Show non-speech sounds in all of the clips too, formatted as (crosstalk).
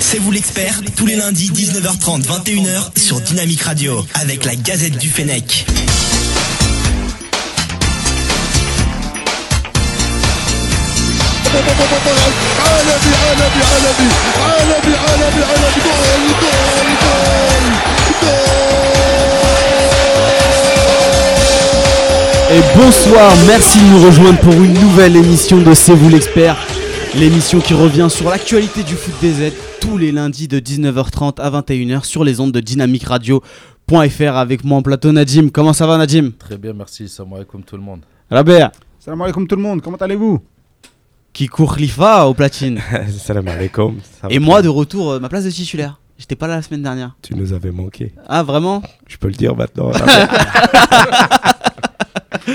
C'est vous l'expert, tous les lundis 19h30, 21h sur Dynamique Radio, avec la Gazette du Fennec. Et bonsoir, merci de nous rejoindre pour une nouvelle émission de C'est vous l'expert. L'émission qui revient sur l'actualité du foot des aides tous les lundis de 19h30 à 21h sur les ondes de dynamicradio.fr avec moi en plateau Nadim. Comment ça va Nadim? Très bien, merci. Salam alaikum tout le monde. Rabea Salam alaikum tout le monde, comment allez-vous? Qui court Khalifa au platine. (laughs) Salam alaikum. Et moi de retour, euh, ma place de titulaire. J'étais pas là la semaine dernière. Tu nous avais manqué. Ah vraiment? Je peux le dire maintenant. (laughs)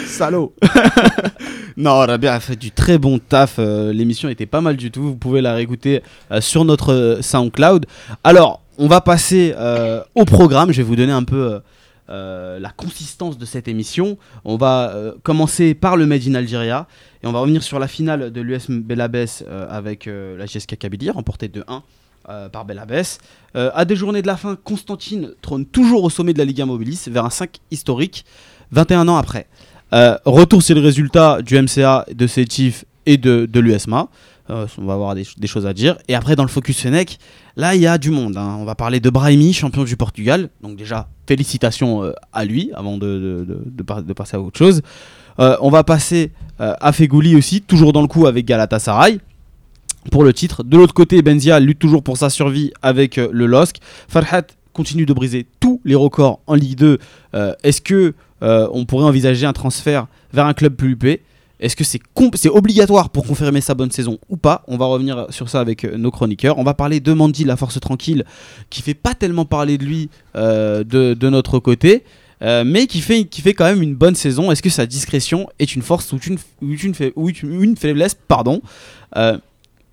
Salaud (laughs) Non, Rabia a fait du très bon taf. euh, L'émission était pas mal du tout. Vous pouvez la réécouter euh, sur notre euh, SoundCloud. Alors, on va passer au programme. Je vais vous donner un peu la consistance de cette émission. On va commencer par le Made in Algeria et on va revenir sur la finale de l'US Belabès avec la GSK Kabylie, remportée de 1 euh, par Belabès. À des journées de la fin, Constantine trône toujours au sommet de la Liga Mobilis vers un 5 historique 21 ans après. Euh, retour sur le résultat du MCA, de Sétif et de, de l'USMA. Euh, on va avoir des, choses à dire. Et après, dans le Focus Fennec, là, il y a du monde. hein. On va parler de Brahimi, champion du Portugal. Donc, déjà, félicitations euh, à lui avant de, de- passer à autre chose. On va passer à Fegouli aussi, toujours dans le coup avec Galatasaray. Pour le titre. De l'autre côté, Benzia lutte toujours pour sa survie avec le LOSC. Farhat continue de briser tous les records en Ligue 2. Euh, Est-ce que euh, on pourrait envisager un transfert vers un club plus huppé Est-ce que c'est obligatoire pour confirmer sa bonne saison ou pas? On va revenir sur ça avec euh, nos chroniqueurs. On va parler de Mandy, la force tranquille, qui fait pas tellement parler de lui euh, de, notre côté. mais qui fait, qui fait quand même une bonne saison. Est-ce que sa discrétion est une force ou une, faiblesse? Pardon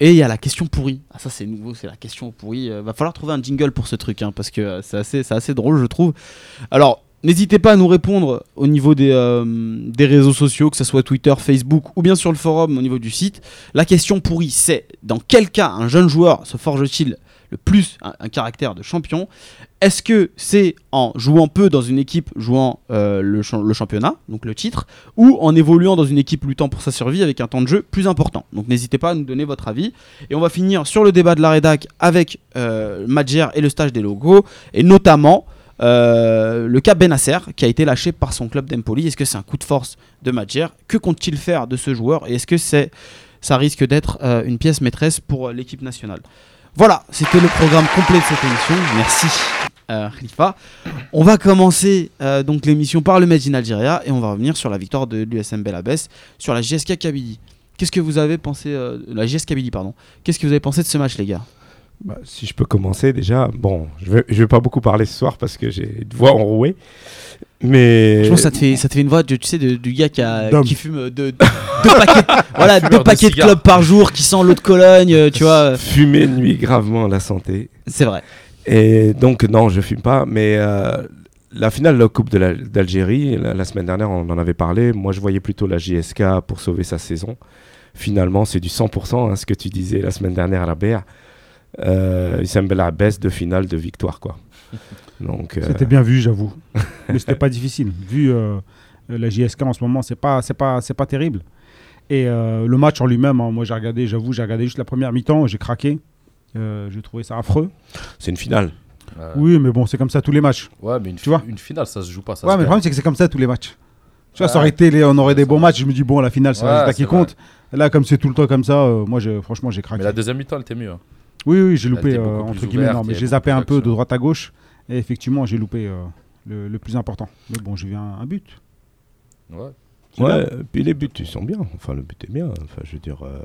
Et il y a la question pourrie. Ah, ça, c'est nouveau, c'est la question pourrie. Va falloir trouver un jingle pour ce truc, hein, parce que c'est assez, c'est assez drôle, je trouve. Alors, n'hésitez pas à nous répondre au niveau des, euh, des réseaux sociaux, que ce soit Twitter, Facebook ou bien sur le forum au niveau du site. La question pourrie, c'est dans quel cas un jeune joueur se forge-t-il le plus un, caractère de champion? Est-ce que c'est en jouant peu dans une équipe jouant euh, le championnat, donc le titre, ou en évoluant dans une équipe luttant pour sa survie avec un temps de jeu plus important? Donc n'hésitez pas à nous donner votre avis. Et on va finir sur le débat de la rédac avec euh, Madjer et le stage des logos, et notamment euh, le cas Benasser qui a été lâché par son club d'Empoli. Est-ce que c'est un coup de force de Madjer? Que compte-t-il faire de ce joueur? Et est-ce que c'est, ça risque d'être euh, une pièce maîtresse pour euh, l'équipe nationale? Voilà, c'était le programme complet de cette émission. Merci. On va commencer donc l'émission par le Made in Algeria et on va revenir sur la victoire de l'USM Belabès sur la GSK Kabylie. Qu'est-ce que vous avez pensé la GS Kabylie pardon. Qu'est-ce que vous avez pensé de ce match les gars? Bah, si je peux commencer déjà, bon, je vais, je vais pas beaucoup parler ce soir parce que j'ai une voix enrouée. Mais Je pense que ça te fait ça te fait une voix de, tu sais de- du gars qui, a, D'homme. qui fume euh, de, deux paquets (laughs) voilà deux de paquets de cigares. clopes par jour qui sent l'eau de Cologne euh, tu vois fumer nuit gravement à la santé. c'est vrai. Et donc, non, je fume pas. Mais euh, la finale de la Coupe de d'Algérie, la, la semaine dernière, on en avait parlé. Moi, je voyais plutôt la JSK pour sauver sa saison. Finalement, c'est du 100%, hein, ce que tu disais la semaine dernière à la BR. Euh, Issam Belabès de finale de victoire, quoi. (laughs) Donc, euh, C'était bien vu, j'avoue. (laughs) Mais c'était pas difficile. Vu euh, la JSK en ce moment, c'est pas, c'est pas, c'est pas terrible. Et euh, le match en lui-même, hein, moi j'ai regardé, j'avoue, j'ai regardé juste la première mi-temps, j'ai craqué. Euh, j'ai trouvé ça affreux. c'est une finale. Euh, Oui, mais bon, c'est comme ça tous les matchs. Ouais, mais une, Tu vois une finale, ça se joue pas. Ça ouais, mais le problème, c'est que c'est comme ça tous les matchs. Tu vois, Ouais. ça aurait été, les- on aurait des bons matchs. Je me dis, bon, la finale, c'est Ouais, le résultat qui compte. Là, comme c'est tout le temps comme ça, euh, moi, franchement, j'ai craqué. Mais la deuxième mi-temps, elle était mieux. hein. Oui, oui, j'ai loupé, euh, entre plus guillemets. ouverte, non, mais j'ai zappé un peu de droite à gauche. Et effectivement, j'ai loupé euh, le, le plus important. Mais bon, j'ai vu un, un but. Ouais. Ouais, puis les buts, ils sont bien. Enfin, le but est bien. Enfin, je veux dire, euh,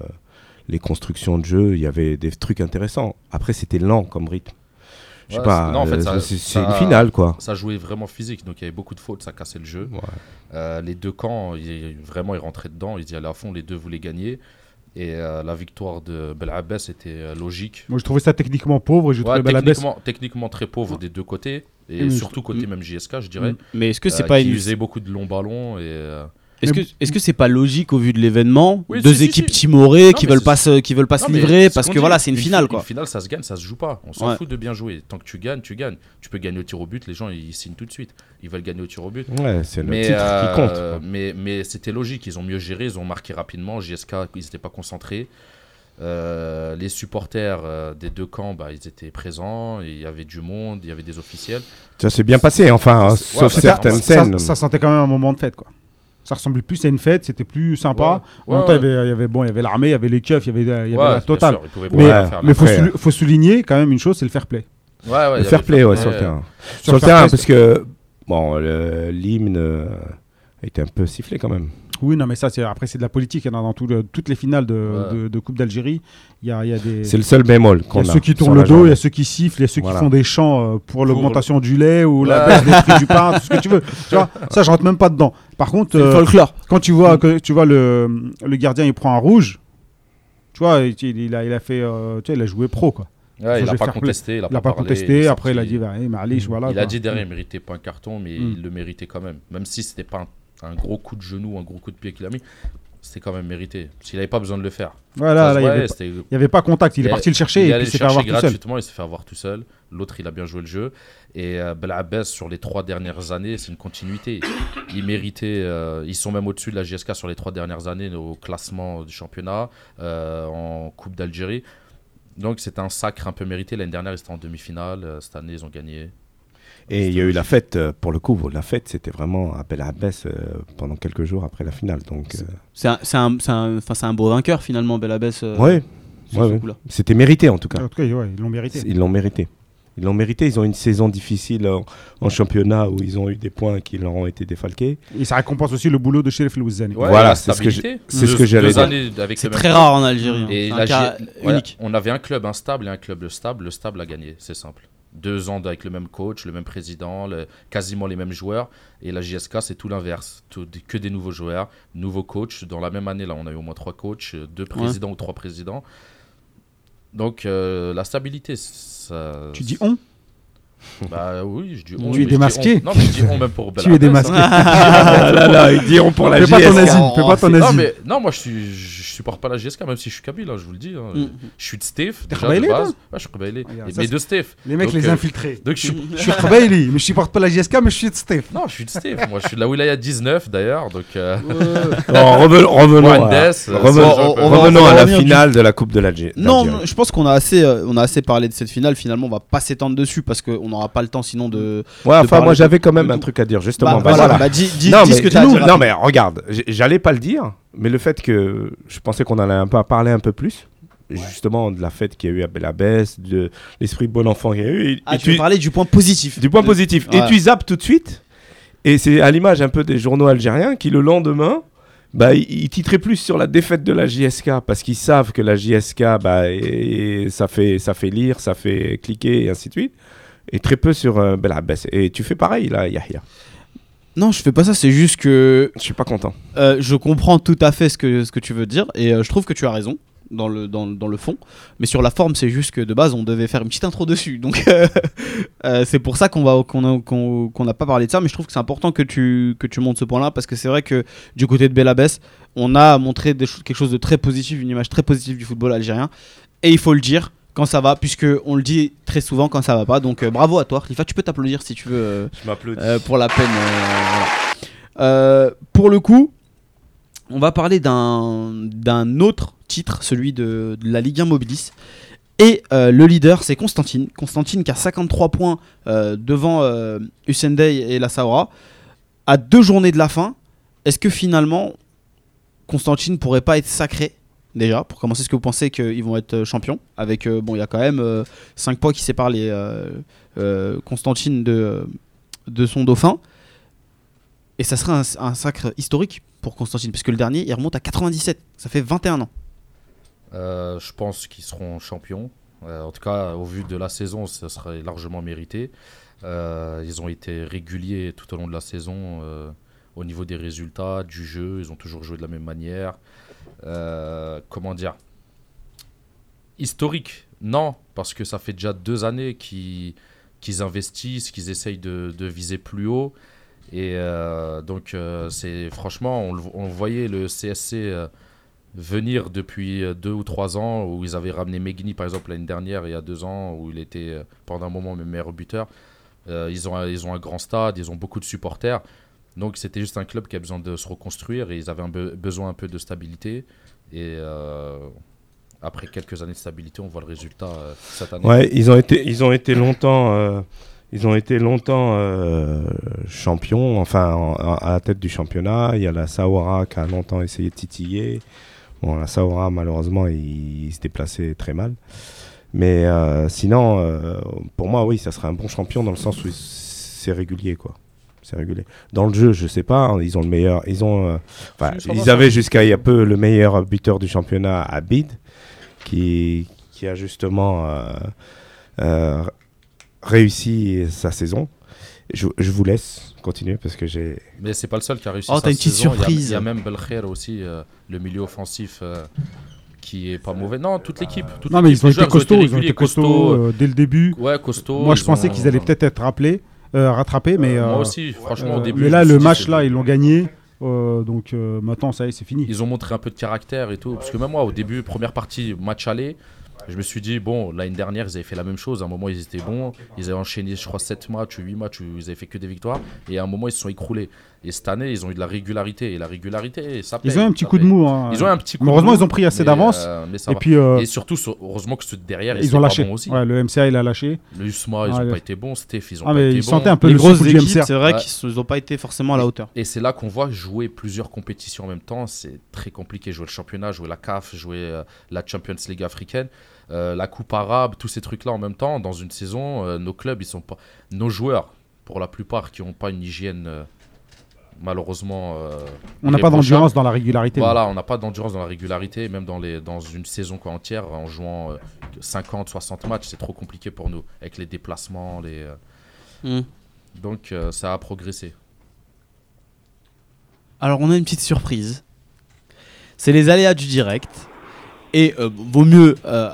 les constructions de jeu, il y avait des trucs intéressants. Après, c'était lent comme rythme. Je sais Ouais, pas, en fait, euh, c'est une finale, quoi. Ça jouait vraiment physique, donc il y avait beaucoup de fautes, ça cassait le jeu. Ouais. Euh, les deux camps, ils- vraiment, ils rentraient dedans, ils y allaient à fond, les deux voulaient gagner. Et euh, la victoire de Belabès était euh, logique. Moi, je trouvais ça techniquement pauvre et je Ouais, techniquement, techniquement très pauvre des deux côtés, et surtout côté même JSK, je dirais. Mais est-ce que c'est euh, pas qui une usait beaucoup de longs ballons et, euh, Est-ce que est-ce que c'est pas logique au vu de l'événement Oui, deux si, équipes si. timorées Non, qui veulent pas se qui veulent pas se Non, mais livrer ce parce que dit, voilà c'est une fi- finale quoi. Une finale, ça se gagne, ça se joue pas. On s'en Ouais. fout de bien jouer. Tant que tu gagnes, tu gagnes. Tu peux gagner au tir au but, les gens ils signent tout de suite. Ils veulent gagner au tir au but. Ouais, c'est le Mais, titre euh, qui compte. quoi. mais, mais c'était logique, ils ont mieux géré, ils ont marqué rapidement. JSK, ils n'étaient pas concentrés. Euh, les supporters euh, des deux camps, bah, ils étaient présents. Il y avait du monde, il y avait des officiels. Ça s'est bien passé, enfin, hein, Ouais, sauf bah, certaines ça- scènes. Ça, ça sentait quand même un moment de fête, quoi. Ça ressemblait plus à une fête, c'était plus sympa. Ouais, en même temps, ouais, il y avait, il y avait, bon, il y avait l'armée, il y avait les keufs, il y avait, il y avait Ouais, la totale. sûr, Mais, là. faut, Après, sou- faut souligner quand même une chose, c'est le fair play. Ouais, ouais, Le il fair play, sur le terrain. Sur Sur le terrain, parce que, bon, le- l'hymne euh, a été un peu sifflé quand même. Oui, non, mais ça, c'est après, c'est de la politique. Dans, dans tout le- toutes les finales de, Ouais. de, de Coupe d'Algérie, il y a, il y a des. C'est le seul bémol Il y qu'on a a. ceux qui tournent le dos, il y a ceux qui sifflent, il y a ceux Voilà. qui font des chants euh, pour l'augmentation du lait ou la baisse des prix du pain, tout ce que tu veux. Tu vois, ça, je rentre même pas dedans. Par contre, euh, folklore. quand tu vois que tu vois le, le gardien, il prend un rouge. Tu vois, il, il a, il a fait, euh, tu vois, il a joué pro quoi. Ouais, il a vais pas contesté. Il a a pas contesté. est Après, il a dit, bah, Malish, voilà. il quoi. a dit derrière, il méritait pas un carton, mais Mm. il le méritait quand même. Même si c'était pas un, un gros coup de genou, un gros coup de pied qu'il a mis, c'était quand même mérité. Parce qu'il avait pas besoin de le faire. Voilà, là, il y voyait, avait, pas- c'était- avait contact. Il est parti le chercher il et puis s'est fait avoir tout seul. il s'est fait avoir tout seul. L'autre, il a bien joué le jeu. Et euh, Belhabès, sur les trois dernières années, c'est une continuité. Ils méritaient, euh, ils sont même au-dessus de la JSK sur les trois dernières années au classement du championnat, euh, en Coupe d'Algérie. Donc c'est un sacre un peu mérité. L'année dernière, ils étaient en demi-finale. Euh, Cette année, ils ont gagné. Et il y a eu la fête, euh, pour le coup, la fête, c'était vraiment à Bel Abbès euh, pendant quelques jours après la finale. Donc, euh, C'est un, c'est un, beau vainqueur finalement, Belabès. euh, ouais, ouais, ce c'était mérité en tout cas. En tout cas, ouais, ils l'ont mérité. Ils l'ont mérité. Ils l'ont mérité. Ils ont une saison difficile en, en championnat où ils ont eu des points qui leur ont été défalqués. Et ça récompense aussi le boulot de Sheriff Louzzani. Ouais, Voilà, c'est ce que ce j'allais deux dire. C'est très club. rare en Algérie. hein. Et un cas voilà, on avait un club instable et un club stable. Le stable a gagné, c'est simple. Deux ans avec le même coach, le même président, le- quasiment les mêmes joueurs. Et la JSK, c'est tout l'inverse. Tout- que des nouveaux joueurs, nouveaux coachs. Dans la même année, là, on a eu au moins trois coachs, deux présidents ou trois présidents. Donc, euh, la stabilité, ça. Tu dis on? (laughs) Bah oui, je dis Tu on. es je dis démasqué. on. Non, mais je dis on même pour (laughs) Tu es démasqué. (laughs) Ah là là, ils diront pour la Fais pas ton JSK. asile, fais pas ton Non, asile. mais non, moi je, supporte pas la GSK, même si je suis kabyle, hein, je vous le dis. hein. Mm. Je suis de Steve, T'es toi Ouais, je suis ça, Mais de Steve. Les mecs, les euh, infiltrés. Donc je suis. Suis Khabaili, mais je supporte pas la JSK, mais je suis de Steve. Non, je suis de Steve. Moi, je suis de la Wilaya 19 d'ailleurs. Donc. revenons, à, on on la finale de la Coupe de l'Algérie. Non, non, je pense qu'on a assez, euh, on a assez parlé de cette finale. Finalement, on va pas s'étendre dessus parce qu'on n'aura pas le temps sinon de. Ouais, enfin, moi j'avais quand même un truc à dire, justement. Bah, Bah, voilà, bah, dis, dis, non, dis mais, ce que tu as non, mais regarde, j'allais pas le dire, mais le fait que je pensais qu'on allait un peu parler un peu plus, justement, de la fête qu'il y a eu à Belabès, de l'esprit bon enfant qu'il y a eu, et, Ah, et tu parler du point positif. du point De- positif. Ouais. Et tu zappes tout de suite, et c'est à l'image un peu des journaux algériens qui, le lendemain, bah, ils, ils titraient plus sur la défaite de la JSK parce qu'ils savent que la JSK, bah, et- et ça, fait, ça fait lire, ça fait cliquer, et ainsi de suite. Et très peu sur euh, Belabès. Et tu fais pareil, là, Yahya. Non, je fais pas ça. C'est juste que Je suis pas content. euh, je comprends tout à fait ce que ce que tu veux dire et euh, je trouve que tu as raison. Dans le, dans, dans le fond, mais sur la forme, c'est juste que de base, on devait faire une petite intro dessus. Donc, (laughs) euh, c'est pour ça qu'on va qu'on a- qu'on n'a pas parlé de ça. Mais je trouve que c'est important que tu que tu montes ce point-là parce que c'est vrai que du côté de Belabès, on a montré des quelque chose de très positif, une image très positive du football algérien. Et il faut le dire quand ça va, puisque on le dit très souvent quand ça va pas. Donc, euh, bravo à toi, Khalifa. Tu peux t'applaudir si tu veux. euh, Je m'applaudis. euh, pour la peine. voilà. Pour le coup, on va parler d'un d'un autre titre, celui de, de la Ligue 1 Mobilis. Et le leader, c'est Constantine. Constantine qui a 53 points devant Dey et la Saoura. À deux journées de la fin, est-ce que finalement, Constantine pourrait pas être sacré Déjà, pour commencer, est-ce que vous pensez qu'ils vont être euh, champions Avec, euh, bon, il y a quand même 5 points qui séparent les, euh, euh, Constantine de, de son dauphin. Et ça serait un, sacre historique pour Constantine, puisque le dernier, il remonte à 97. Ça fait 21 ans. Euh, je pense qu'ils seront champions. Euh, en tout cas, au vu de la saison, ce serait largement mérité. Euh, ils ont été réguliers tout au long de la saison euh, au niveau des résultats, du jeu. Ils ont toujours joué de la même manière. Euh, comment dire Historique, non, parce que ça fait déjà deux années qu'ils investissent, qu'ils essayent de, viser plus haut. Et euh, donc, euh, c'est franchement, on, le- voyait le CSC venir depuis deux ou trois ans, où ils avaient ramené Megni, par exemple, l'année dernière, il y a deux ans, où il était pendant un moment même meilleur buteur. Ils, ont, ils ont un grand stade, ils ont beaucoup de supporters. Donc, c'était juste un club qui a besoin de se reconstruire et ils avaient un be- besoin un peu de stabilité. Et euh, après quelques années de stabilité, on voit le résultat euh, cette année. Ouais, ils ont été, ils ont été longtemps, euh, ils ont été longtemps champions, enfin en- en- à la tête du championnat. Il y a la Sawara qui a longtemps essayé de titiller. Bon, la Sawara malheureusement il, il se déplaçait très mal. Mais sinon, pour moi, oui, ça serait un bon champion dans le sens où c'est régulier, quoi. C'est régulier. Dans le jeu, je sais pas, hein, ils ont le meilleur. Ils ont, euh, ils avaient jusqu'à il y a peu le meilleur buteur du championnat, Abid, qui, qui a justement euh, euh, réussi sa saison. Je, je vous laisse continuer parce que j'ai. Mais c'est pas le seul qui a réussi Oh, sa t'as une petite saison. Il y a- surprise. Il y a, même Belkher aussi, euh, le milieu offensif, euh, qui est pas mauvais. Non, toute l'équipe. toute Non, mais ils ont été joueurs, costauds, ils ont été costauds costauds, euh, dès le début. Ouais, costaud. Moi, je pensais ont- qu'ils allaient peut-être être rappelés, euh, rattrapés, mais. Moi euh, aussi, franchement, euh, au début. mais là, le match, là, ils l'ont gagné. euh, donc euh, maintenant, ça y est, c'est fini. Ils ont montré un peu de caractère et tout. Parce que même moi, au début, première partie, match aller, je me suis dit, bon, l'année dernière, ils avaient fait la même chose. À un moment, ils étaient bons. Ils avaient enchaîné, je crois, 7 matchs ou 8 matchs où ils avaient fait que des victoires. Et à un moment, ils se sont écroulés. Et cette année, ils ont eu de la régularité. Et la régularité, ça paye. Ils ont eu un petit coup de mou. hein. Ils ont eu un petit coup de Heureusement, mou, ils ont pris assez d'avance. euh, Et puis, euh, Et surtout, heureusement que ceux de derrière, ils ont pas lâché. bons aussi. Ouais, le MCA, il a lâché. Le USMA, ils Ouais, ont le- pas été bons. Steph, ils ont Ah, pas mais été ils bons. sentaient un peu Les le grosses équipes, c'est vrai Ouais. qu'ils n'ont pas été forcément à la hauteur. Et c'est là qu'on voit jouer plusieurs compétitions en même temps. C'est très compliqué. Jouer le championnat, jouer la CAF, jouer euh, la Champions League africaine, euh, la Coupe arabe, tous ces trucs-là en même temps. Dans une saison, euh, nos clubs, ils sont pas. Nos joueurs, pour la plupart, qui n'ont pas une hygiène, euh, malheureusement. euh, On n'a pas d'endurance dans la régularité. Voilà, on n'a pas d'endurance dans la régularité, même dans, les, dans une saison quoi entière, en jouant euh, 50, 60 matchs, c'est trop compliqué pour nous, avec les déplacements. Les, euh, Hmm. Donc euh, ça a progressé. Alors on a une petite surprise. C'est les aléas du direct. Et euh, vaut mieux euh,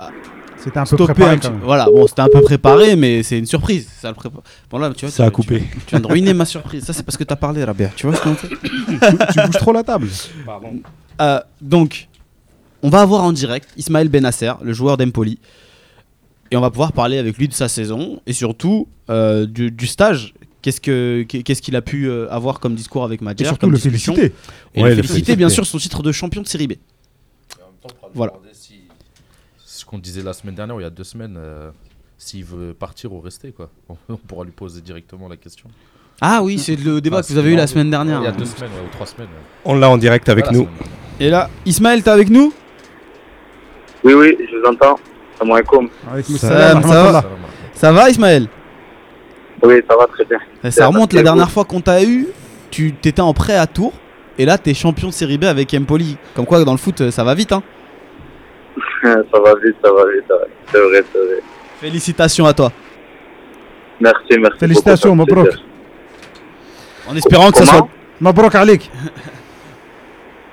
C'était un peu préparé un petit- quand même. Voilà, bon, c'était un peu préparé, mais c'est une surprise. Ça le prépa- Bon, là, tu vois, Ça tu- a coupé. Tu, tu viens de ruiner ma surprise. Ça, c'est parce que t'as parlé, Rabia. Tu vois ce qu'on fait? Tu bouges trop la table. Euh, Donc, on va avoir en direct Ismaël Benasser, le joueur d'Empoli. Et on va pouvoir parler avec lui de sa saison et surtout euh, du, du stage. Qu'est-ce que- qu'est-ce qu'il a pu euh, avoir comme discours avec Madjer Et surtout comme le discussion. féliciter. Et Ouais, le le féliciter, bien sûr, son titre de champion de Série B. Voilà. Ce qu'on disait la semaine dernière ou il y a deux semaines, euh, s'il veut partir ou rester, quoi. (laughs) On pourra lui poser directement la question. Ah oui, c'est le débat Enfin, que vous avez eu la semaine dernière. Il y a deux semaines ouais, ou trois semaines. ouais. On l'a en direct avec Voilà, nous. Et là, Ismaël, t'es avec nous? Oui, oui, je vous entends. Salam alaikum. Avec Salam, ça va? Ça va, Ismaël? Oui, ça va très bien. Ça remonte la dernière fois qu'on t'a eu, tu t'étais en prêt à Tours. Et là, t'es champion de Série B avec Empoli. Comme quoi, dans le foot, ça va vite. Hein (laughs) ça va vite, ça va vite. ouais. C'est vrai, c'est vrai. Félicitations à toi. Merci, merci. Félicitations, beaucoup, plaisir. En espérant que ça soit. Mabrouk Alik.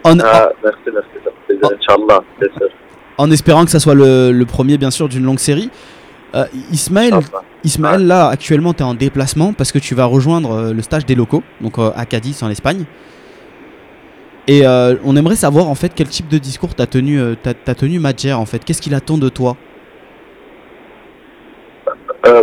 En, Ah, merci, merci, ça fait plaisir. Inch'Allah, bien sûr. en espérant que ça soit le, le premier, bien sûr, d'une longue série. Euh. Ismaël, là, actuellement, tu es en déplacement parce que tu vas rejoindre euh, le stage des locaux, donc euh, à Cadiz, en Espagne. Et euh, on aimerait savoir, en fait, quel type de discours t'as tenu, euh, t'as- tenu Madjer, en fait. Qu'est-ce qu'il attend de toi?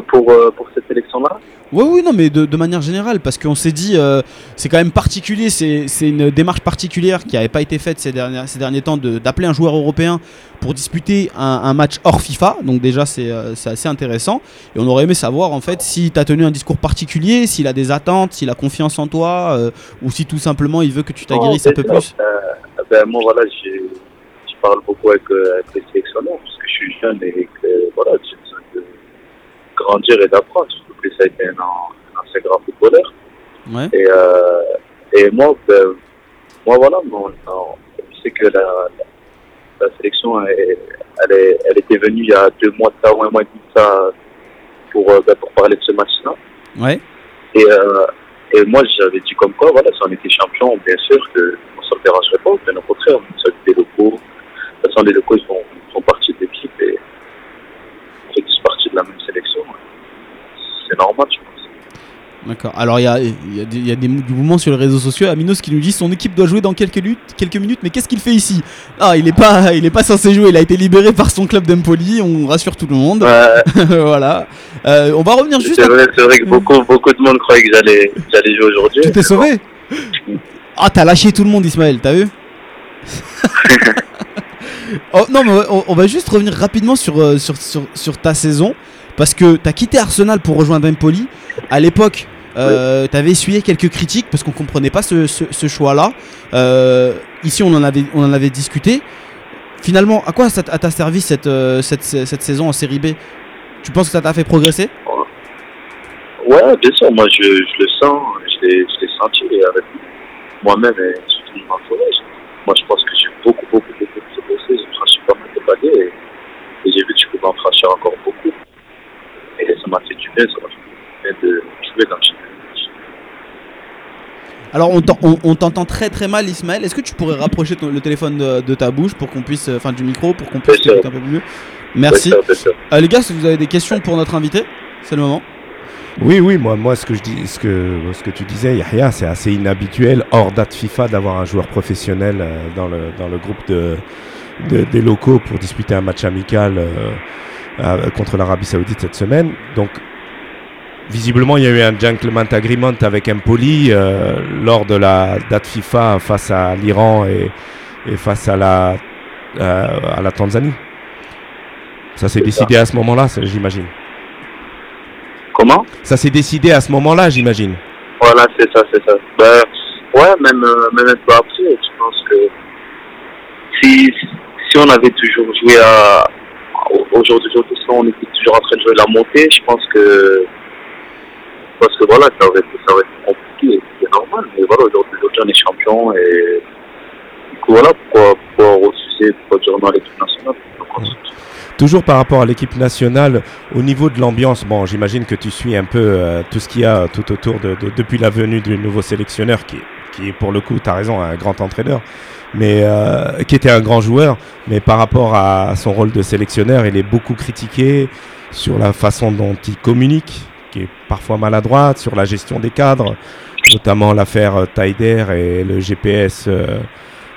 Pour, euh, pour cette élection-là Oui, oui, non, mais de, de manière générale, parce qu'on s'est dit, euh, c'est quand même particulier, c'est une démarche particulière qui n'avait pas été faite ces derniers, ces derniers temps de- d'appeler un joueur européen pour disputer un, un match hors FIFA, donc déjà c'est euh, assez intéressant, et on aurait aimé savoir en fait si tu as tenu un discours particulier, s'il a des attentes, s'il a confiance en toi, euh, ou si tout simplement il veut que tu t'aguerrisses un peu plus. euh, ben, moi, voilà, je parle beaucoup avec, euh, avec les sélectionneurs parce que je suis jeune et que voilà, grandir et d'apprendre. Surtout que ça a été un, assez grand footballeur. Ouais. Et, euh, et moi, ben, moi, voilà, mon, non, je sais que la, la, la sélection, elle, elle, est, elle était venue il y a deux mois de ça, ou un mois et demi de ça, pour, euh, ben, pour parler de ce match-là. Ouais. Et, euh, et moi, j'avais dit comme quoi, voilà, si on était champion, bien sûr que ça ne me dérangerait pas, bien au contraire, on soit des locaux. De toute façon, les locaux ils font, ils font partie de l'équipe et la même sélection. C'est normal, je pense. D'accord. Alors il y a, y a des- y a des du mouvement sur les réseaux sociaux. Aminos qui nous dit son équipe doit jouer dans quelques minutes, quelques minutes. Mais qu'est-ce qu'il fait ici? Ah, il est pas, il est pas censé jouer. Il a été libéré par son club d'Empoli. On rassure tout le monde. Ouais, (laughs) voilà. Euh, on va revenir juste. c'est à- vrai, c'est vrai que beaucoup, beaucoup de monde croyait que j'allais, j'allais jouer aujourd'hui. Tu t'es sauvé Ah, t'as lâché tout le monde, Ismaël. T'as vu? (laughs) Oh, non, mais on, on va juste revenir rapidement sur, euh, sur, sur, sur ta saison. Parce que t'as quitté Arsenal pour rejoindre Empoli. À l'époque, euh, t'avais essuyé quelques critiques parce qu'on comprenait pas ce, ce- ce choix-là. Euh, ici, on en, avait, on en avait discuté. Finalement, à quoi ça t'a servi cette, euh, cette, cette saison en série B? Tu penses que ça t'a fait progresser? Ouais, bien sûr, moi je, je le sens, je l'ai, je senti avec moi-même et surtout entourage. Moi je pense que j'ai beaucoup, beaucoup, beaucoup paliers et, et j'ai vu que je pouvais en franchir encore beaucoup. Et ça m'a fait du bien, ça m'a fait du bien de jouer dans le championnat. Alors on t'en- on on t'entend très très mal Ismaël. Est-ce que tu pourrais rapprocher ton- le téléphone de, de ta bouche pour qu'on puisse, euh, enfin du micro pour qu'on puisse t'écouter un peu mieux? Merci. Bien sûr. Euh, les gars, si vous avez des questions pour notre invité, c'est le moment. Oui, oui, moi, moi ce, que je dis, ce, que, ce que tu disais, Yahya, c'est assez inhabituel, hors date FIFA, d'avoir un joueur professionnel euh, dans, le, dans le groupe de, de- des locaux pour disputer un match amical euh, euh, contre l'Arabie Saoudite cette semaine. Donc, visiblement, il y a eu un gentleman agreement avec Empoli euh, lors de la date FIFA face à l'Iran et, et face à la, euh, à la Tanzanie. Ça s'est décidé à ce moment-là, j'imagine. Comment? Ça s'est décidé à ce moment-là, j'imagine. Voilà, c'est ça, c'est ça. Ben, ouais, même, euh, même un peu après, je pense que si, si on avait toujours joué à. au- jour d'aujourd'hui, on était toujours en train de jouer la montée, je pense que. Parce que voilà, ça aurait ça aurait été compliqué, c'est normal. Mais voilà, aujourd'hui, on est champion et. Du coup, voilà, pourquoi, pourquoi refuser, pourquoi dire non à l'équipe nationale? Toujours par rapport à l'équipe nationale, au niveau de l'ambiance, bon, j'imagine que tu suis un peu euh, tout ce qu'il y a tout autour de, de- depuis la venue du nouveau sélectionneur, qui, qui est pour le coup, tu as raison, un grand entraîneur, mais euh, qui était un grand joueur, mais par rapport à son rôle de sélectionneur, il est beaucoup critiqué sur la façon dont il communique, qui est parfois maladroite, sur la gestion des cadres, notamment l'affaire Taider et le GPS. euh,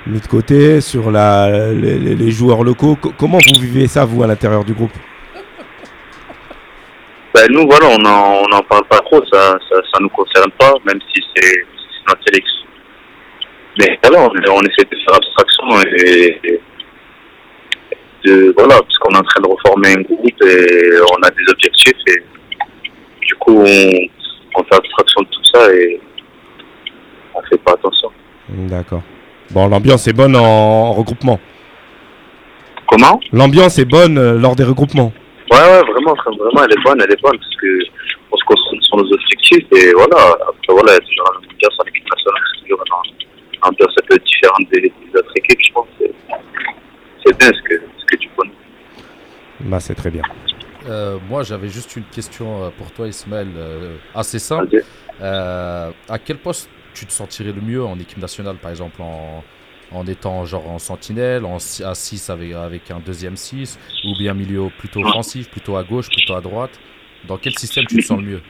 mis de côté, sur les, joueurs locaux. Co- comment vous vivez ça, vous, à l'intérieur du groupe? Ben, nous, voilà, on n'en parle pas trop, ça ça, ça nous concerne pas, même si c'est notre sélection. Mais voilà, on, on essaie de faire abstraction et, et de, voilà, parce qu'on est en train de reformer un groupe et on a des objectifs et du coup, on, on fait abstraction de tout ça et on fait pas attention. D'accord. Bon, l'ambiance est bonne en, en regroupement. Comment? L'ambiance est bonne euh, lors des regroupements. Ouais, ouais, vraiment, vraiment, elle est bonne, elle est bonne, parce que on se concentre sur nos objectifs, et voilà, après, voilà, il y a toujours une ambiance en équipe nationale, c'est toujours une ambiance un peu différente des, des autres équipes, je pense. C'est- C'est bien ce que, ce que tu connais. Bah, c'est très bien. Euh, moi, j'avais juste une question euh, pour toi, Ismaël, euh, assez simple. Euh, à quel poste tu te sentirais le mieux en équipe nationale, par exemple en, en étant genre en sentinelle, en, si- à 6 avec, avec un deuxième 6, ou bien milieu plutôt offensif, plutôt à gauche, plutôt à droite? Dans quel système tu te sens le mieux?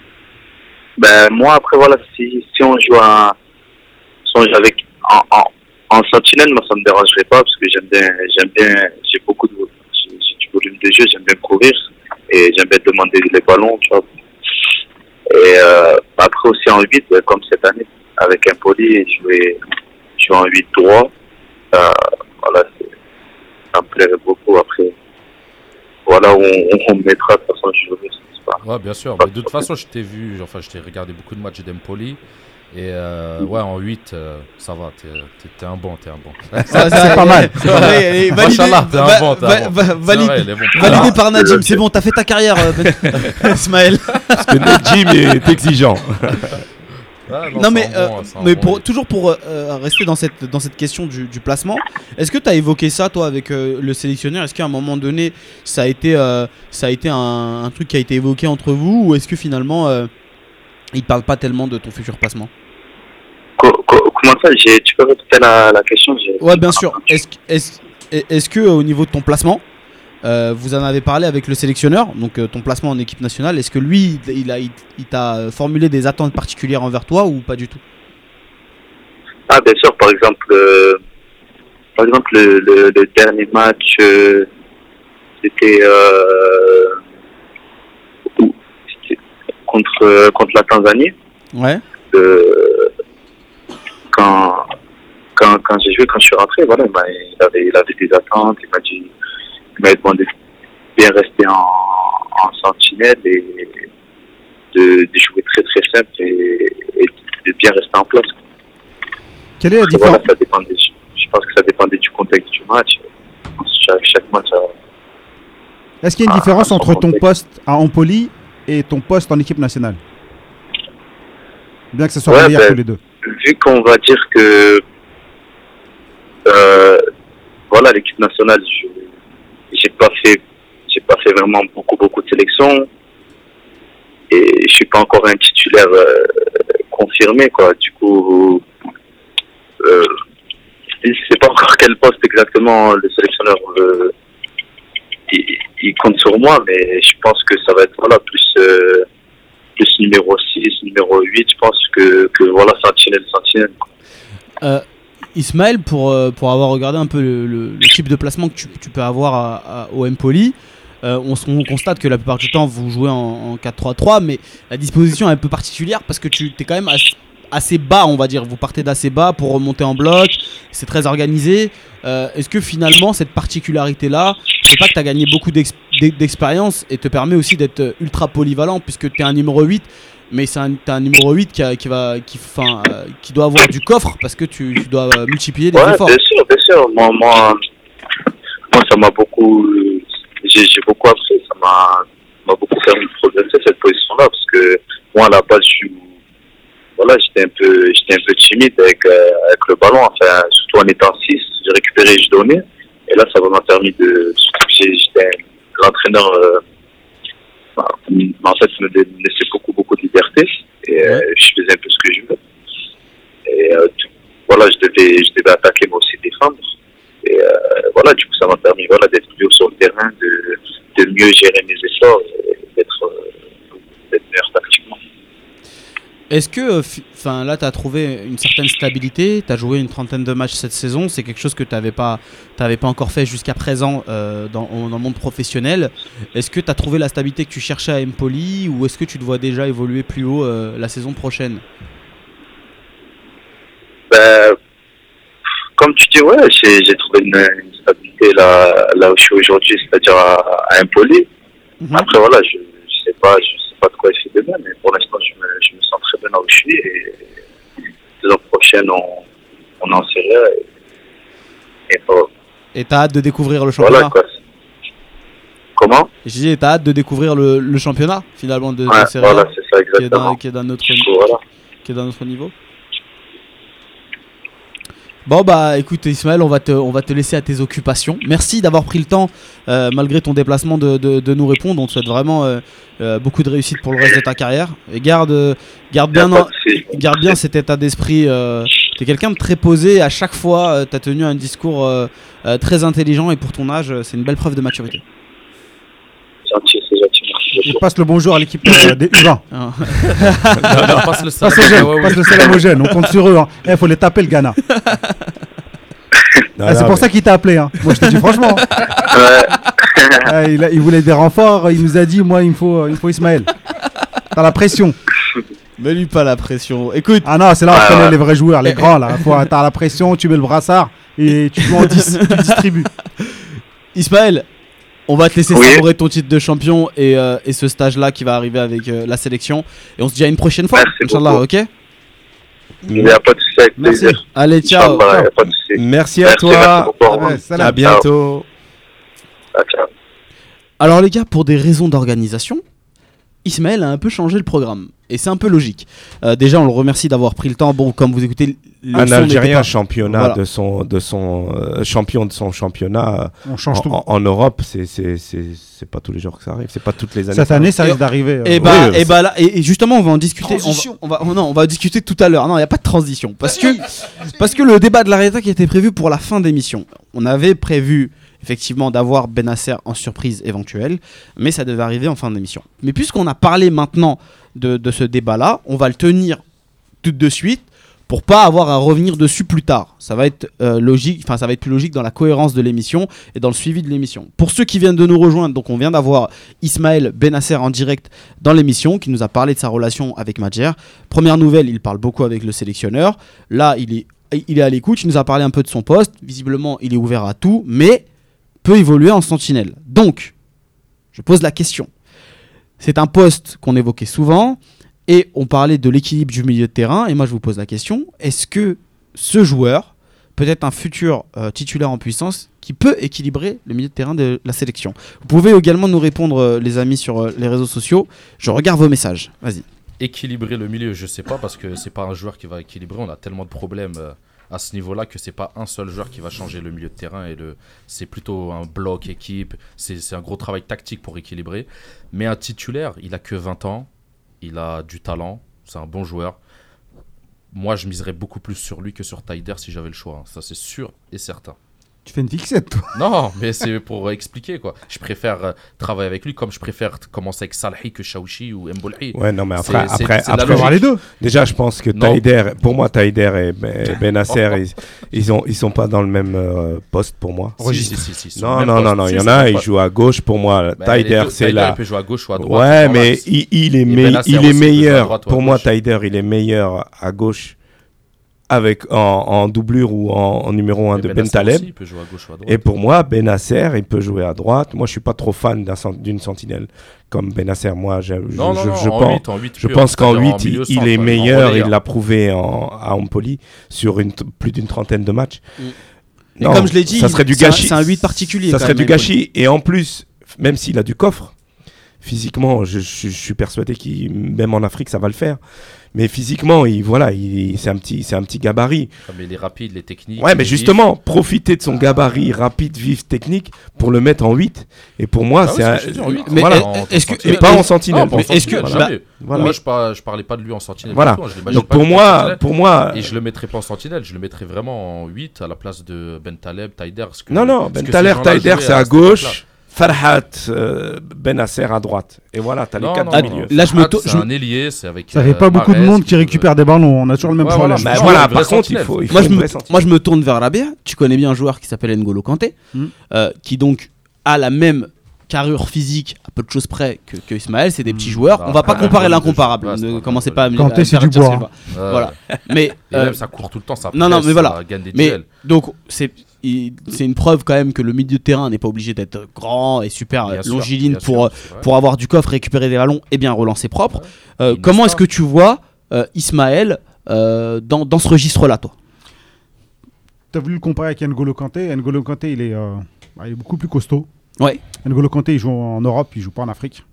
Ben, moi, après, voilà, si, si on joue à, si on joue avec, en, en, en sentinelle, moi, ça me dérangerait pas, parce que j'aime bien, j'aime bien, j'ai beaucoup de, j'ai du volume de jeu, j'aime bien courir, et j'aime bien demander les ballons, tu vois. Et euh, après aussi en 8, euh, comme cette année, avec un poli, jouer, jouer en 8 droit, euh, voilà, ça me plairait beaucoup. Après, voilà où on, on me mettra, de toute façon, je pas? Ouais, bien sûr. Mais de toute façon, je t'ai vu, enfin, je t'ai regardé beaucoup de matchs d'Empoli. Et euh, ouais, en 8, euh, ça va, t'es un bon, t'es un bon. (laughs) Ça, pas mal. c'est t'es un bon, t'es un bon. C'est validé- vrai, bon. validé par Najim. c'est- C'est bon, t'as fait ta carrière, euh, (laughs) (laughs) Ismaël. Parce que Jim est exigeant. Non, c'est mais, euh, bon, c'est mais bon pour, toujours pour euh, rester dans cette, dans cette question du, du placement, est-ce que tu as évoqué ça toi avec euh, le sélectionneur? Est-ce qu'à un moment donné ça a été, euh, ça a été un, un truc qui a été évoqué entre vous ou est-ce que finalement euh, il parle pas tellement de ton futur placement? Comment ça Tu peux répéter la, la question Ouais, bien sûr. Est-ce est-ce que au niveau de ton placement, Euh, vous en avez parlé avec le sélectionneur, donc euh, ton placement en équipe nationale. Est-ce que lui, il, il a, il, il t'a formulé des attentes particulières envers toi ou pas du tout? Ah, bien sûr, par exemple, euh, par exemple le, le, le dernier match, c'était contre, contre la Tanzanie. Ouais. Quand quand, quand j'ai joué, quand je suis rentré, voilà, il, avait, il avait des attentes, il m'a dit, il m'a demandé de bien rester en, en sentinelle et de, de jouer très très simple et, et de bien rester en place. Quelle est la voilà, différence ça dépendait, je, pense que ça dépendait du contexte du match. Chaque, chaque match, Est-ce qu'il y a une différence entre ton contexte. poste à Empoli et ton poste en équipe nationale? Bien que ce soit Ouais, meilleur ben, tous les deux. Vu qu'on va dire que euh, voilà l'équipe nationale j'ai pas fait j'ai pas fait vraiment beaucoup beaucoup de sélections. Et je suis pas encore un titulaire euh, confirmé quoi. Du coup euh, je sais pas encore quel poste exactement le sélectionneur veut il, compte sur moi mais je pense que ça va être voilà plus euh, plus numéro 6, numéro 8, je pense que, que voilà, Sentinelle, Sentinelle. Euh, Ismaël, pour, euh, pour avoir regardé un peu le, le- le type de placement que tu, tu peux avoir à, à- au Empoli, euh, on, on constate que la plupart du temps vous jouez en, en 4-3-3, mais la disposition est un peu particulière parce que tu es quand même assez bas, on va dire. Vous partez d'assez bas pour remonter en bloc, c'est très organisé. Euh, Est-ce que finalement cette particularité-là, sais pas que tu as gagné beaucoup d'ex- d'e- d'expérience et te permet aussi d'être euh, ultra polyvalent puisque tu es un numéro 8 mais c'est un, un numéro 8 qui, a- qui, va, qui, enfin, euh, qui doit avoir du coffre parce que tu, tu dois multiplier les Ouais, efforts. bien sûr, bien sûr. Moi, moi, moi ça m'a beaucoup, j'ai beaucoup appris, ça m'a beaucoup permis de progresser cette position-là parce que moi, à la base, je suis, voilà, j'étais un peu, j'étais un peu timide avec, euh, avec le ballon, enfin, surtout en étant 6, j'ai récupéré, je donnais. Et là, ça m'a permis de, j'étais l'entraîneur, euh, bah, en fait, me laissait beaucoup, beaucoup de liberté et euh, je faisais un peu ce que je veux. Et tout- voilà, je devais, je devais attaquer, mais aussi défendre. Et voilà, du coup, ça m'a permis voilà, d'être mieux sur le terrain, de, de mieux gérer mes efforts et d'être d'être meilleur. Est-ce que, euh, fi- enfin, là, tu as trouvé une certaine stabilité? Tu as joué une trentaine de matchs cette saison? C'est quelque chose que tu n'avais pas, t'avais pas encore fait jusqu'à présent euh, dans, dans le monde professionnel. Est-ce que tu as trouvé la stabilité que tu cherchais à Empoli ou est-ce que tu te vois déjà évoluer plus haut euh, la saison prochaine? Ben, comme tu dis, ouais, j'ai trouvé une, une stabilité là, là où je suis aujourd'hui, c'est-à-dire à, à Empoli. Mhm. Après, voilà, je ne sais, pas- je sais pas de quoi fait demain, mais pour l'instant, je me, je me sens très bien là où je suis. Et la saison prochaine, on, on en sait rien. Et, et voilà, Et tu as hâte de découvrir le championnat voilà quoi. Comment? Je disais, tu as hâte de découvrir le, le championnat finalement de, de Ouais, Serie A, voilà, ça qui est d'un autre, voilà. autre niveau? Bon bah écoute Ismaël, on va te, on va te laisser à tes occupations. Merci d'avoir pris le temps, euh, malgré ton déplacement, de, de- de nous répondre. On te souhaite vraiment euh, euh, beaucoup de réussite pour le reste de ta carrière. Et garde, garde bien, garde bien cet état d'esprit. Euh, T'es quelqu'un de très posé. À chaque fois, euh, t'as tenu un discours très intelligent et pour ton âge, c'est une belle preuve de maturité. Gentil, Il passe le bonjour à l'équipe euh, des U20. Hein. Non, non, passe le Passe salam. le jeune, Ouais, ouais, passe ouais. le salamogène. On compte sur eux. hein. Eh, faut les taper le Ghana. Ah, c'est pour mais- ça qu'il t'a appelé. Hein. Moi, je te dis franchement. Ouais. Ah, il, a- il voulait des renforts. Il nous a dit, moi, il me faut, il me faut Ismaël. T'as la pression. Mets lui pas la pression. Écoute, Ah non, c'est là où Ouais, on connaît ouais. les vrais joueurs, les grands là. T'as la pression, tu mets le brassard et tu joues en 10, tu distribues. Ismaël, on va te laisser Oui. savourer ton titre de champion et, euh, et ce stage-là qui va arriver avec euh, la sélection. Et on se dit à une prochaine fois. Merci Inch'Allah, beaucoup. ok? Il n'y a pas de souci avec Merci. plaisir. Allez, ciao. Pas de souci. Merci à Merci, merci toi. beaucoup. Salam. À bientôt. Ciao. Alors les gars, pour des raisons d'organisation, Ismaël a un peu changé le programme. Et c'est un peu logique. Euh, déjà, on le remercie d'avoir pris le temps. Bon, comme vous écoutez, le Un Algérien championnat Voilà. de son, de son euh, champion de son championnat On change tout. en, en Europe, c'est c'est c'est c'est pas tous les jours que ça arrive, c'est pas toutes les années. Cette année, arrive. ça risque d'arriver. euh, Et bah, Oui, et bah là, et, et justement, on va en discuter. On va, Transition. on va, oh non, on va discuter tout à l'heure. Non, il n'y a pas de transition. Parce que, parce que le débat de la réalité qui était prévu pour la fin d'émission, on avait prévu effectivement d'avoir Benasser en surprise éventuelle, mais ça devait arriver en fin d'émission. Mais puisqu'on a parlé maintenant de, de ce débat-là, on va le tenir tout de suite pour pas avoir à revenir dessus plus tard. Ça va être euh, logique, enfin ça va être plus logique dans la cohérence de l'émission et dans le suivi de l'émission. Pour ceux qui viennent de nous rejoindre, donc on vient d'avoir Ismaël Benasser en direct dans l'émission qui nous a parlé de sa relation avec Madjer. Première nouvelle, il parle beaucoup avec le sélectionneur. Là, il est il est à l'écoute, il nous a parlé un peu de son poste. Visiblement, il est ouvert à tout, mais peut évoluer en sentinelle. Donc, je pose la question. C'est un poste qu'on évoquait souvent. Et on parlait de l'équilibre du milieu de terrain. Et moi, je vous pose la question est-ce que ce joueur peut être un futur euh, titulaire en puissance qui peut équilibrer le milieu de terrain de la sélection? Vous pouvez également nous répondre, euh, les amis, sur euh, les réseaux sociaux. Je regarde vos messages. Vas-y. Équilibrer le milieu, je sais pas, parce que c'est pas un joueur qui va équilibrer. On a tellement de problèmes à ce niveau-là que c'est pas un seul joueur qui va changer le milieu de terrain. et le C'est plutôt un bloc équipe. C'est un gros travail tactique pour équilibrer. Mais un titulaire, il a que 20 ans. Il a du talent. C'est un bon joueur. Moi, je miserais beaucoup plus sur lui que sur Taider si j'avais le choix. hein. Ça, c'est sûr et certain. Tu fais une fixette, toi. (laughs) Non, mais c'est pour expliquer quoi. Je préfère euh, travailler avec lui comme je préfère commencer avec Salhi que Shaouchi ou Mbolhi. Ouais, non, mais après, après, après, avoir les deux. déjà, je pense que Non. Taider, pour moi, Taider et Ben (laughs) Benasser, ils, ils, ont, ils sont pas dans le même euh, poste pour moi. Si, si, si, Non, non, non, non, il y en a, le il poste. joue à gauche pour moi. Bah, les Taider, deux- c'est là. il peut jouer à gauche ou à droite. Ouais, mais il, il est, me- il meilleur. Pour moi. Taider, il est meilleur à gauche avec en, en doublure ou en, en numéro 1 Et de Benasser Bentaleb. aussi, il peut jouer à gauche ou à droite. Et pour moi, Benasser, il peut jouer à droite. Moi, je suis pas trop fan d'une sentinelle comme Benasser. Moi, je, je, non, non, je- non, je en pense, 8, en 8 je pur, pense qu'en c'est-à-dire 8, milieu il, est meilleur. Il l'a prouvé en- à Empoli sur une, plus d'une trentaine de matchs. Non, comme je l'ai dit, ça serait du c'est un- gâchis. C'est un 8 particulier. Ça serait du gâchis. Et en plus, même s'il a du coffre, physiquement, je, je- je suis persuadé qu'il, même en Afrique, ça va le faire. Mais physiquement, il, voilà, il, c'est un petit, c'est un petit gabarit. Ah, Mais les rapides, les techniques. Ouais, mais justement, profiter de son gabarit rapide, vif, technique pour le mettre en 8. Et pour moi, Ah c'est un. Mais voilà. est- est-ce que- Et mais- pas en sentinelle. Est-ce que- sentinelle, bah, voilà. Moi, je, par- je parlais pas de lui en sentinelle. Voilà. tout, hein, Donc pas pour moi, sentinelle. pour moi, Et je le mettrais pas en sentinelle, je le mettrais vraiment en 8 à la place de Ben Taleb, Taider. non, non, Ben gens-là Taider, c'est à gauche. Farhat, euh, Benasser à droite. Et voilà, t'as les quatre non. Là, je me C'est un ailier, c'est avec. Ça fait euh, pas beaucoup de monde qui récupère des ballons. On a toujours le même Ouais, problème. voilà, Bah par contre, il faut, Moi je, me, vraie sentinelle. moi, je me tourne vers Rabia. Tu connais bien un joueur qui s'appelle N'Golo Kanté, Mm. euh, qui donc a la même carrure physique, à peu de choses près, que, que Ismaël. C'est des petits Mm. joueurs. Ah, On va pas comparer l'incomparable. Ne commencez pas à me Kanté, c'est du bois, hein. Voilà. Mais Et euh, même, ça court tout le temps, ça non, non, mais voilà. ça gagne des Mais duels. donc c'est c'est une preuve quand même que le milieu de terrain n'est pas obligé d'être grand et super Bien sûr, longiligne pour sûr, euh, pour avoir du coffre, récupérer des ballons et bien relancer propre. Euh, comment est-ce que tu vois euh, Ismaël euh, dans, dans ce registre-là, toi? T'as voulu le comparer avec N'Golo Kanté? N'Golo Kanté, il est, euh, bah, il est beaucoup plus costaud. Ouais. N'Golo Kanté, il joue en Europe, il joue pas en Afrique.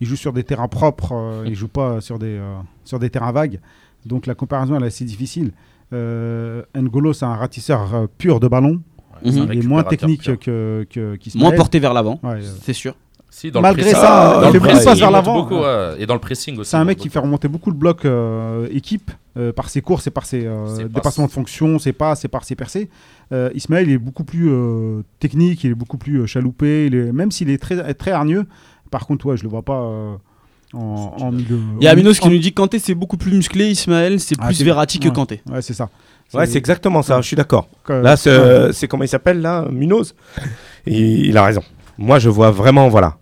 Il joue sur des terrains propres, euh, il (laughs) joue pas sur des, euh, sur des terrains vagues. Donc la comparaison, elle est assez difficile. Euh, N'Golo, c'est un ratisseur euh, pur de ballon. Il est moins technique que. Moins porté vers l'avant, Ouais, euh, c'est sûr. Si, dans Malgré le pressing, ça, dans il le fait beaucoup de passes vers l'avant. beaucoup, ouais. Et dans le pressing aussi. C'est un mec qui fait remonter beaucoup de blocs euh, équipe euh, par ses courses et par ses euh, dépassements de fonction, ses passes et par ses percées. Euh, Ismaël il est beaucoup plus euh, technique, il est beaucoup plus euh, chaloupé, il est- même s'il est très, très hargneux. Par contre, ouais, je le vois pas euh, en, en milieu. Il y a en- Aminos qui en- nous dit que Kanté c'est beaucoup plus musclé, Ismaël c'est Ah, plus Verratti que. Kanté. Ouais, c'est ça. Ouais, c'est exactement ça, je suis d'accord. Là, c'est, euh, comment il s'appelle là Munoz il, il a raison. Moi, je vois vraiment, voilà.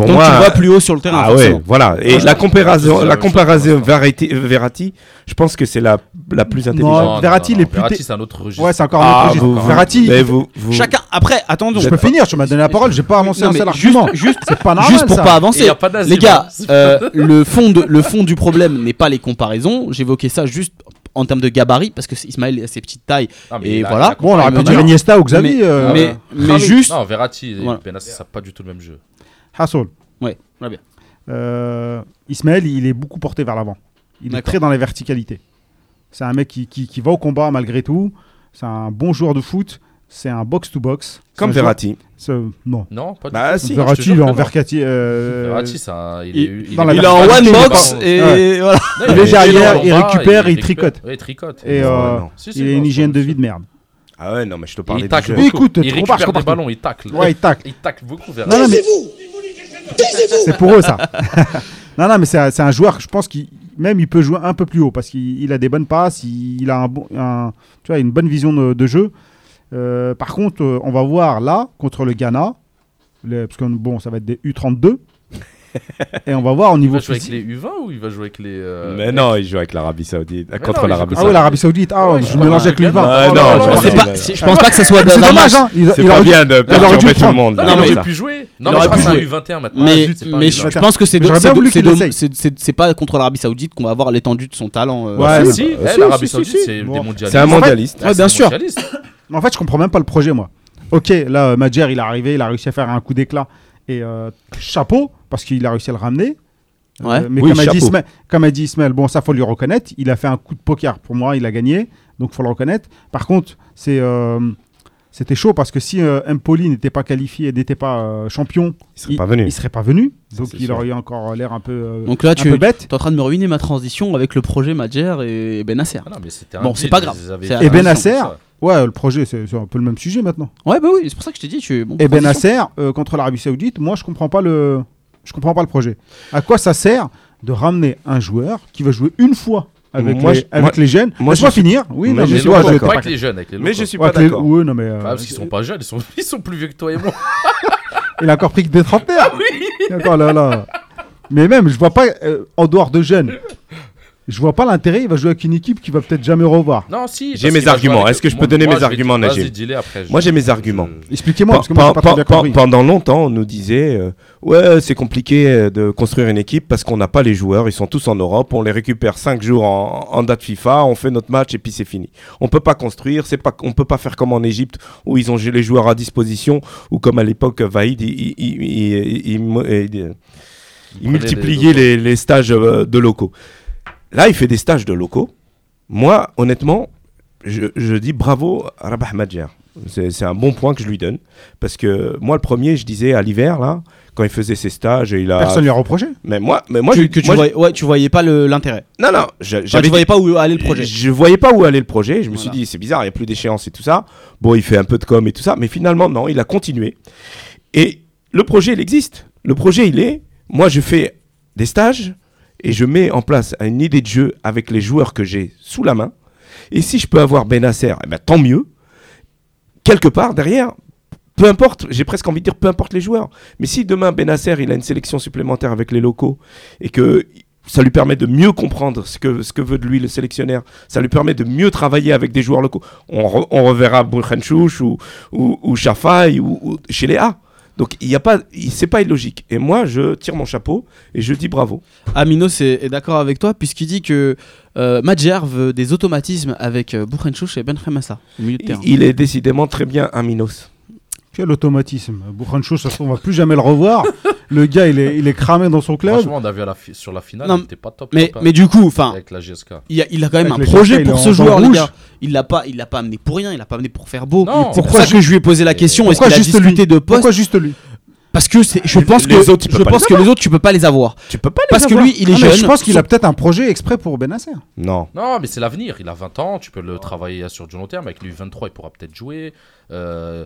Pour Donc moi, tu le vois plus haut sur le terrain. ah ouais, voilà. Et Ouais, la comparaison, la comparaison l'instant. Verratti, Verratti, je pense que c'est la, la plus Non, intelligente. Verratti, plus Verratti, té- c'est un autre registre. Ouais, c'est encore un Ah, autre registre. vous- Verratti, mais vous, vous- Chacun. Après, attendons. je peux finir, tu m'as donné la parole, j'ai pas avancé Non, un seul juste- argument. juste- c'est pas normal. Juste pour ça. pas avancer. y a pas d'asile, Les gars, hein. euh, (laughs) le, fond de, le fond du problème n'est pas les comparaisons. J'évoquais ça juste en termes de gabarit parce que Ismaël a ses petites tailles. Ah, Et voilà. Bon, on aurait Ah, pu dire non. Iniesta ou Xavi. Mais- euh, mais mais Xavi. juste. Non, Verratti et Voilà. Benassi, ça pas du tout le même jeu. Hassoul. Ouais, très bien. Euh, Ismaël, il est beaucoup porté vers l'avant. Il est très dans la verticalité. C'est un mec qui, qui, qui va au combat malgré tout. C'est un bon joueur de foot. C'est un box-to-box. Comme joueur- Verratti. Non. Non, pas du Bah, tout. si. Verratti, il est en verticati. euh, Verratti, un- il, il- est, il dans est- la Il est en one il est box et Ouais. voilà. Non, il est derrière, il récupère, il tricote. Il tricote. Et euh, il a une hygiène de vie de merde. Ah ouais, non, mais je te Et parlais il tacle. Mais écoute, il récupère des ballons, il tacle. Ouais, il tacle. Il tacle beaucoup vers Non, non, c'est pour eux ça. (laughs) non, non, mais c'est un, joueur, je pense qu'il même il peut jouer un peu plus haut parce qu'il il a des bonnes passes, il, a une bonne vision de, jeu. Euh, par contre, euh, on va voir là contre le Ghana, parce que bon, ça va être des U32, (laughs) et on va voir au Il niveau va jouer avec les U20 ou il va jouer avec les. euh, Mais non, il joue avec l'Arabie Saoudite. Mais contre il l'Arabie joue Ah oui, Saoudite. l'Arabie Saoudite, ah, Ouais, je mélange avec crois le que- U20. Ah, Oh non, je pas- pense pas que ce soit C'est dommage, hein. Il, C'est il pas bien de perturber tout le monde. Non, Non, mais il aurait pu jouer. Non, il mais c'est un jouer. U21 maintenant. Mais, zut, c'est pas un mais U20. je pense que c'est c'est pas contre l'Arabie Saoudite qu'on va voir l'étendue de son talent. euh. Ouais, si, eh, l'Arabie Saoudite, c'est des mondialistes. C'est un mondialiste. Ouais, bien c'est sûr. mondialiste. En fait, je comprends même pas le projet, moi. Ok, là, euh, Madjer, il est arrivé, il a réussi à faire un coup d'éclat. Et euh, chapeau, parce qu'il a réussi à le ramener. Euh, mais Oui, comme, a dit. Ismaël, comme a dit Ismaël, bon, ça faut lui reconnaître. Il a fait un coup de poker pour moi, il a gagné. Donc, faut le reconnaître. Par contre, c'est. euh, c'était chaud parce que si euh, Empoli n'était pas qualifié, n'était pas euh, champion, Il serait pas venu. il serait pas venu. Donc il sûr. aurait eu encore l'air un peu, euh, Donc là, un tu peu bête. es en train de me ruiner ma transition avec le projet Madjer et Benacer. Ah non, mais Bon, c'est pas grave. Et un Ben deal Nasser, pour ça. Ouais, le projet, c'est un peu le même sujet maintenant. Ouais, bah oui, c'est pour ça que je t'ai dit. Tu... Bon, Et Ben transition. Nasser euh, contre l'Arabie Saoudite, moi je comprends pas le, je comprends pas le projet. À quoi ça sert de ramener un joueur qui va jouer une fois avec Moi, les, je- avec moi- les jeunes moi, Laisse-moi je suis- finir. Oui, Mais non, je suis pas je- d'accord. pas avec les jeunes, avec les Mais je suis pas d'accord. non, mais, euh, Ah, parce qu'ils sont pas jeunes, ils sont, (laughs) ils sont plus vieux que toi et moi. (laughs) Il a encore pris que des trentenaires. D'accord, là, là. Mais même, je vois pas, euh, en dehors de jeunes, je vois pas l'intérêt. Il va jouer avec une équipe qui va peut-être jamais revoir. Non, si. J'ai mes arguments. Est-ce que je peux donner mes arguments, Najib Vas-y, dis-les après. Moi, j'ai mes arguments. Expliquez-moi. Pendant longtemps, on nous disait euh, Ouais, c'est compliqué euh, de construire une équipe parce qu'on n'a pas les joueurs, ils sont tous en Europe, on les récupère 5 jours en, en date FIFA, on fait notre match et puis c'est fini. On peut pas construire, c'est pas, on peut pas faire comme en Égypte où ils ont les joueurs à disposition ou comme à l'époque Vaïd, il, multipliait les- stages euh, de locaux. Là, il fait des stages de locaux. Moi, honnêtement, je, je dis bravo à Rabah Madjer. C'est un bon point que je lui donne. Parce que moi, le premier, je disais à l'hiver, là, quand il faisait ses stages, il a. Personne lui a reproché. Mais moi, mais moi, Tu- je- que tu, moi, je- voyais, ouais, tu voyais pas l'intérêt. Non, non, je- Enfin, tu voyais pas où allait le projet. je voyais pas où allait le projet. Je me suis dit, c'est bizarre, il n'y a plus d'échéance et tout ça. Bon, il fait un peu de com et tout ça. Mais finalement, non, il a continué. Et le projet, il existe. Le projet, il est. Moi, je fais des stages et je mets en place une idée de jeu avec les joueurs que j'ai sous la main. Et si je peux avoir Benasser, eh ben, tant mieux. Quelque part derrière, peu importe, j'ai presque envie de dire peu importe les joueurs. Mais si demain Benasser, il a une sélection supplémentaire avec les locaux et que ça lui permet de mieux comprendre ce que, ce que veut de lui le sélectionneur, ça lui permet de mieux travailler avec des joueurs locaux. On, re- on reverra Boulkhenchouch ou, ou, ou Chafai ou, ou chez les. Donc il y a pas, c'est pas illogique. Et moi, je tire mon chapeau et je dis bravo. Aminos est, est d'accord avec toi puisqu'il dit que euh, Madjer veut des automatismes avec euh, Bouchenchouch et Ben Khemassa au milieu de Il, terrain. il est décidément très bien un Minos. Quel automatisme? Bourrancho, ça se trouve, on va plus jamais le revoir. (laughs) le gars, il est, il est cramé dans son club. Franchement, on a vu à la fi- sur la finale, Non, il était pas top. Mais, top, hein, mais du coup, enfin, avec la GSK. il, a- il a quand même Avec un projet pour ce joueur, les gars. Il l'a pas, il l'a pas amené pour rien. Il l'a pas amené pour faire beau. Non. c'est pour Pourquoi ça que je lui ai posé la question. Est-ce Pourquoi qu'il a juste lui discuté de poste? Pourquoi juste lui? Parce que c'est- je pense les que autres, je pense les que les autres, tu peux pas les avoir. Tu peux pas les Parce que avoir. lui, il est Ah, mais jeune. Je pense qu'il a peut-être un projet exprès pour Benasser. Non. Non, mais c'est l'avenir. Il a 20 ans, tu peux le travailler sur du long terme. Avec lui, 23, il pourra peut-être jouer. Euh,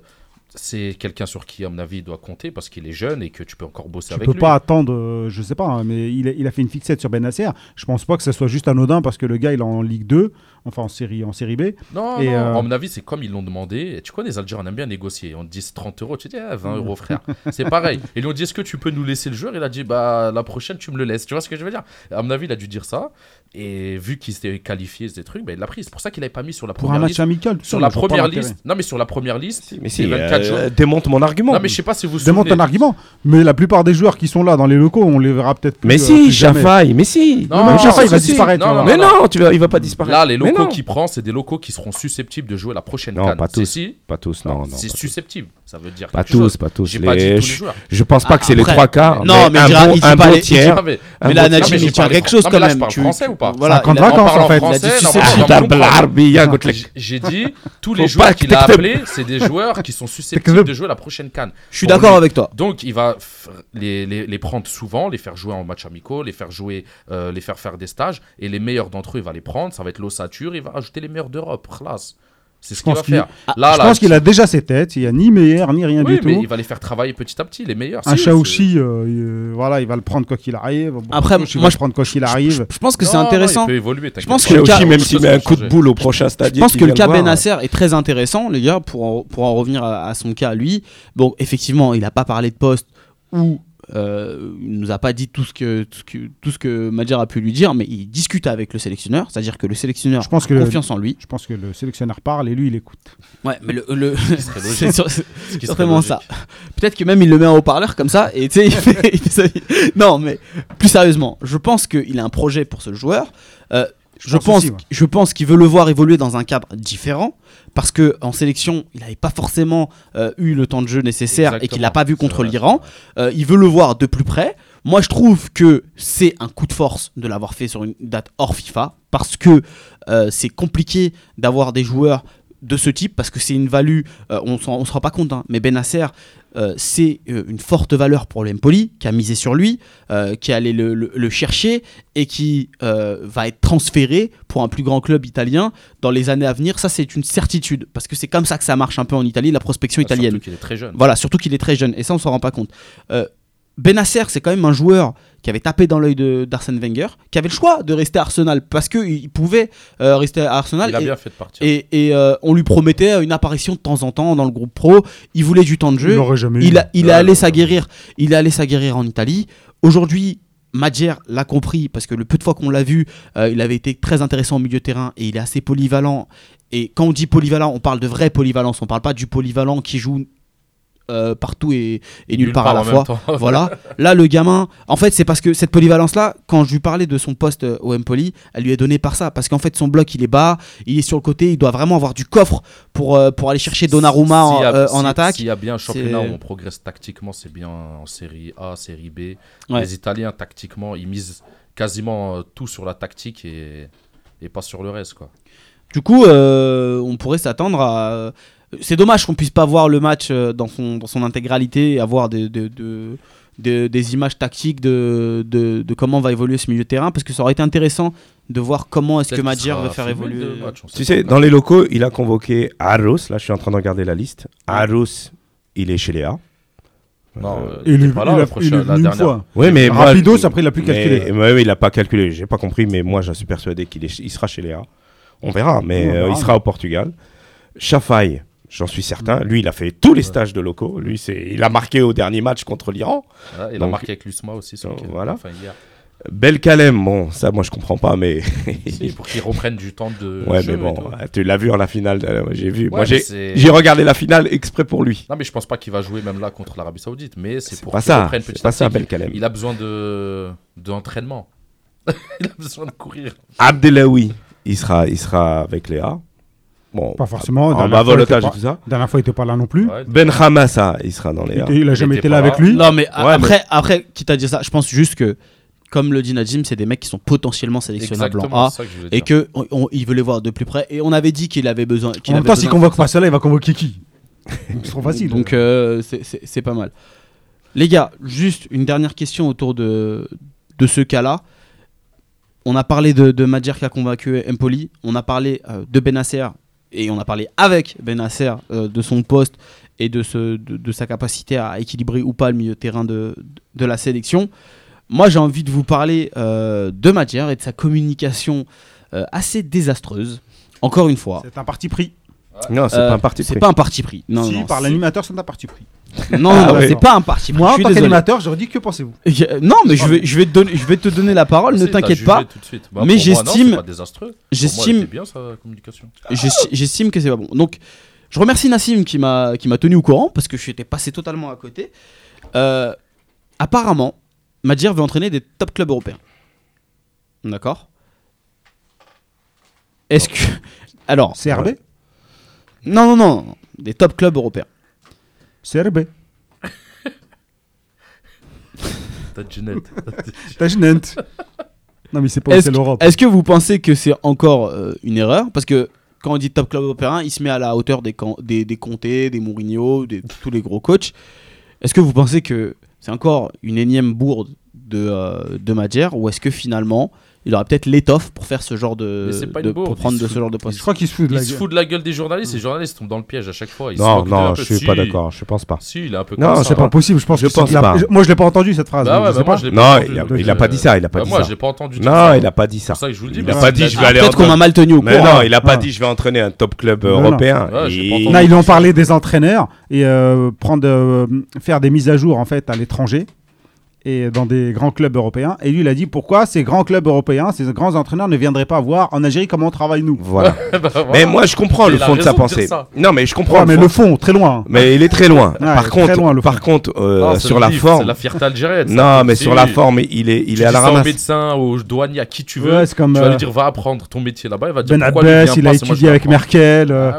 c'est quelqu'un sur qui, à mon avis, il doit compter parce qu'il est jeune et que tu peux encore bosser Tu avec peux lui. pas attendre, euh, je sais pas, hein, mais il a, il a fait une fixette sur Benasser. Je pense pas que ça soit juste anodin parce que le gars, il est en Ligue 2, enfin en série, en série B. Non, Et, non, euh, à mon avis, c'est comme ils l'ont demandé. Et tu connais, les Algériens on aime bien négocier. On te dit 30 euros, tu dis ah, 20 euros, frère. (laughs) C'est pareil. Ils lui ont dit est-ce que tu peux nous laisser le joueur? Il a dit bah la prochaine, tu me le laisses. Tu vois ce que je veux dire? À mon avis, il a dû dire ça. Et vu qu'il s'était qualifié, ces trucs, bah, il l'a pris. C'est pour ça qu'il avait pas mis sur la Pour un première match liste. amical. Sur la première liste. Non, mais sur la première liste, Mais si, les 24 euh, joueurs. démonte mon argument. Non, mais je sais pas si vous Démonte un argument. Mais la plupart des joueurs qui sont là dans les locaux, on les verra peut-être plus. Mais euh, si. Jaffaï, mais si. Non, mais non, Jaffa, il va disparaître. Mais non, tu vas, il va pas disparaître. Là, les locaux qu'il prend, c'est des locaux qui seront susceptibles de jouer la prochaine Non, pas C'est tous. si. Pas tous, non, non. c'est susceptible. Ça veut dire pas tous, pas tous. Les... Pas dit tous les. Je, pense pas que c'est les trois quarts. Non, mais, mais un, dirais, bon, un bon les... tiers. mais, mais là, Najim, il tient quelque chose quand même. Tu français ou pas? Voilà, quand vacances en fait. J'ai dit (laughs) tous les joueurs qu'il a appelés, c'est des joueurs qui sont (laughs) susceptibles de jouer la prochaine canne. Je suis d'accord avec toi. Donc il va les prendre souvent, les faire jouer en match amicaux, les faire jouer, euh, les faire faire des stages et les meilleurs d'entre eux, il va les prendre. Ça va être l'ossature, il va ajouter les meilleurs d'Europe. Classe. C'est ce Je qu'il va qu'il- faire. Ah, Là, je là, pense qu'il a déjà ses têtes. Il n'y a ni meilleur, ni rien Oui, du mais tout. il va les faire travailler petit à petit, les meilleurs. Un Shaoxi, euh, il- voilà, il va le prendre quoi qu'il arrive. Bon, Après, moi, va je- le prendre quoi qu'il Je, arrive. je pense que c'est non, intéressant. il peut évoluer, t'inquiète pense que cas- même s'il met un coup de boule au prochain stade. Je pense que le cas Benasser est très intéressant, les gars, pour en, pour en revenir à, à son cas lui. Bon, effectivement, il n'a pas parlé de poste ou euh, il nous a pas dit tout ce que tout ce que, tout ce que Madjer a pu lui dire, mais il discute avec le sélectionneur, c'est-à-dire que le sélectionneur Je pense a que le- confiance en lui. Je pense que le sélectionneur parle et lui, il écoute. Ouais, mais le, (laughs) c'est Ce logique. ça. Peut-être que même il le met en haut-parleur comme ça et tu sais, il fait- il fait ça. Non, mais plus sérieusement, je pense qu'il a un projet pour ce joueur. Euh, je, pense pense, aussi, ouais. je pense qu'il veut le voir évoluer dans un cadre différent parce que en sélection, il n'avait pas forcément euh, eu le temps de jeu nécessaire et qu'il n'a pas vu contre l'Iran. Euh, il veut le voir de plus près. Moi, je trouve que c'est un coup de force de l'avoir fait sur une date hors FIFA parce que euh, c'est compliqué d'avoir des joueurs de ce type parce que c'est une value, euh, on on se rend pas compte, hein, mais Benasser, euh, c'est euh, une forte valeur pour l'Empoli qui a misé sur lui, euh, qui allé le, le- le chercher et qui va être transféré pour un plus grand club italien dans les années à venir. Ça, c'est une certitude parce que c'est comme ça que ça marche un peu en Italie, la prospection Ah, italienne. Surtout qu'il est très jeune. Voilà, surtout qu'il est très jeune, et ça on s'en rend pas compte. Benasser, c'est quand même un joueur qui avait tapé dans l'œil de- d'Arsène Wenger, qui avait le choix de rester à Arsenal parce qu'il pouvait euh, rester à Arsenal. Il a et bien fait de partir. et, et, euh, on lui promettait une apparition de temps en temps dans le groupe pro. Il voulait du temps de Il jeu. l'aurait jamais eu. Il, a, il est Ouais, allé s'aguerrir. Il est allé s'aguerrir en Italie. Aujourd'hui, Madjer l'a compris parce que le peu de fois qu'on l'a vu, euh, il avait été très intéressant au milieu de terrain et il est assez polyvalent. Et quand on dit polyvalent, on parle de vraie polyvalence. On parle pas du polyvalent qui joue euh, partout et, et nulle, part, à la en fois. temps. (laughs) Voilà. Là, le gamin, en fait, c'est parce que cette polyvalence-là, quand je lui parlais de son poste euh, au Empoli, elle lui est donnée par ça. Parce qu'en fait, son bloc, il est bas, il est sur le côté, il doit vraiment avoir du coffre pour, euh, pour aller chercher Donnarumma en, y a- euh, en si- attaque. S'il y a bien un championnat où on progresse tactiquement, c'est bien en série A, série B. Ouais. Les Italiens, tactiquement, ils misent quasiment tout sur la tactique et, et pas sur le reste. Quoi. Du coup, euh, on pourrait s'attendre à. C'est dommage qu'on puisse pas voir le match euh, dans son, dans son intégralité et avoir des, de- de- de- des images tactiques de, de, de comment va évoluer ce milieu de terrain parce que ça aurait été intéressant de voir comment est-ce que Madjer sera faire évoluer. le match, sait Tu sais, dans les locaux, il a convoqué Arus. Là, je suis en train de regarder la liste. Arus, il est chez Léa. Non, Euh, euh, Il il pas là, il le a- prochain- il est la une dernière. fois. Oui, mais moi- Rapidos, après, il a plus calculé. Mais, ouais, il a pas calculé. J'ai pas compris, mais moi, je suis persuadé qu'il est, il sera chez Léa. On verra, mais On verra. euh, il sera au Portugal. Chafai, j'en suis certain. Lui, il a fait tous les stages de locaux. Lui, c'est, il a marqué au dernier match contre l'Iran. Ouais, il a marqué avec l'USMA aussi. Donc, week-end, voilà. enfin, hier. Belkalem, bon, ça, moi, je comprends pas, mais. Si, (laughs) pour qu'ils reprennent du temps de ouais, jeu mais bon, tu l'as vu en la finale. euh, j'ai vu. Ouais, moi, j'ai, regardé la finale exprès pour lui. Non, mais je pense pas qu'il va jouer même là contre l'Arabie Saoudite, mais c'est pour reprennent C'est petit pas ça. Belkalem. Il a besoin de d'entraînement. (laughs) il a besoin de courir. Abdelawi, il sera, il sera avec Léa. Bon, Pas forcément. en bas il volotage et tout ça. Dernière fois, il était pas là non plus. Ouais, Ben Hamassa, il sera dans Il, Léa. était- il a jamais Il été là avec lui. Non, mais Ouais, après, après, quitte à dire ça, je pense juste que, comme le dit Najim, c'est des mecs qui sont potentiellement sélectionnables en A que et que on- on- il veut les voir de plus près. Et on avait dit qu'il avait besoin. qu'il En même temps, s'il convoque pas cela, il va convoquer qui? C'est trop facile. Donc euh, c'est pas mal. Les gars, juste une dernière question autour de, de ce cas-là. On a parlé de, de Madjer qui a convaincu Empoli. On a parlé euh, de Benasser et on a parlé avec Benasser euh, de son poste et de, ce, de, de sa capacité à équilibrer ou pas le milieu de terrain de, de la sélection. Moi, j'ai envie de vous parler euh, de Madjer et de sa communication euh, assez désastreuse. Encore une fois. c'est un parti pris. Non, c'est Euh, pas un parti C'est pris. pas un parti pris. Non, si, non, par c'est- l'animateur, c'est un parti pris. Non, Ah non, ouais. c'est pas un parti pris. Moi, je en tant qu'animateur, j'aurais dit que pensez-vous Euh, Non, mais je vais, je vais te donner, je vais te donner la parole. ne t'as t'inquiète pas. tout de suite. Bah, Mais j'estime- J'estime, j'estime que c'est pas bon. Donc, je remercie Nassim qui m'a, tenu au courant parce que je suis passé totalement à côté. Euh, apparemment, Madjer veut entraîner des top clubs européens. D'accord? Est-ce que, alors, CRB non, non, non, non, des top clubs européens. CRB. T'as Ginette. Tajnent. Non, mais c'est pas Est-ce l'Europe. Est-ce que vous pensez que c'est encore euh, une erreur? Parce que quand on dit top club européen, il se met à la hauteur des, des, des Conte, des Mourinho, des, tous les gros coachs. Est-ce que vous pensez que c'est encore une énième bourde de, euh, de Madjer? Ou est-ce que finalement il aura peut-être l'étoffe pour faire ce genre de, pour prendre de ce genre de poste. Je crois qu'il se fout de la gueule. Fout de la gueule des journalistes. Les journalistes tombent dans le piège à chaque fois. Non, non, je suis pas d'accord. Je pense pas. Si, il est un peu. Non, c'est pas hein. possible. Je pense. Je pense. Moi, je l'ai pas entendu cette phrase. Bah bah non, il a pas dit ça. Il a pas bah dit ça. Moi, j'ai pas entendu. Non, il a pas dit ça. Ça je vous dis. Il a pas dit je vais aller. Peut-être qu'on m'a mal tenu au courant. Non, il a pas dit je vais entraîner un top club européen. Non, ils ont parlé des entraîneurs et euh, prendre euh, faire des mises à jour en fait à l'étranger et dans des grands clubs européens. Et lui, il a dit pourquoi ces grands clubs européens, ces grands entraîneurs ne viendraient pas voir en Algérie comment on travaille nous? Voilà. (laughs) Bah, mais moi, je comprends le fond de sa pensée. Non, mais je comprends. Ouais, mais le fond, très loin. Mais il est très loin. Par, contre, euh, sur la livre, forme, la fierté algérienne. Non, mais sur la forme, il est, il est à la ramasse. Au médecin, au douanier, à qui tu veux. Ouais, comme, tu vas lui euh, dire va apprendre ton métier là-bas. Ben il a étudié avec Merkel. Euh,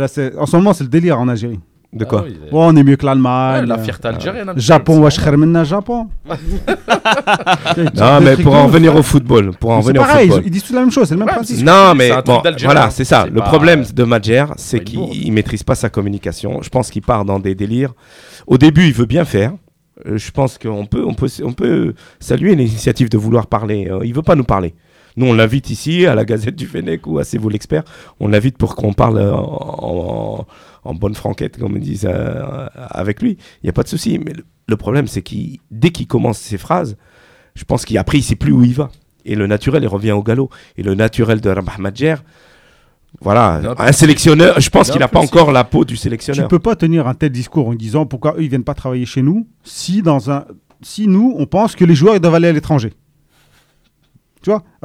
ah en ce moment, c'est le délire en Algérie. De quoi On est mieux que l'Allemagne. La fierté euh, algérienne. Japon, wesh, Khermenna, Japon. (laughs) non, mais pour en revenir au football. Pour en venir au football. ils disent tout la même chose, c'est le même ouais, principe. Non, mais bon, voilà, c'est ça. Le problème de Madjer, c'est qu'il ne maîtrise pas sa communication. Je pense qu'il part dans des délires. Au début, il veut bien faire. Euh, je pense qu'on peut, on peut, on peut saluer l'initiative de vouloir parler. Euh, il ne veut pas nous parler. Nous, on l'invite ici, à la Gazette du Fennec ou à C'est vous l'expert. On l'invite pour qu'on parle en, bonne franquette, comme on dit, euh, avec lui. Il n'y a pas de souci. Mais le, problème, c'est que dès qu'il commence ses phrases, je pense qu'après, il ne sait plus où il va. Et le naturel, il revient au galop. Et le naturel de Rabah Madjer, voilà, un sélectionneur, je pense qu'il n'a pas encore la peau du sélectionneur. Tu ne peux pas tenir un tel discours en disant pourquoi eux, ils viennent pas travailler chez nous si, si nous, on pense que les joueurs ils doivent aller à l'étranger.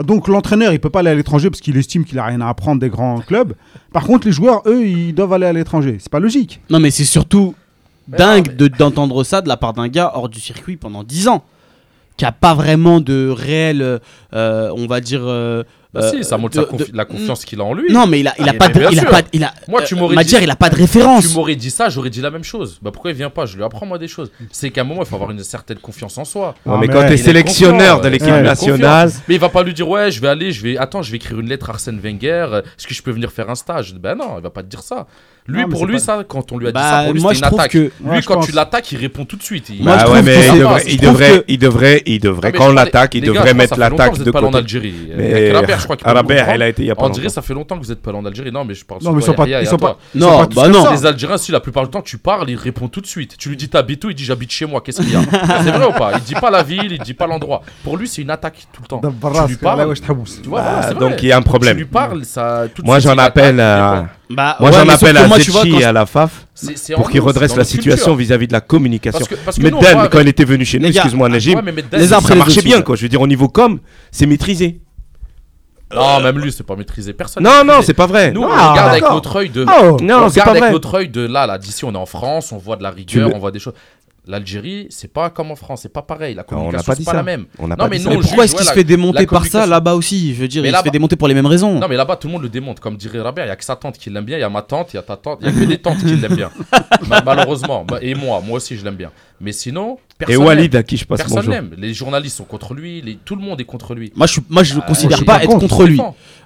Donc l'entraîneur, il peut pas aller à l'étranger parce qu'il estime qu'il a rien à apprendre des grands clubs. Par contre, les joueurs, eux, ils doivent aller à l'étranger. C'est pas logique. Non, mais c'est surtout dingue de- d'entendre ça de la part d'un gars hors du circuit pendant 10 ans, qui a pas vraiment de réel, euh, euh, on va dire, euh, bah si, ça montre la confiance qu'il a en lui. Non, mais il a, il a, ah, pas, de, il a il a Moi, tu euh, m'aurais dit, il a pas de référence. Tu m'aurais dit ça, j'aurais dit la même chose. Bah pourquoi il vient pas? Je lui apprends moi des choses. C'est qu'à un moment, il faut avoir une certaine confiance en soi. Ouais, mais, mais, quand t'es sélectionneur de l'équipe nationale, mais il va pas lui dire ouais, je vais aller, je vais, attends, je vais écrire une lettre à Arsène Wenger. Est-ce que je peux venir faire un stage? Ben non, il va pas te dire ça. Lui, pour lui, ça, quand on lui a dit bah, ça, pour lui. Que... Lui, quand tu l'attaques, il répond tout de suite. Il... Bah, ouais, mais il devrait, il devrait, il devrait, quand on l'attaque, il devrait mettre l'attaque de côté. pas en Algérie. Mais Rabert, je crois qu'il Rabert, elle a été il y a pas longtemps. ça fait longtemps que vous n'êtes pas en Algérie. Non, mais je parle. Non, mais ils sont pas. Sont pas. Bah non, bah non. Les Algériens, si la plupart du temps tu parles, ils répondent tout de suite. Tu lui dis t'habites où? Il dit j'habite chez moi. Qu'est-ce qu'il y a? (laughs) C'est vrai ou pas? Il dit pas la ville, il dit pas l'endroit. Pour lui, c'est une attaque tout le temps. Tu parles. Bah, donc il y a un problème. Tu lui parles, ça. Moi, j'en appelle. Bah, moi, j'en appelle à moi, et à la FAF pour qu'ils redressent la situation vis-à-vis de la communication. mais que, quand elle était venue chez nous, excuse-moi, ah, Najib, ça marchait bien, quoi. Je veux dire, au niveau com, c'est maîtrisé. Non, euh, même lui, c'est pas maîtrisé. Personne. Non, non, c'est pas vrai. Nous, on ah, regarde avec notre œil de. Oh. Avec notre œil de là, là. D'ici, on est en France, on voit de la rigueur, on voit des choses. L'Algérie, c'est pas comme en France, c'est pas pareil. La ah, communication, c'est pas, la même. On pas mais non, pourquoi est-ce qu'il se fait démonter par ça là-bas aussi Je veux dire, il se fait démonter pour les mêmes raisons. Non, mais là-bas, tout le monde le démonte. Comme dirait Rabia, il y a que sa tante qui l'aime bien, il y a ma tante, il y a ta tante, il y a que des tantes qui l'aiment bien. (laughs) Malheureusement. Bah, et moi, moi aussi, je l'aime bien. Mais sinon, personne. Et Walid à qui je passe Personne n'aime. Les journalistes sont contre lui, tout le monde est contre lui. Moi, je ne euh, considère pas, être contre lui.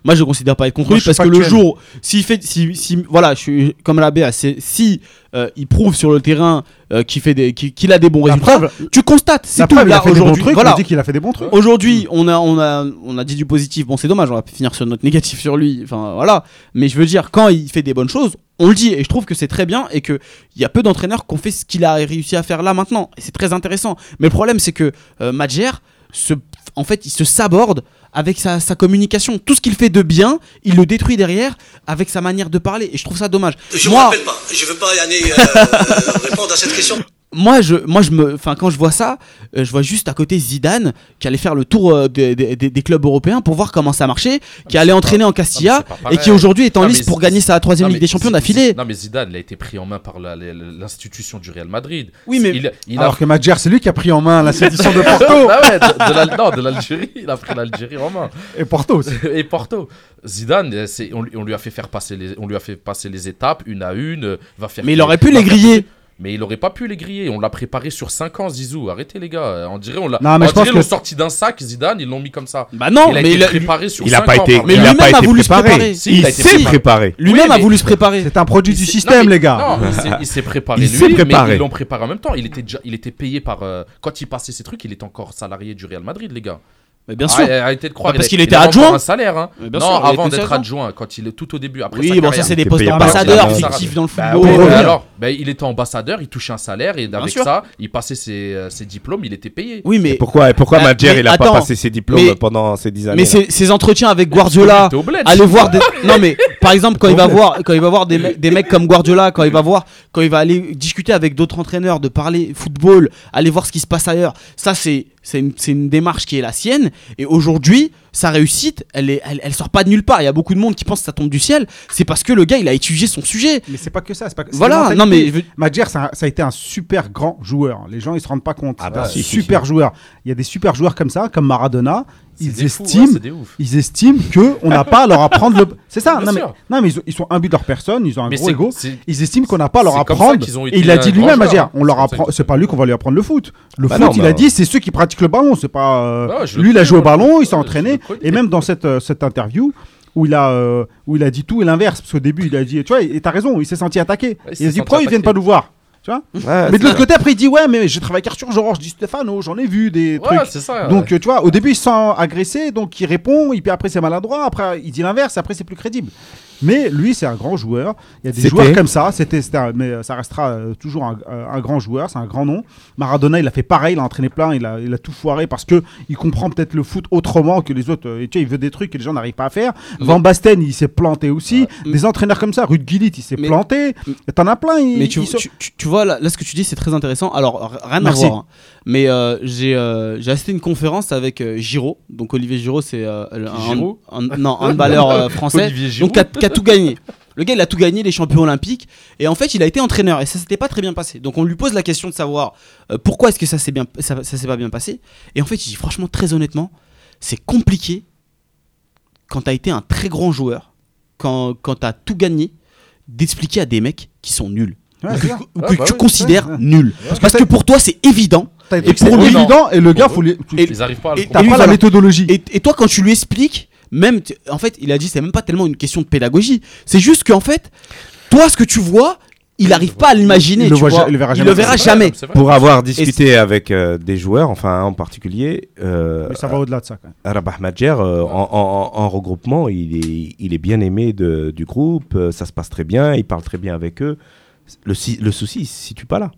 Moi, je ne considère pas être contre lui parce que le jour, s'il fait, si, voilà, je suis comme la BA, si euh, il prouve sur le terrain euh, qu'il fait qu'il a des bons résultats, tu constates. C'est tout. Preuve, a fait des bons trucs. Aujourd'hui, on a, on a, on a dit du positif. Bon, c'est dommage. On va finir sur notre négatif sur lui. Enfin, voilà. Mais je veux dire, quand il fait des bonnes choses, on le dit et je trouve que c'est très bien et que il y a peu d'entraîneurs qui ont fait ce qu'il a réussi à faire là maintenant et c'est très intéressant. Mais le problème c'est que euh, Madjer se, en fait, il se saborde avec sa, communication. Tout ce qu'il fait de bien, il le détruit derrière avec sa manière de parler. Et je trouve ça dommage. Je ne rappelle pas. Je veux pas aller, euh, euh, répondre à cette question moi je moi je me enfin quand je vois ça euh, je vois juste à côté Zidane qui allait faire le tour euh, des, clubs européens pour voir comment ça marchait qui allait entraîner en Castilla et qui aujourd'hui est en non, lice pour gagner sa troisième ligue des champions d'affilée. Non mais Zidane il a été pris en main par l'institution du Real Madrid. Oui mais alors que Madjer c'est lui qui a pris en main la sédition de (laughs) Porto. Bah non, de, l'Algérie il a pris l'Algérie en main. Et Porto aussi. et Porto. Zidane on, on, lui a fait faire passer les on lui a fait passer les étapes une à une euh, va faire mais il aurait pu les griller mais il aurait pas pu les griller. On l'a préparé sur 5 ans, Zizou. Arrêtez les gars. On dirait on l'a. Sorti d'un sac, Zidane, ils l'ont mis comme ça. Bah non, il a mais été il a... préparé sur il 5 pas ans. Été... Mais lui-même a, voulu se préparer. Il, s'est préparé. Lui-même a voulu se préparer. C'est un produit du système, les gars. Il s'est préparé. Il lui, préparé. Ils l'ont préparé en même temps. Il était payé par. Euh, quand il passait ces trucs, il était encore salarié du Real Madrid, les gars. Mais bien sûr. Arrête- Arrêtez de croire. Bah, parce qu'il était il adjoint. un salaire. Hein. Bien non, sûr, avant d'être adjoint. quand il est tout au début. Après Oui, sa bon, ça c'est des postes la- fictifs dans le Bah football. alors, bah, il était ambassadeur, il touchait un salaire et avec ça, il passait ses, euh, ses diplômes, il était payé. Oui, Et mais pourquoi, et pourquoi Ah, Madjer, il a attends, pas passé ses diplômes mais- pendant ces 10 années mais ces entretiens avec Guardiola, aller voir des (laughs) non mais par exemple quand il va voir quand il va voir des, me- des mecs comme Guardiola quand il va voir quand il va aller discuter avec d'autres entraîneurs de parler football aller voir ce qui se passe ailleurs ça c'est c'est une, c'est une démarche qui est la sienne et aujourd'hui sa réussite elle est elle, elle sort pas de nulle part il y a beaucoup de monde qui pense que ça tombe du ciel c'est parce que le gars il a étudié son sujet Mais c'est pas que ça. c'est Pas que- voilà non mais Madjer, ça, a- ça a été un super grand joueur. Les gens, ils se rendent pas compte. Ah bah, Un si, si, super joueur. Il y a des super joueurs comme ça, comme Maradona. Ils fous, ouais, estiment, ouf. ils estiment que on n'a pas à leur apprendre le. (laughs) C'est ça. Non mais, non mais ils, ils sont imbus de leur personne. Ils ont un Mais gros ego. Ils estiment qu'on n'a pas à leur apprendre. ont Et il a dit lui-même, hein. on leur apprend. C'est pas lui qu'on va lui apprendre le foot. Le Bah foot, non, il bah- a dit, c'est ceux qui pratiquent le ballon. C'est pas. euh, le lui, il a joué au ballon, il s'est entraîné. Et même dans cette, euh, cette interview où il a euh, où il a dit tout et l'inverse parce qu'au début il a dit tu vois et t'as raison il s'est senti attaqué il il, s'est a dit pourquoi ils viennent attaqué. pas nous voir? Tu vois Ouais, mais de l'autre côté après il dit ouais mais j'ai travaillé avec Arthur Georges Di Stefano j'en ai vu des Ouais, trucs. c'est ça. donc euh, tu vois au début il se sent agressé donc il répond et puis après c'est maladroit après il dit l'inverse après c'est plus crédible mais lui c'est un grand joueur. Il y a des joueurs comme ça. C'était mais ça restera euh, toujours un, euh, un grand joueur. C'est un grand nom. Maradona il a fait pareil. Il a entraîné plein. Il a, il a tout foiré parce que il comprend peut-être le foot autrement que les autres. Euh, et tu sais il veut des trucs que les gens n'arrivent pas à faire. Van Basten il s'est planté aussi. Des entraîneurs comme ça. Ruud Gullit il s'est planté. t'en as plein Mais tu, vois, là, là, ce que tu dis, c'est très intéressant. Alors, rien Merci. à voir. hein. Mais euh, j'ai euh, j'ai assisté à une conférence avec euh, Giraud. Donc, Olivier Giraud, c'est euh, un, un- non, un handballeur euh, français. (laughs) Donc, qui a, qui a tout gagné. Le gars, il a tout gagné, les champions olympiques. Et en fait, il a été entraîneur. Et ça s'était pas très bien passé. Donc, on lui pose la question de savoir euh, pourquoi est-ce que ça s'est bien, ça, ça s'est pas bien passé. Et en fait, il dit franchement, très honnêtement, c'est compliqué quand t'as été un très grand joueur, quand, quand t'as tout gagné, d'expliquer à des mecs qui sont nuls. Ouais, ou que, ou que bah tu oui, considères ouais. nuls. Parce que pour toi, c'est évident. T'as c'est pour lui, et le gars faut les- Et- Ils arrivent pas à le et- t'as pas la méthodologie Et, et toi, quand tu lui expliques, même, en fait, il a dit, c'est même pas tellement une question de pédagogie. C'est juste qu'en fait, toi, ce que tu vois, il n'arrive pas à l'imaginer. Il le vois. il le verra Il jamais. le verra jamais. vrai. Pour avoir discuté avec euh, des joueurs, enfin un en particulier, euh, mais ça va au-delà de ça quand même Rabah Madjer, euh, en, en- en regroupement, il est, il est bien aimé de- du groupe, ça se passe très bien, il parle très bien avec eux. Le, le souci, il ne se situe pas là.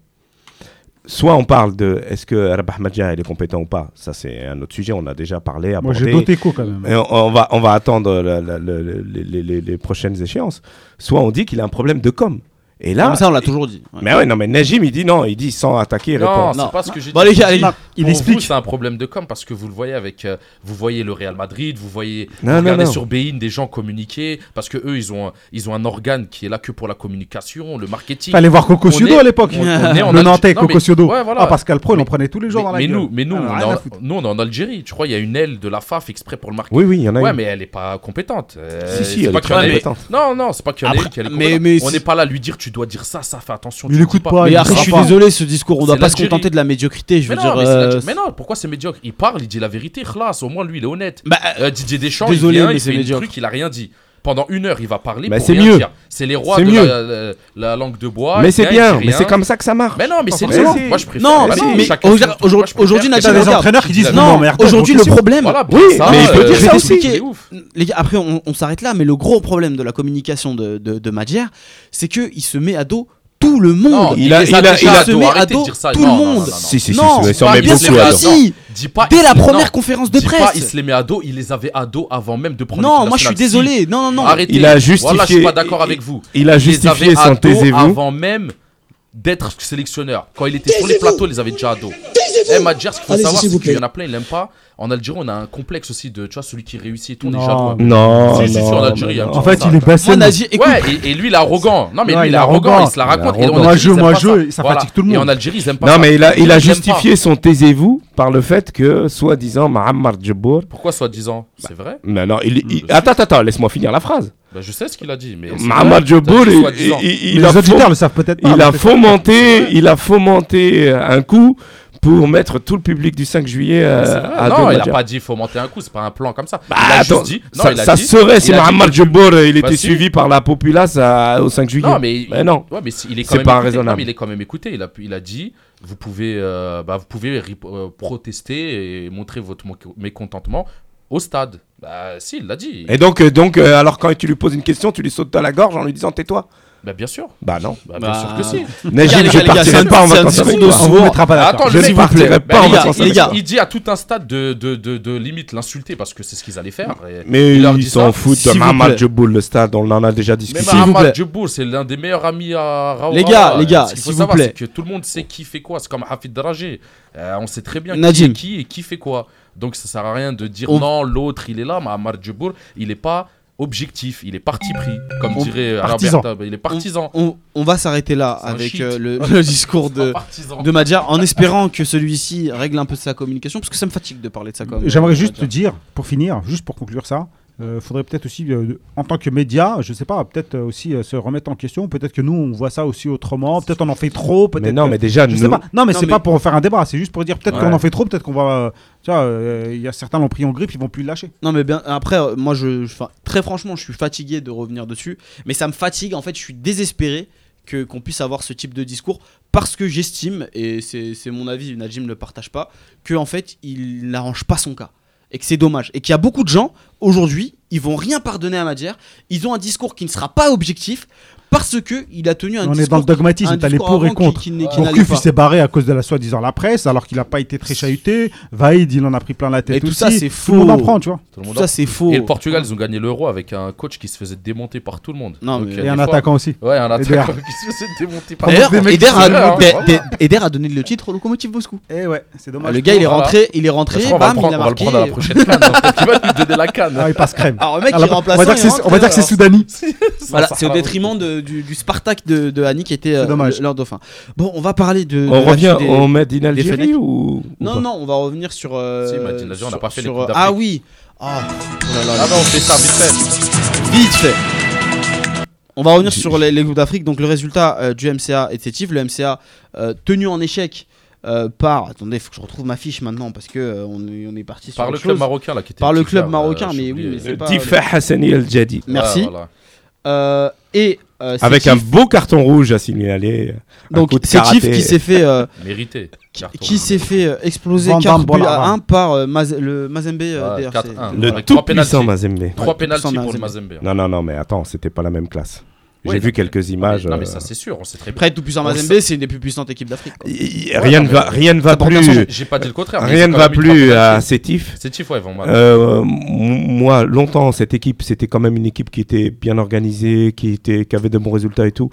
Soit on parle de est-ce que Rabah Madjer il est compétent ou pas, ça c'est un autre sujet, on a déjà parlé, moi abordé. j'ai d'autres échos quand même Et on, on va, on va attendre la- la- la- la- les, les- les prochaines échéances. Soit on dit qu'il a un problème de com. Et là, Comme ça, on l'a toujours dit. Ouais. mais ouais, non, mais Najim, il dit non, il dit sans attaquer, il Non, répond. c'est Non. pas ce que j'ai Bon, dit. allez. Non, il explique c'est un problème de com parce que vous le voyez avec, euh, vous voyez le Real Madrid, vous voyez, Non, vous non, regardez non. sur Bein des gens communiquer parce que eux, ils ont, un- ils ont un organe qui est là que pour la communication, le marketing. fallait voir Coco à l'époque on- on est en le. Nantais Non, Coco mais- ouais, voilà. ah Pascal Pro il en Mais- prenait tous les jours mais, dans la mais gueule nous, mais nous, Ah, on est en- foutre. nous, on est en Algérie. Tu crois, il y a une aile de la FAF exprès pour le marketing. Oui, oui, il y en a Ouais, mais elle est pas compétente. Euh, Si, si, elle pas est compétente. Non, non, c'est pas qu'il y en a Après, une qui elle est mais- compétente. mais On n'est pas là à lui dire tu dois dire ça, ça, fais attention. Il tu le écoute dis pas, Mais après, je suis pas. désolé, ce discours, on doit pas se contenter de la médiocrité. Je Mais veux non, dire. mais, c'est euh, mais non, pourquoi c'est médiocre? Il parle, il dit la vérité, classe. Au moins, lui, il est honnête. bah, Euh, Didier Deschamps, Désolé, il vient, mais il c'est fait un médiocre. truc, il a rien dit. Pendant une heure, il va parler. Mais pour c'est mieux. C'est les rois C'est de mieux. la, la- la langue de bois. mais c'est bien, mais c'est comme ça que ça marche. Mais non, mais c'est. Moi, je préfère. Non, Bah mais- non, mais chacun aujourd'hui- aujourd'hui, t'as des entraîneurs qui disent Non, aujourd'hui, le problème. Oui, mais il peut dire ça aussi. Les gars, après, on, s'arrête là, mais le gros problème de la communication de Madjer, c'est qu'il se met à dos tout le monde. Non, Il a- il a- il a- dos, met à dos tout Non, le monde. non. Si, si, si, met beaucoup à dos. si. Dis pas, Dès il la première conférence de dis pas, presse. il se les met à dos, il les avait à dos avant même de prendre Non, moi je suis désolé. Non, non, non. Si. Arrêtez. Il a Voilà, je suis justifié- pas d'accord avec il- vous. il a justifié son taisez-vous. avant même d'être sélectionneur. Quand il était sur les plateaux, il les avait déjà à dos. Eh, Madjer, ce qu'il faut Allez-y, savoir, s'il c'est vous qu'il y plaît. en a plein, ils l'aiment pas. En Algérie, on a un complexe aussi de, tu vois, celui qui réussit et tout, est Non. jaloux. Non, Si, si, si, non, en Algérie, il y a un non. petit en fait ça, il est Moi, Nazi, écoute. Ouais, et, et lui, il est arrogant. Non, mais lui, il il est arrogant, il se la Il est raconte. Et en arrogant. Moi, Algérie, je- ils aiment moi, pas je- ça. fatigue tout le Et monde. en Algérie, ils aiment pas Non, mais il a, il Ils a aiment justifié son taisez-vous par le fait que, soi-disant, Mahammar Djebbour. pas. Pourquoi soi-disant? C'est vrai Non, non, il, il- Bah, attends, attends, laisse-moi finir la phrase. Bah, Je sais ce qu'il a dit. mais c'est Mahammar vrai. Djebbour, T'as dit il, soi-disant. il- il les a auditeurs fom- le savent peut-être pas il mais a c'est- fomenté, il a fomenté un coup pour mettre tout le public du 5 juillet euh, à non, il a matchs. pas dit faut monter un coup, c'est pas un plan comme ça. Bah, il a attends, juste dit. Non, ça, il a ça dit- serait si il a dit Mohamed euh, il Bah, était si. suivi par la populace à- au 5 juillet. Non, mais, Mais non. Ouais, mais si- il est C'est quand même pas écouté. raisonnable. Non, mais il est quand même écouté. Il a, il a dit vous pouvez, euh, bah, vous pouvez euh, protester et montrer votre mécontentement au stade. Bah, si, il l'a dit. Et donc, euh, donc euh, alors quand tu lui poses une question, tu lui sautes à la gorge en lui disant tais-toi. Bah, bien sûr. Bah non. Bah, bien Bah, sûr que si. Najim, les gars, je partirai pas en vacances avec toi. On vous mettra pas d'accord. Attends, Je ne partirai il- pas bah, en vacances il, avec dit, toi. il dit à tout un stade de, de, de, de limite l'insulter parce que c'est ce qu'ils allaient faire. Mais ils s'en foutent de S'il vous Mohamed plaît. Jeboul, le stade, on en a déjà Mais discuté. Mohamed Jeboul, c'est l'un des meilleurs amis à Raoult. Les gars, les gars, s'il vous savoir, plaît. que tout le monde sait qui fait quoi. C'est comme Hafid Dragé. Euh, on sait très bien qui est qui et qui fait quoi. Donc ça sert à rien de dire On- non, l'autre il est là. Mohamed Jeboul, il est pas objectif, il est parti pris. Comme On- dirait partisan. Il est partisan. On, on va s'arrêter là avec euh, le, (laughs) le discours de, de Madjar en espérant que celui-ci règle un peu sa communication parce que ça me fatigue de parler de ça comme J'aimerais juste te dire, pour finir, juste pour conclure ça, euh, faudrait peut-être aussi, euh, en tant que média, je sais pas, peut-être euh, aussi euh, se remettre en question. Peut-être que nous, on voit ça aussi autrement. Peut-être on en fait trop. Peut-être. Mais non, que- mais déjà, Je nous, sais pas. Non, mais c'est mais- pas pour faire un débat. C'est juste pour dire peut-être Ouais. qu'on en fait trop. Peut-être qu'on va. euh, tu vois, euh, il y a certains l'ont pris en grippe, ils vont plus le lâcher. Non mais bien après euh, moi je très franchement je suis fatigué de revenir dessus mais ça me fatigue en fait je suis désespéré que qu'on puisse avoir ce type de discours parce que j'estime et c'est c'est mon avis Najim ne le partage pas que en fait il n'arrange pas son cas et que c'est dommage. Et qu'il y a beaucoup de gens aujourd'hui ils vont rien pardonner à Madjer. Ils ont un discours qui ne sera pas objectif parce que il a tenu un on discours est dans le dogmatisme. T'as les pour et qui- contre. qui n'est- qui il s'est barré à cause de la soi-disant la presse, alors qu'il a pas été très chahuté. Vaïd, il en a pris plein la tête Et tout aussi. ça, c'est Tout le monde en faux. prend, tu vois. Tout le monde Tout ça c'est faux Et le Portugal, ils ont gagné l'euro avec un coach qui se faisait démonter par tout le monde. Non, Donc, mais- il y a Et un fois- attaquant aussi. Ouais, un attaquant qui se faisait démonter par D'ailleurs, des mecs Eder qui a, donné le titre au Lokomotiv Moscou. Eh ouais, c'est dommage. le gars il est rentré, il est rentré, bam, le il on va le prendre à la prochaine canne. qu'il va nous donner la canne. Ah, il passe crème. Alors le mec Ah, il on va dire que il c'est- rentre, on va dire que c'est Soudani. (laughs) Voilà, c'est au détriment de- du, du Spartak de, de Annie qui était euh, dommage. leur dauphin. Bon, on va parler de. on de revient des- au Made in Algérie Fennecs. ou, ou Non, non, on va revenir sur. euh, Si, Algérie, on n'a sur- pas fait les sur, Coupes euh, d'Afrique. Ah oui Ah, oh là là, Ah bah on fait ça vite fait. vite fait On va revenir sur les, les Coupes d'Afrique. Donc, le résultat euh, du MCA est sétif. Le MCA euh, tenu en échec. euh, par attendez faut que je retrouve ma fiche maintenant parce que euh, on, est, on est parti sur Par le club chose. marocain là qui était Par le club marocain, euh, mais oui, mais c'est Le pas- Tifa Hassani El Jadi. merci Ah, voilà. Euh, et euh, Avec Sétif, un beau carton rouge à signaler. un donc Sétif karaté. qui s'est fait euh, Mérité. qui, qui s'est fait euh, exploser Van 4 Damme, buts à Bollard. 1 par euh, Maz- le Mazembe euh, Ouais, DRC. 4-1. Le Avec tout puissant Mazembe. Trois Ouais, pénaltys tout ça, pour le Mazembe. Mazembe. Non, non, non, mais attends, c'était pas la même classe. J'ai vu quelques images. Non mais euh, ça c'est sûr, on sait très bien. Après, tout puissant Mazembe, c'est une des plus puissantes équipes d'Afrique. quoi. y- y- rien, ne va, rien ne va plus. J'ai pas dit le contraire. Rien ne va plus trois à pénaltys. Sétif. C'est Tif, ouais, ils vont mal. Euh, moi, longtemps, cette équipe, c'était quand même une équipe qui était bien organisée, qui, était, qui avait de bons résultats et tout.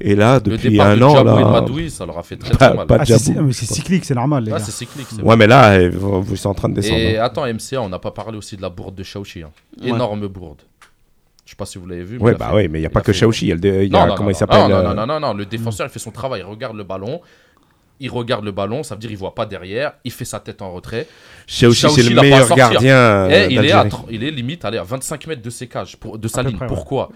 Et là, depuis un de an, et là. Madoui, ça leur a fait très Pas- très mal. pas Ah, c'est- Djabou. mais c'est cyclique, c'est normal, les c'est cyclique. c'est Ouais, mais là, ils vont- ils sont en train de descendre. Et attends, MCA, on n'a pas parlé aussi de la bourde de Shaoxi. hein. Énorme bourde. Je sais pas si vous l'avez vu. a bah fait- ouais, mais il n'y a pas que Shaoxi. Il y a, le dé- il y Non, a non, comment non, il s'appelle non, euh, non, non, non, le défenseur, il fait son travail, il regarde le ballon, il regarde le ballon, ça veut dire il voit pas derrière, il fait sa tête en retrait. Shaoxi, c'est le meilleur sortir. gardien euh, Et il est, à il est limite allez, à 25 mètres de ses cages, pour, de sa ligne. près, ouais. Pourquoi?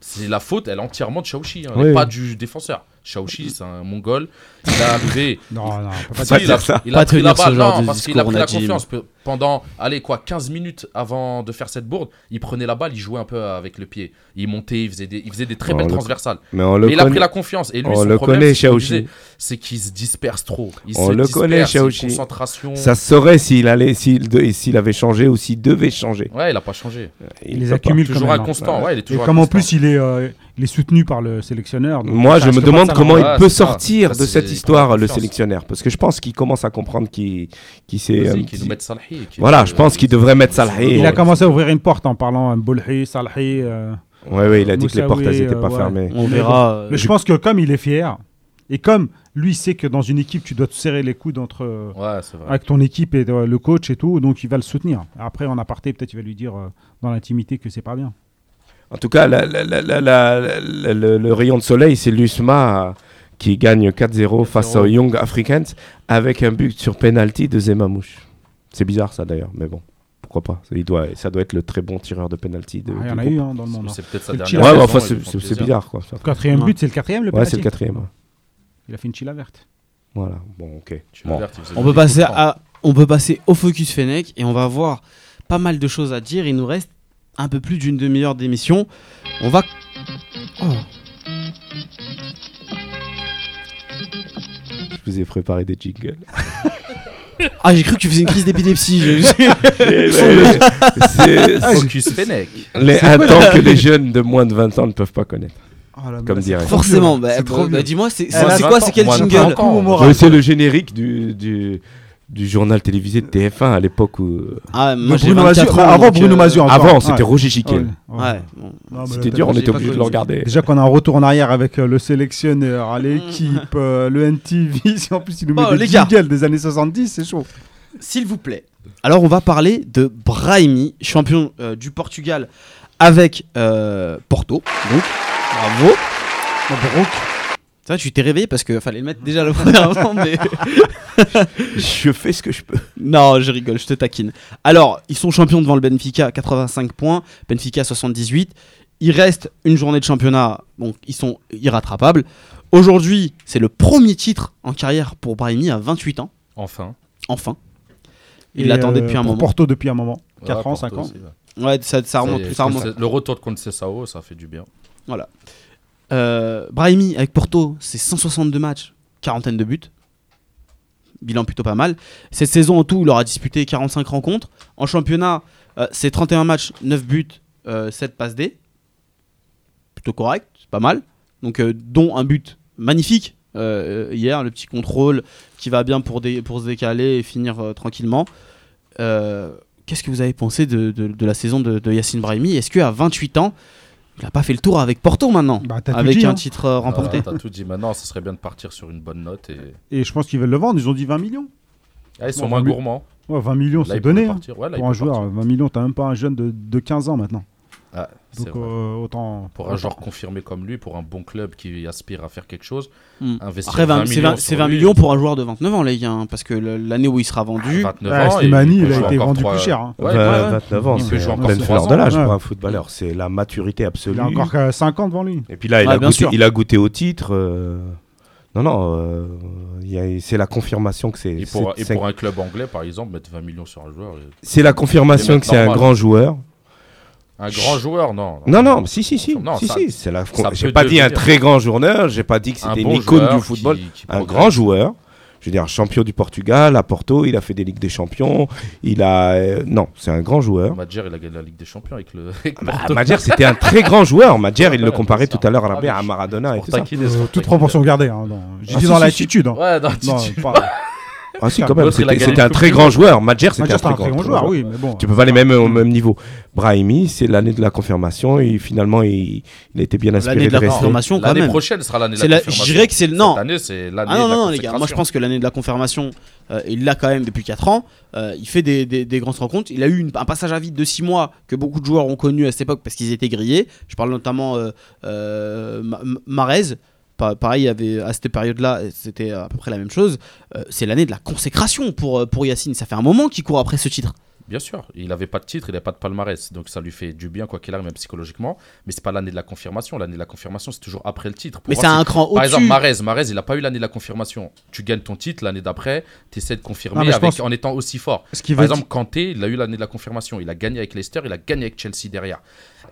C'est la faute, elle est entièrement de Shaoxi, hein, Oui. pas du défenseur. Shaoxi, c'est un mongol. Il est arrivé. (laughs) Non, non, on peut pas Si, pas il dire a, ça. il Pas a pris la tenir ce balle, genre non, de parce qu'il a pris la confiance. Pe- Pendant, allez, quoi, 15 minutes avant de faire cette bourde, il prenait la balle, il jouait un peu avec le pied. Il montait, il faisait des, il faisait des très On belles le- transversales. Mais on le Mais il a pris connaît. la confiance. Et lui, on son le problème, connaît, c'est qu'il qu'il se disperse trop. Il On se le disperse, connaît, il- Shaoxi. Concentration. Ça se saurait s'il allait, s'il de- s'il avait changé ou s'il devait changer. Ouais, il a pas changé. Il les peut pas. accumule quand Toujours même. hein. inconstant. Ouais, il est Et comme en plus il est, euh, il est soutenu par le sélectionneur. donc Moi, je me demande comment il peut sortir de cette il histoire, prend le sélectionneur. Parce que je pense qu'il commence à comprendre qu'il qu'il s'est. Petit- qu'il- Voilà, je pense qu'il devrait mettre Salhi. Il a commencé à ouvrir une porte en parlant Boulhi, Salhi. euh, Ouais, ouais, il a dit que les portes, elles n'étaient euh, pas ouais. fermées. On Mais verra. euh, Mais je pense que comme il est fier, et comme lui sait que dans une équipe, tu dois te serrer les coudes entre, euh, Ouais, c'est vrai. avec ton équipe et euh, le coach et tout, donc il va le soutenir. Après, en aparté, peut-être il va lui dire euh, dans l'intimité que c'est pas bien. En tout cas, la- la- la- la- la- la- le, le rayon de soleil, c'est l'USMA qui gagne 4-0 face aux Young Africans avec un but sur penalty de Zemamouche. C'est bizarre ça d'ailleurs, mais bon, pourquoi pas. Il doit, ça doit être le très bon tireur de penalty. De, Ah, Il y en a groupe. eu hein, dans le monde. hein. C'est peut-être sa dernière Ouais, enfin, c'est- bizarre quoi. ça. Quatrième Ouais. but, c'est le quatrième le Ouais, c'est le quatrième. ouais. Il a fait une chilla verte. Voilà, bon, ok. Bon. On peut passer à, on peut passer au focus Fennec et on va voir pas mal de choses à dire. Il nous reste un peu plus d'une demi-heure d'émission. On va. Oh. Je vous ai préparé des jingles. (laughs) Ah, j'ai cru que tu faisais une crise d'épilepsie. je- (laughs) C'est Focus Fennec. les- un temps que les jeunes de moins de 20 ans ne peuvent pas connaître. Ah, là, Comme dirait. Forcément. bah, bah, bah. Dis-moi, c'est c'est- là, c'est 20 quoi C'est quel jingle 20 ans. Coup au moral. Ouais, C'est le générique du, du, du journal télévisé de TF1 à l'époque où. Ah, moi Bruno 24 Mazur- ans. avant Bruno euh, Mazur. Avant, Ouais. c'était Roger Chiquel. ouais. Ouais. C'était dur, on était obligé de le regarder. Déjà qu'on a un retour en arrière avec euh, le sélectionneur, à l'équipe, euh, le NTV, (laughs) si en plus il nous met Bon, des jingles des années 70, c'est chaud. S'il vous plaît. Alors, on va parler de Brahimi, champion euh, du Portugal avec euh, Porto. Donc, bravo. Ça, tu t'es réveillé parce qu'il fallait le mettre déjà le premier avant, mais. (laughs) Je fais ce que je peux. Non, je rigole, je te taquine. Alors, ils sont champions devant le Benfica, 85 points. Benfica, 78. Il reste une journée de championnat, donc ils sont irrattrapables. Aujourd'hui, c'est le premier titre en carrière pour Brahimi à 28 ans, Enfin. enfin. Il l'attendait euh, depuis un moment. Porto depuis un moment. Ouais, 4 ans, Porto 5 ans. aussi, ouais. Ouais, ça, ça remonte. Ça remonte. Le retour de Conceição, ça fait du bien. Euh, Brahimi avec Porto, c'est 162 matchs, quarantaine de buts. Bilan plutôt pas mal. Cette saison en tout, il aura disputé 45 rencontres. En championnat, euh, c'est 31 matchs, 9 buts, euh, 7 passes D. Plutôt correct, pas mal. Donc, euh, dont un but magnifique euh, hier, le petit contrôle qui va bien pour, dé- pour se décaler et finir euh, tranquillement. Euh, Qu'est-ce que vous avez pensé de, de- de la saison de, de Yacine Brahimi? Est-ce qu'à 28 ans, il n'a pas fait le tour avec Porto maintenant Bah, avec dit, un hein. titre euh, remporté. Ah, T'as tout dit. Maintenant, ça serait bien de partir sur une bonne note. Et... Et je pense qu'ils veulent le vendre, ils ont dit 20 millions. Ah, ils sont Bon, moins gourmands. Ouais, 20 millions, c'est donné. hein. partir. Ouais, là, ils Pour un joueur, partir. 20 millions, t'as même pas un jeune de, de 15 ans maintenant. Ah, c'est Donc vrai. euh, autant. Pour un joueur confirmé comme lui, pour un bon club qui aspire à faire quelque chose, Hmm. investir Après, 20 20 c'est millions 20, c'est 20 lui, millions pour un joueur de 29 ans, les gars. hein, parce que l'année où il sera vendu. 29 Ouais, ans. et Slimani, peut il a été vendu trois- plus cher. hein. Ouais, Vingt- ouais, ouais. 29 ans, Il peut c'est jouer en encore fleur de ans, l'âge ouais. pour un footballeur. C'est la maturité absolue. Il a encore que 5 ans devant lui. Et puis là, il, a goûté, il a goûté au titre. euh, Non, non, euh, il c'est la confirmation que c'est. Et pour, et pour un club anglais, par exemple, mettre 20 millions sur un joueur. et- C'est la confirmation que c'est un grand joueur. Un grand joueur, non. Non, non, si, si, si. Non, si, ça- si, c'est la. ça J'ai pas dit un très grand joueur. J'ai pas dit que Un c'était bon une icône du football. qui un grand joueur. Je veux dire, champion du Portugal, à Porto, il a fait des Ligues des Champions. Il a. euh, non, c'est un grand joueur. Madjer, il a gagné la Ligue des Champions avec le. (laughs) avec Bah, Porto. Madjer, c'était un très grand joueur. Madjer, il le (laughs) comparait tout à l'heure à, Ah, à Maradona et tout ça. Euh, toute proportion gardée. Hein, non. J'ai Ah, dit si, dans si, l'attitude. hein. Ouais, tu- pas- (laughs) Ah si, quand même. C'était un très grand joueur. Madjer, c'était un c'est un très grand joueur. joueur, oui, mais bon. Tu peux pas les mettre au même niveau. Brahimi, c'est l'année de la confirmation et finalement il, été bien inspiré L'année de la de rester. confirmation, quand L'année prochaine sera l'année de la la- confirmation. je dirais que c'est le- non. Cette année, c'est l'année Ah non, de la non, non, les gars. Moi, je pense que l'année de la confirmation, euh, il l'a quand même depuis 4 ans. Euh, il fait des, des, des grandes rencontres. Il a eu une- un passage à vide de 6 mois que beaucoup de joueurs ont connu à cette époque parce qu'ils étaient grillés. Je parle notamment euh, euh, Ma- Ma- Marez. Pa- Pareil, il y avait, à cette période-là, c'était à peu près la même chose. Euh, c'est l'année de la consécration pour, euh, pour Yacine. Ça fait un moment qu'il court après ce titre. Bien sûr, il n'avait pas de titre, il n'avait pas de palmarès, donc ça lui fait du bien quoi qu'il arrive, même psychologiquement. Mais c'est pas l'année de la confirmation. L'année de la confirmation, c'est toujours après le titre. Pour Mais c'est si- un cran Par exemple. Marez, Marez, il n'a pas eu l'année de la confirmation. Tu gagnes ton titre l'année d'après, tu essaies de confirmer avec, pense- en étant aussi fort. Ce qui Par exemple, Kanté, il a eu l'année de la confirmation. Il a gagné avec Leicester, il a gagné avec Chelsea derrière.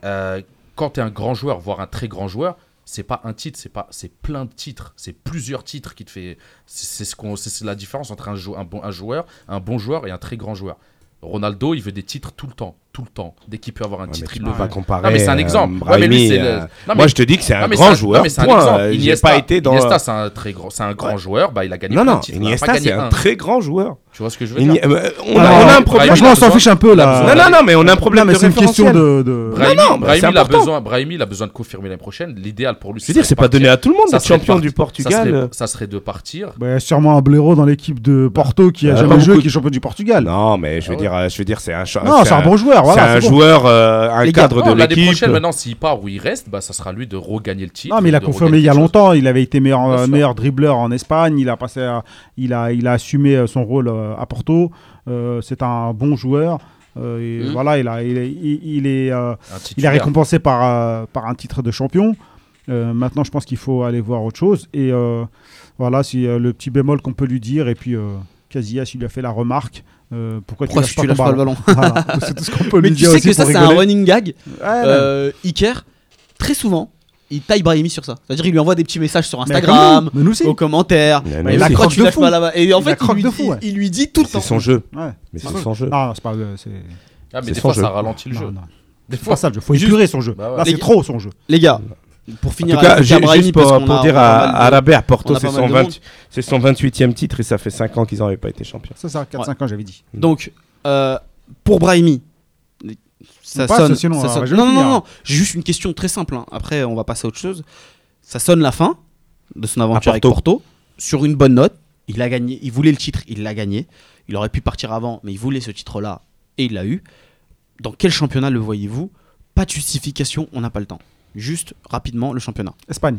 Euh, quand tu es un grand joueur, voire un très grand joueur, c'est pas un titre, c'est pas, c'est plein de titres, c'est plusieurs titres qui te fait. C'est ce qu'on, c'est c'est la différence entre un bon, un joueur, un bon joueur et un très grand joueur. Ronaldo, il veut des titres tout le temps, tout le temps. Dès qu'il peut avoir un Ouais, titre, il le pas veut. comparer. Non, mais c'est un euh, exemple. Ouais, mais lui, euh, Non, mais- Moi je te dis que c'est un Non, grand un- joueur. non, mais c'est un point. J'ai Iniesta, pas été dans. Iniesta, c'est un très grand, c'est un grand joueur. Bah, il a gagné Non non. Il pas Iniesta c'est un très grand joueur. Tu vois ce que je veux Ini- dire euh, On Alors, a on a un problème. Franchement, on s'en fiche un peu il là. Non non non, mais on a un problème c'est une question de. Non, non, Brahimi, il a besoin, Brahimi, il a besoin de confirmer l'année prochaine. L'idéal pour lui, Je veux dire, c'est pas donné à tout le monde champion partir- du Portugal. Ça serait, de partir. Bah, il y a sûrement un blaireau dans l'équipe de Porto qui a jamais joué, qui est champion du Portugal. Non, mais je veux Ah dire, je veux dire, c'est un. Non, c'est un bon joueur. C'est un bon. joueur, euh, un Les gars, cadre Non, de L'année l'équipe. prochaine, maintenant, s'il part ou il reste, bah, ça sera lui de regagner le titre. Non, mais il a de confirmé regagner il y a quelque chose. longtemps. Il avait été meilleur, Bien euh, sûr. meilleur dribbleur en Espagne. Il a passé, à- il a, il a assumé euh, son rôle euh, à Porto. Euh, c'est un bon joueur. Euh, et Mhm. Voilà, il a, il est, il, il est, euh, Un il est titulaire. récompensé par, euh, par un titre de champion. Euh, maintenant, je pense qu'il faut aller voir autre chose. Et euh, voilà, c'est euh, le petit bémol qu'on peut lui dire. Et puis, euh, Casillas, il lui a fait la remarque. Euh, pourquoi, Pourquoi tu tu lâches pas le ballon (laughs) Voilà, c'est tout ce qu'on peut (laughs) Mais lui tu dire sais aussi que ça, c'est un running gag. Ouais. Euh, Iker, très souvent, il taille Brahimi sur ça. C'est-à-dire, il lui envoie des petits messages sur Mais Instagram, nous, mais nous aussi. aux commentaires. Mais Mais la croque tu de lâches fou. pas là-bas. Et en fait, il lui, de fou, ouais. il lui dit tout le temps. C'est son jeu. Ouais. Mais C'est c'est son jeu. Non, non, c'est pas. euh, c'est Ah, mais des fois, jeu. ça ralentit le non, jeu. non. Des fois, pas ça le jeu. Faut épurer son jeu. Bah ouais. Là, c'est trop son jeu. Les gars, pour En finir tout cas, avec ju- Brahimi, juste pour, qu'on pour a- dire à, de- à Porto, a c'est son, de 20 monde. c'est son 28e titre et ça fait 5 ans qu'ils n'avaient pas été champions. C'est ça, 4-5 ans, j'avais dit. Donc, euh, pour Brahimi, ça Passe, sonne. sinon, ça Non, non, non, finir. non. J'ai juste une question très simple. hein. Après, on va passer à autre chose. Ça sonne la fin de son aventure avec Porto. Porto sur une bonne note. Il a gagné. Il voulait le titre. Il l'a gagné. Il aurait pu partir avant, mais il voulait ce titre-là et il l'a eu. Dans quel championnat le voyez-vous? Pas de justification. On n'a pas le temps. Juste rapidement le championnat. Espagne.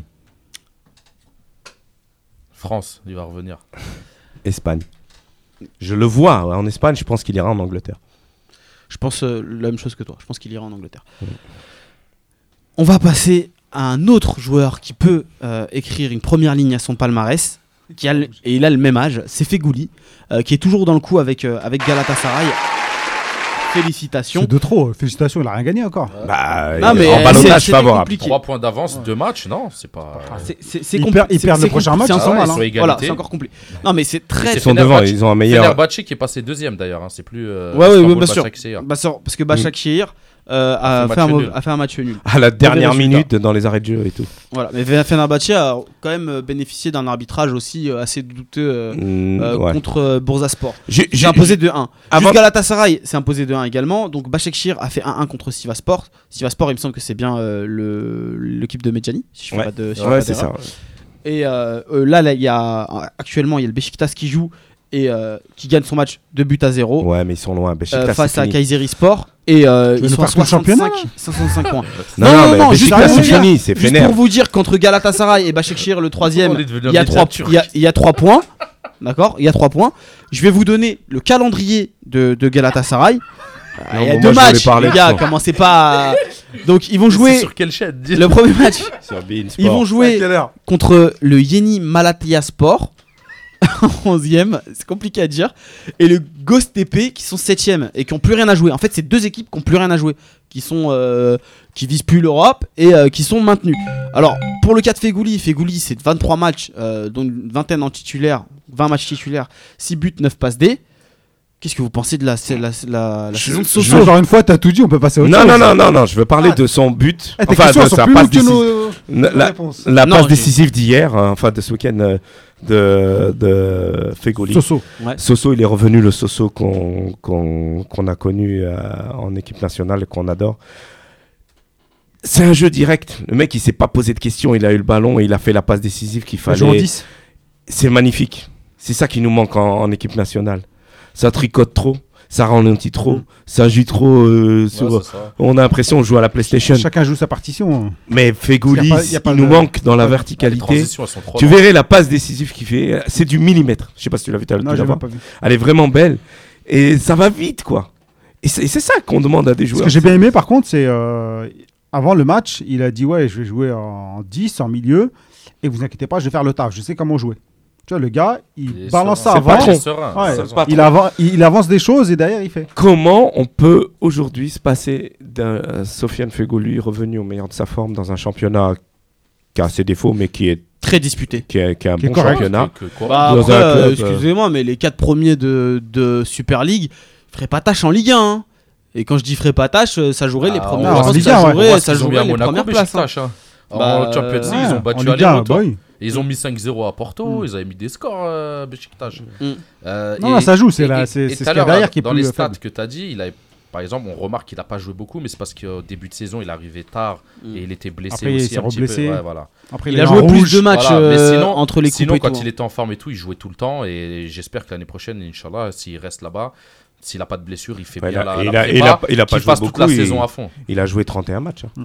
France, il va revenir. Espagne. Je le vois en Espagne, je pense qu'il ira en Angleterre. Je pense euh, la même chose que toi. Je pense qu'il ira en Angleterre. On va passer à un autre joueur qui peut euh, écrire une première ligne à son palmarès. Qui a le- et il a le même âge, c'est Fegouli, euh, qui est toujours dans le coup avec, euh, avec Galatasaray. Félicitations. C'est de trop. Félicitations, il a rien gagné encore. Bah, Non, mais, en euh, ballonnage c'est- favorable. compliqué. 3 points d'avance, 2 matchs, non, c'est pas. C'est- c'est Ils perdent- le prochain match, c'est ils sont mal, hein. Ils sont Voilà, c'est encore compliqué. Non, mais c'est très. Ils sont devant, ils ont un meilleur. Fenerbahçe qui est passé deuxième d'ailleurs, hein, c'est plus. euh, Ouais, ouais, bien sûr. Başakşehir. Bah, parce que Başakşehir euh, a, fait un match nul. a fait un match nul. À la dernière minute dans les arrêts de jeu et tout. Voilà, mais Fenerbahçe a quand même euh, bénéficié d'un arbitrage aussi euh, assez douteux euh, Mm, euh, ouais. contre Bursaspor. J'ai- imposé de 1. Avant- Galatasaray s'est imposé de 1 également. Donc Başakşehir a fait 1-1 contre Sivaspor. Sivaspor, il me semble que c'est bien l'équipe de Medjani. Si je fais Ouais. pas de, si Ouais, c'est ça. Et là, là, y a actuellement il y a le Besiktas qui joue et euh, qui gagne son match de but à 0 Ouais, mais ils sont loin. Beşiktaş, face c'est à fini. Kayserispor et euh, ils sont à faire tout le 65, championnat, 65 points. (laughs) Non, Non, non, non, juste c'est vous dire- fini, c'est Juste pour vous dire qu'entre Galatasaray et Başakşehir le troisième, il y a un 3 média il y a, il y a trois points. D'accord Il y a 3 points. Je vais vous donner le calendrier de, de Galatasaray. Il y a bon, deux matchs, parler les gars, ça. commencez pas à... Donc ils vont jouer sur quelle chaîne le premier match. Sur Ils vont Sport. jouer contre le Yeni Malatya Sport. (laughs) 11e, c'est compliqué à dire. Et le Ghost TP qui sont 7e et qui ont plus rien à jouer. En fait, c'est deux équipes qui ont plus rien à jouer. Qui sont euh, qui visent plus l'Europe et euh, qui sont maintenues. Alors, pour le cas de Fegouli, Fegouli c'est 23 matchs, euh, dont une vingtaine en titulaire, 20 matchs titulaires, 6 buts, 9 passes D. Qu'est-ce que vous pensez de la, la, la, la Je- saison de Soso Encore une fois, t'as tout dit, on peut passer au Non, non, non, non, non, je veux parler de son but. Eh, Enfin, de sa passe décisive. nos La-. La Non, passe décisive d'hier, euh, enfin de ce week-end euh, de, de Fegoli. Soso. Soso, il est revenu le Soso qu'on qu'on qu'on a connu euh, en équipe nationale et qu'on adore. C'est un jeu direct. Le mec, il s'est pas posé de questions. Il a eu le ballon et il a fait la passe décisive qu'il fallait. 10. C'est magnifique. C'est ça qui nous manque en, en équipe nationale. Ça tricote trop, ça ralentit trop, Mm. ça joue trop. euh, sur- Ouais, c'est ça. On a l'impression de jouer à la PlayStation. Chacun joue sa partition. Mais Fegoulis, il de- nous manque dans la verticalité. Tu verrais la passe décisive qu'il fait, c'est du millimètre. Je sais pas si tu l'as vu, même pas vu. Elle est vraiment belle et ça va vite quoi. Et c'est ça qu'on demande à des Ce joueurs. que j'ai bien aimé, par contre, c'est euh, avant le match, il a dit Ouais, je vais jouer en 10, en milieu, et vous inquiétez pas, je vais faire le taf, je sais comment jouer. Tu vois, le gars, il Et balance ça avant. Ouais, il, avan- il avance des choses et derrière il fait. Comment on peut aujourd'hui se passer d'un euh, Sofiane Fegoli revenu au meilleur de sa forme dans un championnat qui a ses défauts mais qui est Très disputé. qui est, qui est un Qui bon correct. championnat. Bah, euh, euh, excusez-moi, mais les 4 premiers de, de Super League feraient pas tâche en Ligue 1. hein. Et quand je dis ferait pas tâche, ça jouerait les Ah, que Ligue ça 1, ouais. On jouerait, ça qu'ils ont mis jouerait à les Monaco, premières places. hein. Hein. Bah, En Champions League, ouais, ils ont battu Ligue aller 1, retour. oui. Ils ont mis 5-0 à Porto, ils avaient mis des scores, euh, Beşiktaş. Mm. Euh, Non, ça joue, c'est ce à qu'il y a derrière qui est Dans plus, les euh, stats faible. que tu as dit, il a, par exemple, on remarque qu'il n'a pas joué beaucoup, mais c'est parce qu'au début de saison, il arrivait tard Mm. et il était blessé Après, il aussi s'est un petit peu. reblessé. Ouais, voilà. Après, Il a joué plus de matchs Voilà, mais euh, sinon- entre les coupes Sinon, et quand tout, il hein. était en forme et tout, il jouait tout le temps. Et j'espère que l'année prochaine, Inch'Allah, s'il reste là-bas, s'il n'a pas de blessure, il fait Ouais, bien il a- la, il la a- prépa, il a- il a pas qu'il joué fasse toute la il- saison à fond. Il a joué 31 matchs. hein.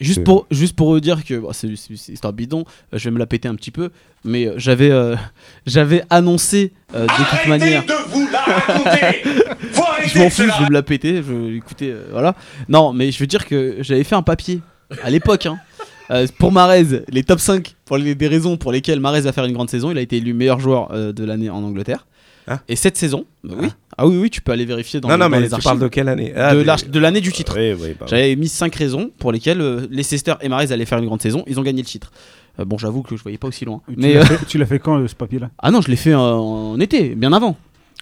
Juste pour, juste pour vous dire que bon, c'est c'est- c'est histoire bidon, euh, je vais me la péter un petit peu, mais euh, j'avais euh, (laughs) j'avais annoncé euh, de toute manière. (laughs) je m'en fous, je vais me la péter. Je, écoutez, euh, voilà. Non, mais je veux dire que j'avais fait un papier à l'époque, hein, Euh, pour Marez, les top 5, pour les, des raisons pour lesquelles Marez va faire une grande saison, il a été élu meilleur joueur euh, de l'année en Angleterre. Ah. Et cette saison, bah oui. Ah oui, oui, tu peux aller vérifier dans, non, les- non, dans mais les tu archives parles de quelle année Ah, de l'année du titre. Oui, oui, bah oui. J'avais mis 5 raisons pour lesquelles euh, Leicester et Marez allaient faire une grande saison. Ils ont gagné le titre. Euh, bon, j'avoue que je voyais pas aussi loin. Tu Mais l'as euh, fait- tu l'as fait quand, euh, ce papier-là? Ah non, je l'ai fait euh, en été, bien avant.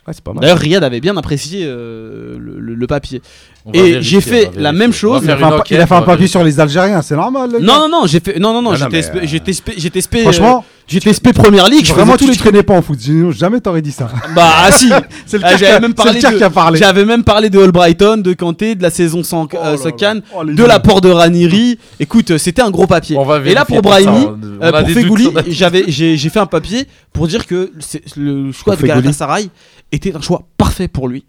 Ouais, c'est pas mal. D'ailleurs, Riyad avait bien apprécié euh, le, le- le papier. On va Et vérifier, j'ai on fait va la vérifier. même On va chose. Il faire a fait une un pa- enquête, il a fait on un va papier vérifier. sur les Algériens, c'est normal. le gars. Non, non, non, j'ai fait. Non, non, non, non, j'étais mais, SP euh, j'étais SP j'étais SP, Franchement, euh, j'étais SP Première Ligue. je vraiment, faisais tu tous les traînais pas en foot. Sinon, jamais t'aurais dit ça. (laughs) Bah, ah, si. (laughs) C'est le Ah, j'avais qui a- c'est parlé le Tchèque de- qui a parlé. J'avais même parlé de Albrighton, de Kanté, de la saison sans Oh euh, sans. Cannes, Oh, les de gars. l'apport de Ranieri. Écoute, euh, c'était un gros papier. On va Et là vérifier pour ça, Brahimi, on- on euh, a pour des doutes Fegouli, sur la- j'avais j'ai j'ai fait un papier pour dire que c'est- le choix Pour de Fegouli. Galatasaray était un choix parfait pour lui.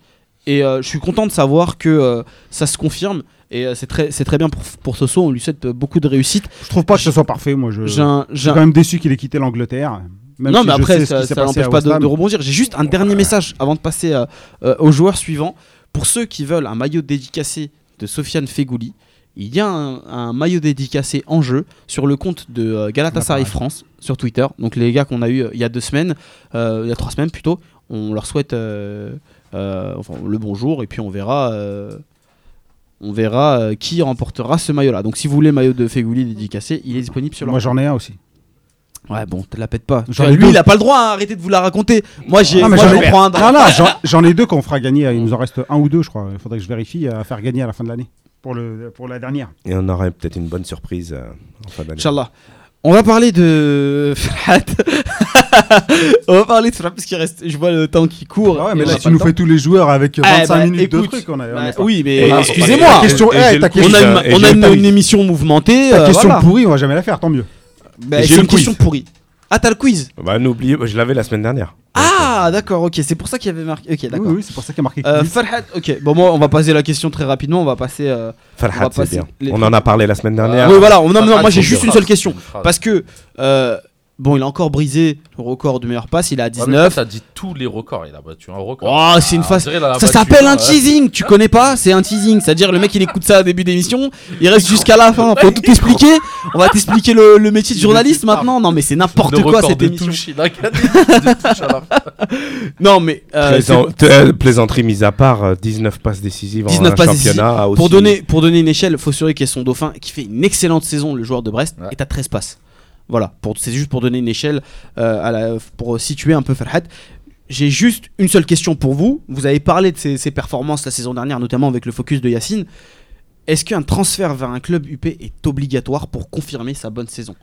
Et euh, je suis content de savoir que euh, ça se confirme. Et euh, c'est très, c'est très bien pour, pour Soso. On lui souhaite beaucoup de réussite. Je trouve pas que ce soit parfait. Moi, je, suis quand même déçu qu'il ait quitté l'Angleterre. non, si mais après, ça, n'empêche pas de, rebondir. J'ai juste un dernier message avant de passer aux joueurs suivants. Pour ceux qui veulent un maillot dédicacé de Sofiane Fegouli, il y a un, un maillot dédicacé en jeu sur le compte de Galatasaray France sur Twitter. Donc les gars qu'on a eu il y a deux semaines, il y a trois semaines plutôt, on leur souhaite euh, euh, enfin, le bonjour et puis on verra. euh, on verra euh, qui remportera ce maillot-là. Donc si vous voulez le maillot de Fegouli dédicacé, il est disponible sur leur Moi, j'en ai un aussi. Ouais, bon, te la pète pas. Lui, deux. il a pas le droit, hein, arrêtez de vous la raconter. Moi, j'ai. Ah, mais moi, j'en j'en ai- prends un. Non, non, j'en- j'en ai deux qu'on fera gagner. Il nous en reste un ou deux, je crois. Il faudrait que je vérifie à faire gagner à la fin de l'année. Pour, le, pour la dernière. Et on aurait peut-être une bonne surprise euh, en fin d'année. Inch'Allah. On va parler de (laughs) Ferhat. on va parler de Ferhat parce qu'il reste. Je vois le temps qui court. Ah ouais, mais on là, tu nous fais tous les joueurs avec 25 Eh bah, minutes de trucs. On a, on bah, oui, mais excusez-moi. eh, On a euh, une, on a une, émission mouvementée. Ta euh, question voilà. pourrie, on va jamais la faire, tant mieux. Bah, c'est une quiz. question pourrie. Ah, t'as le quiz Bah, n'oubliez, je l'avais la semaine dernière. Ah, d'accord, ok. C'est pour ça qu'il y avait marqué. Ok, Oui, d'accord. oui, c'est pour ça qu'il y a marqué. Euh, quiz. Farhat, ok. Bon, moi, on va passer la question très rapidement. On va passer. euh, On Farhat, va c'est passer bien. les On en a parlé la semaine dernière. oui, voilà. on- non, non, moi, j'ai juste une seule question. Parce que, euh, bon, il a encore brisé le record du meilleur pass, il toi, 19. t'as dit tous les records. Il a battu un record. Oh, c'est une Ah, phase. on dirait, il a Ça s'appelle un euh, teasing, tu connais pas C'est un teasing, c'est-à-dire le mec il écoute ça au début d'émission, il reste jusqu'à la fin, faut tout expliquer. On va t'expliquer le, le métier de journaliste maintenant. Non mais c'est n'importe quoi cette de émission. touche, il a gagné de touche à la fin. (laughs) Non mais euh, euh, plaisanterie mise à part, euh, 19 passes décisives 19 en passes championnat. a aussi- pour donner pour donner une échelle, faut assurer qu'il y ait son dauphin qui fait une excellente saison, le joueur de Brest, Ouais. est à 13 passes. Voilà, c'est juste pour donner une échelle euh, à la- pour situer un peu Farhat. J'ai juste une seule question pour vous. Vous avez parlé de ses, ses performances la saison dernière, notamment avec le focus de Yacine. Est-ce qu'un transfert vers un club UP est obligatoire pour confirmer sa bonne saison?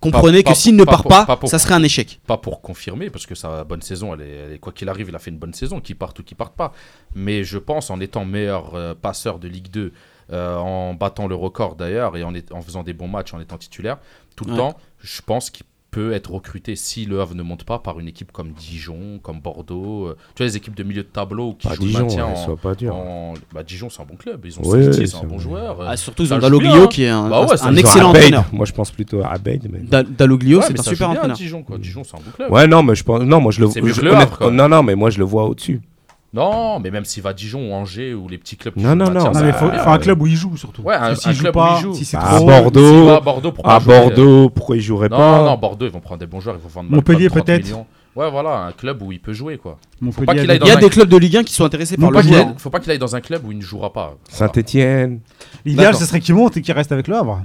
Comprenez Pas- que s'il ne part pas, ça serait un échec. Pas pour confirmer, parce que sa bonne saison, elle est, elle est- quoi qu'il arrive, il a fait une bonne saison, qu'il parte ou qu'il parte pas. Mais je pense, en étant meilleur euh, passeur de Ligue 2, euh, en battant le record d'ailleurs, et en, est- en faisant des bons matchs, en étant titulaire, tout le Ouais. temps, je pense qu'il peut être recruté si le Havre ne monte pas par une équipe comme Dijon, comme Bordeaux. euh, tu vois, les équipes de milieu de tableau qui Pas jouent le Dijon, maintien ouais, en- pas dur. en- Bah, Dijon, c'est un bon club. Ils ont Sertier, ouais, c'est un bon joueur. euh, Ah, surtout ils ont hein. qui est un, Bah ouais, ça un excellent entraîneur. Moi, je pense plutôt à Abeid. mais- Da- Dalloglio, Ouais, c'est un super entraîneur. Dijon, quoi. Dijon, c'est un bon club. Ouais, non, mais je pense. Non, moi, je le je- que le Havre, honnête- quoi. Non, non, mais moi, je le vois au-dessus. Non, mais même s'il va à Dijon ou Angers ou les petits clubs. qui Non, jouent non, non, Non, mais faut, un club où il joue surtout. Ouais, un- Si- s'il un joue club où pas, il joue. Si c'est À Bordeaux. à Bordeaux, pourquoi À jouer Bordeaux, pourquoi il jouerait Non, pas non, Bordeaux, ils vont prendre des bons joueurs, ils vont vendre Montpellier, Malcolm, 30 peut-être. Ouais, voilà, un club où il peut jouer, quoi. Pas Il y a un- des clubs de Ligue 1 qui sont intéressés par Non, le pas Faut qu'il joueur. pas qu'il aille- faut pas qu'il aille dans un club où il ne jouera pas. Saint-Etienne. L'idéal, ce serait qu'il monte et qu'il reste avec le Havre.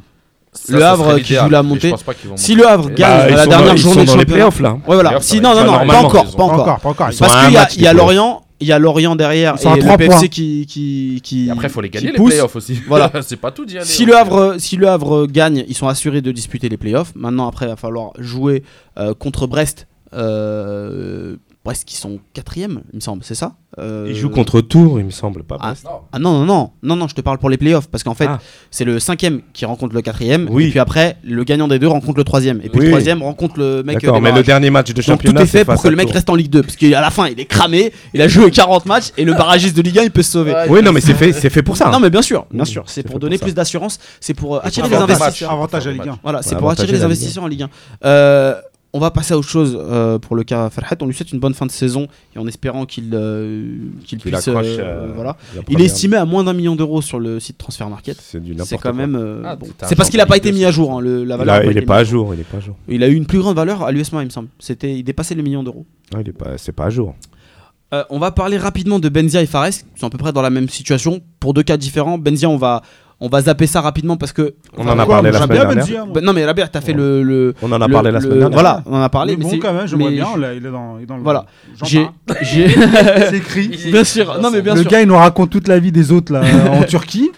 Ça, Le Havre qui l'idéal, joue la montée. je pense pas qu'ils vont Si le Havre gagne Bah, la dernière dans- ils journée sont de dans les championnat. playoffs là. Ouais, voilà. Si, non, non, non, pas encore, pas encore. Pas encore, Parce qu'il y a, y Lorient, il y a Lorient derrière Ils sont à et trois le PFC points. qui, qui, qui. Et après, il faut les gagner, les playoffs aussi. (laughs) Voilà. (laughs) c'est pas tout d'y aller. Si hein. le, Havre, si le Havre gagne, ils sont assurés de disputer les playoffs. Maintenant, après, il va falloir jouer euh, contre Brest. euh, Brest qui sont quatrième, il me semble, c'est ça Euh, Ils jouent contre Tours, il me semble pas. Ah, Brest. Non. Ah non, non, non, non, non, je te parle pour les playoffs. Parce qu'en fait, Ah. c'est le cinquième qui rencontre le quatrième. Oui. Et puis après, le gagnant des deux rencontre le troisième. Et puis Oui. le troisième rencontre le mec. euh, D'accord, des mais le dernier match de Donc championnat, tout est fait c'est pour que le mec reste en Ligue 2. Parce qu'à la fin, il est cramé, il a joué 40 matchs et le barragiste de Ligue 1, il peut se sauver. Ouais, Oui, non, mais c'est fait, c'est fait pour ça. Non, mais bien sûr, bien sûr. C'est pour donner pour plus d'assurance. C'est pour euh, attirer les investisseurs. Avantage à Ligue 1. matchs. Voilà, c'est pour attirer les investisseurs en Ligue 1. On va passer à autre chose euh, pour le cas Farhat. On lui souhaite une bonne fin de saison et en espérant qu'il euh, qu'il puisse. accroche. euh, euh, voilà. Il est estimé à moins d'un million d'euros sur le site Transfer Market. C'est quand quoi. même. euh, Ah, bon. C'est parce qu'il n'a pas été mis à jour. hein, le- la Il, valeur il été est pas à jour, il est pas à jour. Il a eu une plus grande valeur à l'US il me semble. C'était, il dépassait le million d'euros. Ah, il est pas, c'est pas à jour. Euh, on va parler rapidement de Benzia et Fares, qui sont à peu près dans la même situation, pour deux cas différents. Benzia, on va, on va zapper ça rapidement parce que. On en a Quoi, parlé la semaine bien dernière. Ben, non, mais Rabia, t'as fait Ouais. le, le- On en a le- parlé la semaine dernière. Voilà, on en a parlé. Il est mais bon c'est- quand même, j'aimerais mais bien. je- là, il est dans, il est dans le. Voilà. J'ai, j'ai, (laughs) C'est écrit. (laughs) bien sûr. Non, mais bien le sûr. gars, il nous raconte toute la vie des autres là en (laughs) Turquie.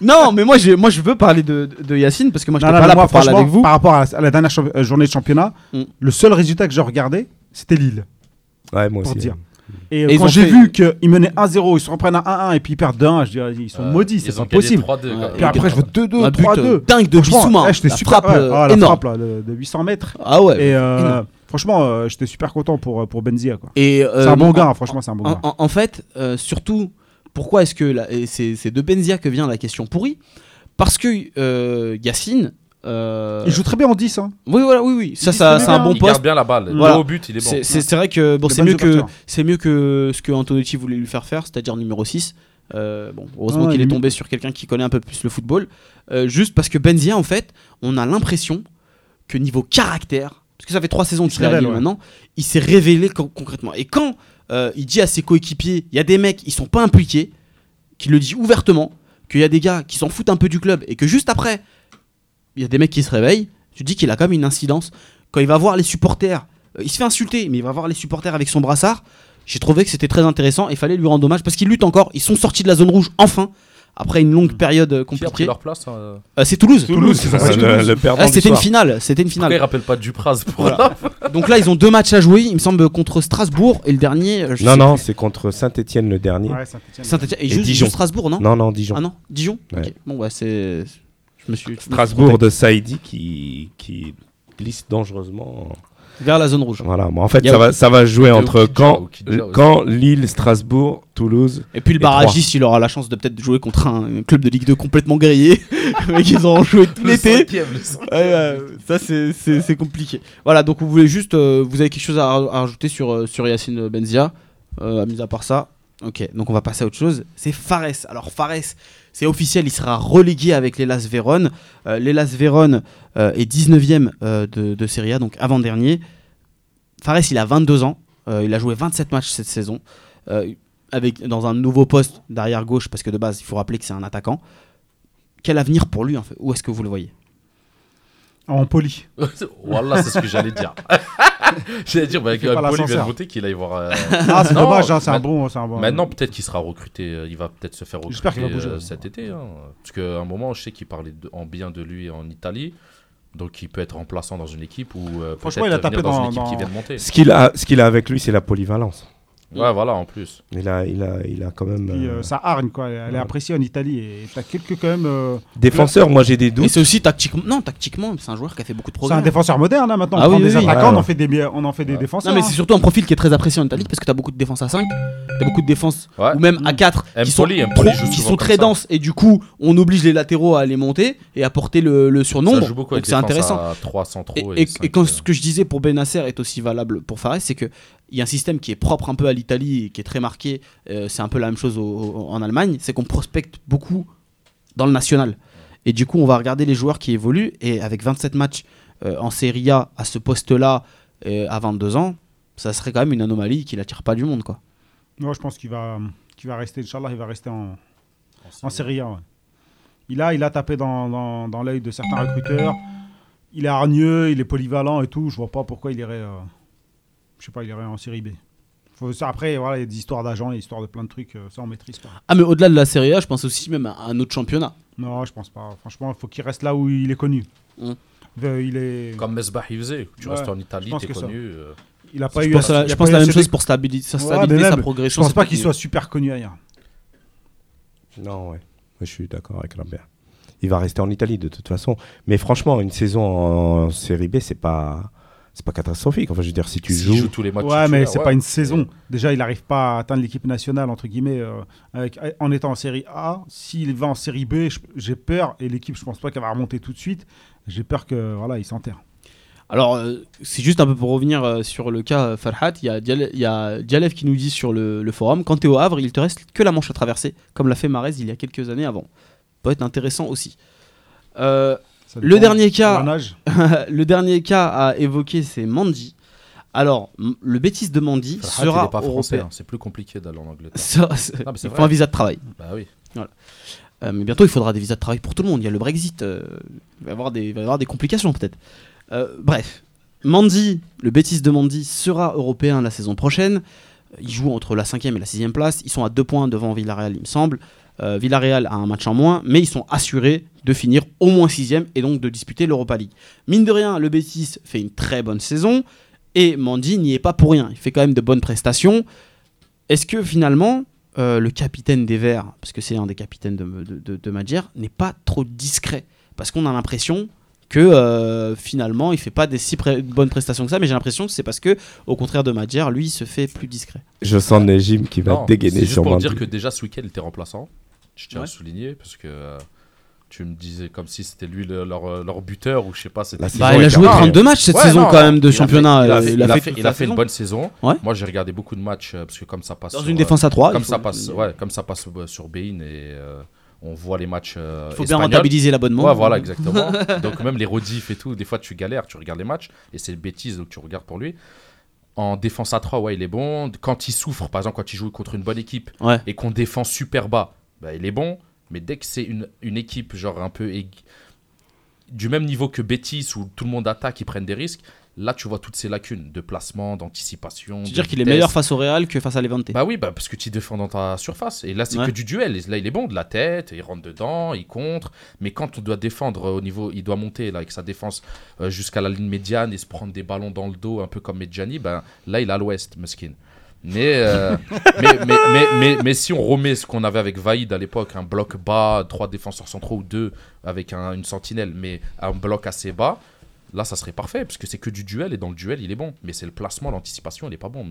Non, mais moi, j'ai, moi, je veux parler de, de, Yacine parce que moi, je non, pas là moi, pour parler franchement, avec vous. Par rapport à, à la dernière euh, journée de championnat, Mm. le seul résultat que je regardais, c'était Lille. Ouais, moi Pour aussi. dire. Et, euh, Et quand j'ai fait- vu qu'ils menaient 1-0, ils se reprennent à 1-1 et puis ils perdent 1, je dis, ils sont Euh, maudits, c'est pas possible. 3-2, quand Ouais, même. Puis après, je veux 2-2, Un but, 3-2. euh, dingue de Franchement, Bissouma. eh, j'étais La super. frappe, ouais, euh, la énorme. frappe là, de, de 800 mètres. Ah ouais. Et euh, franchement, euh, j'étais super content pour, pour Benzia. quoi. Et, euh, C'est un bon gars, hein, franchement, c'est un bon En, gars. en- en fait, surtout, pourquoi est-ce que c'est, de Benzia que vient la question pourrie? Parce que Yacine. Euh, Il joue très bien en 10. Hein. Oui, voilà, oui, oui. Ça, Il c'est un bon Il poste. garde bien la balle. Voilà. Dos Au but, il est bon. C'est, vrai que bon, De c'est mieux que mieux ce que Antonucci voulait lui faire faire, c'est-à-dire numéro 6. Euh, bon, heureusement Ah, qu'il il est tombé sur quelqu'un qui connaît un peu plus le football. Euh, juste parce que Benzia, en fait, on a l'impression que niveau caractère, parce que ça fait trois saisons qu'il est à révèle, Lille ouais. maintenant, il s'est révélé con- concrètement. Et quand euh, il dit à ses coéquipiers, il y a des mecs, ils sont pas impliqués, qu'il le dit ouvertement, qu'il y a des gars qui s'en foutent un peu du club, et que juste après, il y a des mecs qui se réveillent, tu dis qu'il a quand même une incidence. Quand il va voir les supporters, euh, il se fait insulter, mais il va voir les supporters avec son brassard. J'ai trouvé que c'était très intéressant et il fallait lui rendre hommage parce qu'ils luttent encore. Ils sont sortis de la zone rouge enfin après une longue période euh, compliquée. leur place Euh, c'est Toulouse. Toulouse, ils le, Toulouse. le perdant Ah, c'était une finale. C'était une Pourquoi il finale. rappelle pas Dupraz pour Voilà. (laughs) Donc là, ils ont deux matchs à jouer. Il me semble contre Strasbourg et le dernier. je Non, sais non, c'est contre Saint-Etienne le dernier. Ouais, Saint-Étienne. Saint-Etienne. Et, Et juste Dijon. Strasbourg, non Non, non, Dijon. Ah non, Dijon. Ouais. Ok. Bon, bah c'est. Je me suis. Strasbourg de Saïdi qui, qui glisse dangereusement. vers la zone rouge. Voilà, mais en fait, ça va, ça va jouer entre quand Lille, Strasbourg, Toulouse. Et puis le barragiste, il aura la chance de peut-être jouer contre un club de Ligue 2 complètement grillé. (laughs) Mais qu'ils auront joué tout l'été. ça c'est- compliqué. Voilà, donc vous voulez juste, euh, vous avez quelque chose à, à rajouter sur, euh, sur Yacine Benzia, euh, mis à part ça. Ok, donc on va passer à autre chose. C'est Fares. Alors Fares, c'est officiel, il sera relégué avec l'Elas Vérone. Euh, L'Elas Vérone euh, est 19ème euh, de, Serie A, donc avant-dernier. Fares, il a 22 ans. Euh, il a joué 27 matchs cette saison. avec, dans un nouveau poste d'arrière gauche, parce que de base, il faut rappeler que c'est un attaquant. Quel avenir pour lui en fait? Où est-ce que vous le voyez? En poli. (laughs) Voilà, c'est ce que j'allais dire. (laughs) j'allais dire, bah, Poli vient de voter qu'il aille voir. euh, Ah, c'est dommage, hein, c'est un bon. c'est un bon- Maintenant, peut-être qu'il sera recruté. euh, Il va peut-être se faire recruter J'espère qu'il va bouger, euh, ouais. cet été. hein. Parce qu'à un moment, je sais qu'il parlait de- en bien de lui en Italie. Donc, il peut être remplaçant dans une équipe ou euh, Franchement, peut-être il a tapé venir dans, dans- une équipe dans- qui vient de monter. Ce qu'il a, ce qu'il a avec lui, c'est la polyvalence. Ouais, voilà, en plus. Il a, il a, il a quand même. Puis, euh, euh, ça hargne, quoi. Elle est ouais. appréciée en Italie. Et t'as quelques, quand même. euh, Défenseur, moi j'ai des Et doutes. c'est aussi tactiquement. Non, tactiquement, c'est un joueur qui a fait beaucoup de C'est progrès. un défenseur moderne, hein, maintenant. Ah on prend oui, des oui, oui. attaquants, Ouais, on en fait des, on en fait des défenseurs. Non, mais hein. c'est surtout un profil qui est très apprécié en Italie parce que t'as beaucoup de défenses à 5, t'as beaucoup de défenses Ouais. ou même à 4 qui sont, Empoli, Empoli trop- qui sont très ça. denses et du coup on oblige les latéraux à les monter et à porter le, le surnombre. Donc c'est intéressant. À 3 Et, et- et quand euh, ce que je disais pour Benasser est aussi valable pour Fares, c'est que il y a un système qui est propre un peu à l'Italie et qui est très marqué. euh, c'est un peu la même chose au- au- en Allemagne, c'est qu'on prospecte beaucoup dans le national. Et du coup, on va regarder les joueurs qui évoluent et avec 27 matchs euh, en Serie A à ce poste-là euh, à 22 ans, ça serait quand même une anomalie qui n'attire pas du monde, quoi. Moi, je pense qu'il va, qu'il va rester, Inch'Allah, il va rester en, en en Serie A. ouais. Il, a, il a tapé dans, dans, dans l'œil de certains recruteurs. Il est hargneux, il est polyvalent et tout. Je vois pas pourquoi il irait, euh, je sais pas, il irait en Série B. Faut, ça, après, voilà, il y a des histoires d'agents, des histoires de plein de trucs. euh, ça, on maîtrise pas. Ah, mais au-delà de la Serie A, je pense aussi même à un autre championnat. Non, je pense pas. Franchement, il faut qu'il reste là où il est connu. Euh, il est, Comme Mesbah, il faisait. Tu Ouais, restes en je Italie, pense t'es connu. euh, il a pas je eu. pense, assez- la, je pense la même chose de- pour stabiliser, sa Ouais, stabilité, mais sa même, Je progression. pense pas qu'il soit super connu ailleurs. Non, ouais. Moi, je suis d'accord avec Lambert. Il va rester en Italie de toute façon. Mais franchement, une saison en, Série B, c'est pas, c'est pas catastrophique. Enfin, je veux dire, si tu joues, joue tous les matchs. Ouais, mais c'est ouais. pas une saison. Déjà, il n'arrive pas à atteindre l'équipe nationale, entre guillemets, euh, avec- en étant en série A. S'il va en série B, j'ai peur, et l'équipe, je pense pas qu'elle va remonter tout de suite. J'ai peur que voilà, il s'enterre. Alors, euh, c'est juste un peu pour revenir euh, sur le cas Farhat. Il y a, Dial- il y a Dialev qui nous dit sur le, le forum quand tu es au Havre, il te reste que la manche à traverser, comme l'a fait Marez il y a quelques années avant. Peut être intéressant aussi. Euh, Le dernier de cas- (laughs) le dernier cas à évoquer, c'est Mandy. Alors, le bêtise de Mandy Farhat, il sera pas français, européen. hein, c'est plus compliqué d'aller en Angleterre. Non, il faut un visa de travail. Bah oui. Euh, mais bientôt, il faudra des visas de travail pour tout le monde. Il y a le Brexit. euh, il, va y avoir des, il va y avoir des complications peut-être. Euh, bref, Mandy, le bêtise de Mandy, sera européen la saison prochaine. Ils jouent entre la 5e et la 6e place. Ils sont à deux points devant Villarreal, il me semble. Euh, Villarreal a un match en moins, mais ils sont assurés de finir au moins 6e et donc de disputer l'Europa League. Mine de rien, le Betis fait une très bonne saison et Mandy n'y est pas pour rien. Il fait quand même de bonnes prestations. Est-ce que finalement, euh, le capitaine des Verts, parce que c'est un des capitaines de, de, de, n'est pas trop discret? Parce qu'on a l'impression que euh, finalement, il fait pas des si pré- bonnes prestations que ça, mais j'ai l'impression que c'est parce que, au contraire de Madjer, lui, il se fait plus discret. Je sens Nejim qui va Non, dégainer juste sur pour dire que déjà ce week-end il était remplaçant. Je tiens à Ouais. souligner parce que euh, tu me disais comme si c'était lui le- leur, euh, leur buteur ou je sais pas. Bah, il a joué carrément- 32 matchs cette Ouais, saison non, quand même de il a fait- championnat. Il a fait, il il a a fait fait- toute il la a fait une bonne saison. Ouais. Moi j'ai regardé beaucoup de matchs parce que comme ça passe Dans sur, une défense à 3. comme ça passe ouais comme ça passe sur Bein et euh, on voit les matchs euh, Il faut bien rentabiliser l'abonnement. Ouais, voilà, exactement. (laughs) donc même les rediffs et tout, des fois tu galères, tu regardes les matchs et c'est bêtise donc tu regardes pour lui. En défense à 3, ouais, il est bon. Quand il souffre, par exemple, quand il joue contre une bonne équipe Ouais. et qu'on défend super bas, bah, il est bon. Mais dès que c'est une, une équipe genre un peu du même niveau que Betis où tout le monde attaque, ils prennent des risques, là tu vois toutes ces lacunes de placement, d'anticipation. Tu veux dire qu'il est meilleur face au Real que face à Levante. Bah oui, bah parce que tu défends dans ta surface. Et là, c'est Ouais. que du duel. Là, il est bon de la tête, il rentre dedans, il contre. Mais quand on doit défendre au niveau, il doit monter là, avec sa défense euh, jusqu'à la ligne médiane et se prendre des ballons dans le dos, un peu comme Medjani, ben là, il est à l'ouest, Muskin. Mais, euh, (laughs) mais, mais, mais, mais, mais si on remet ce qu'on avait avec Vaïd à l'époque, un bloc bas, trois défenseurs centraux ou deux avec un- une sentinelle, mais un bloc assez bas, là ça serait parfait, parce que c'est que du duel, et dans le duel il est bon. Mais c'est le placement, l'anticipation, il est pas bon.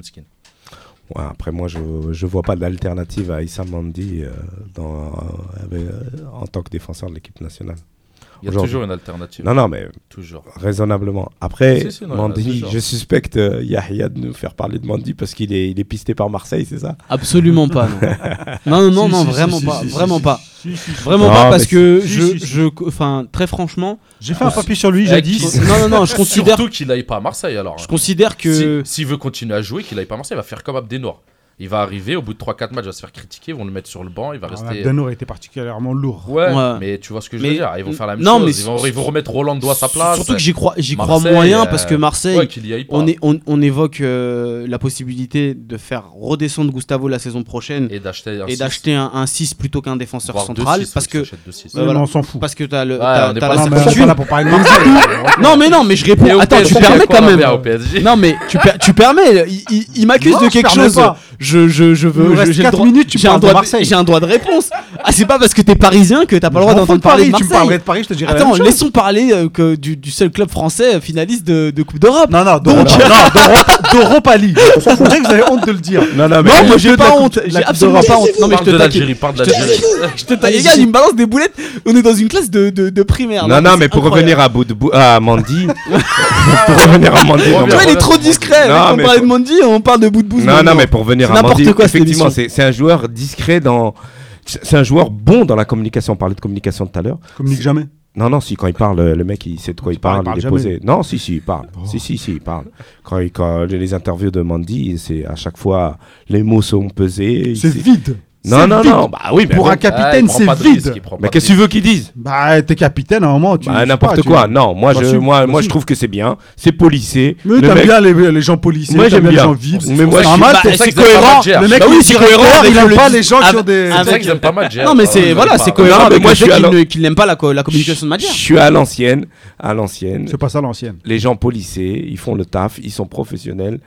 Ouais, après, moi, je ne vois pas d'alternative à Issa Mandi euh, euh, euh, en tant que défenseur de l'équipe nationale. Il y a Aujourd'hui. toujours une alternative. Non, non, mais Toujours. raisonnablement. Après, Si, si, non, Mandi, toujours. je suspecte euh, Yahya de nous faire parler de Mandi parce qu'il est, il est pisté par Marseille, c'est ça? Absolument pas. Non, (laughs) non, non, non, Si, non, si, si, vraiment si, pas. Vraiment si, pas. si, si, si. Vraiment Non, pas parce que si, je, si, si. je, enfin, très franchement, J'ai fait un papier sur lui jadis. qui- non, non, non, je (laughs) considère, Surtout qu'il aille pas à Marseille alors. je considère que Si- S'il veut continuer à jouer, qu'il aille pas à Marseille, il va faire comme Abdenoir. Il va arriver, au bout de 3-4 matchs, il va se faire critiquer, ils vont le mettre sur le banc, il va rester. Danour était particulièrement lourd. Ouais, Ouais. mais tu vois ce que je Mais- veux dire. Ils vont faire la même non, chose. mais ils, vont, su- ils vont remettre Rolando à sa place. surtout que j'y crois, j'y crois Marseille, moyen euh, parce que Marseille, Ouais, qu'il y aille pas. on, est, on, on évoque euh, la possibilité de faire redescendre Gustavo la saison prochaine Et d'acheter un et six, d'acheter un, un 6 plutôt qu'un défenseur central six, parce que Euh, voilà. on s'en fout. parce que t'as le la Non, mais on est certitude. pas là pour parler de Mandy. (laughs) Non mais non mais je réponds. Attends, tu permets quand même. Non mais tu, per- tu permets. Il, m'accuse de quelque chose. Je je je veux. Reste j'ai le quatre droit- minutes, tu j'ai parles un de droit Marseille. J'ai un droit de réponse. Ah c'est pas parce que t'es parisien que t'as pas le droit d'entendre parler de Paris, Tu me Marseille. parlerais de Paris, je te dirais la Attends, même chose. laissons parler euh, que du, du seul club français euh, finaliste de, de Coupe d'Europe. Non, non, non, (laughs) d'Europa- League. On dirait que vous avez honte de le dire. Non, non, Non, moi j'ai de pas la honte. la J'ai absolument d'Europe. pas honte. Non mais je Parle te de l'Algérie, parle de Je te- l'Algérie. Je te taquine. Les gars, il me balance des boulettes. On est dans une classe de, de, de primaire. Non, non, mais pour revenir à, bout de Mandy, pour revenir à Mandy, Tu vois, mais- il est trop discret. On mais parlait faut- de Mondi, on parle de bout de bouse. Non, non, mais pour venir n'importe quoi, effectivement, c'est c'est un joueur discret dans. C'est un joueur bon dans la communication. On parlait de communication tout à l'heure. Communique jamais. Non, non, si, quand il parle, le mec, il sait de quoi il il parle, parle, il est posé. Non, si, si, il parle. Si, si, si, il parle. Quand, il- quand les interviews de Mandy, c'est à chaque fois, les mots sont pesés. C'est vide. Non, non, vide. non, bah oui, mais Pour bon. un capitaine, Ah, c'est risque, vide. Mais qu'est-ce que tu veux qu'ils disent Bah, t'es capitaine à un moment. Tu, je Bah, n'importe tu- quoi. Non, moi, Bah, je, moi, bah, moi je trouve que c'est bien. C'est policé. Mais t'aimes mec- bien les, les gens policiers. Moi, j'aime les bien. gens vides. Mais moi, C'est je bah, cohérent. Bah Le mec, oui, il est c'est cohérent il aime pas les gens qui ont des. C'est vrai qu'ils aiment pas Gérard. Non, mais c'est voilà, c'est cohérent mais avec moi, je suis qu'il n'aime pas la, co- la communication de Je Madjer. suis à l'ancienne. À l'ancienne. C'est pas ça l'ancienne. Les gens policés, ils font le taf, ils sont professionnels.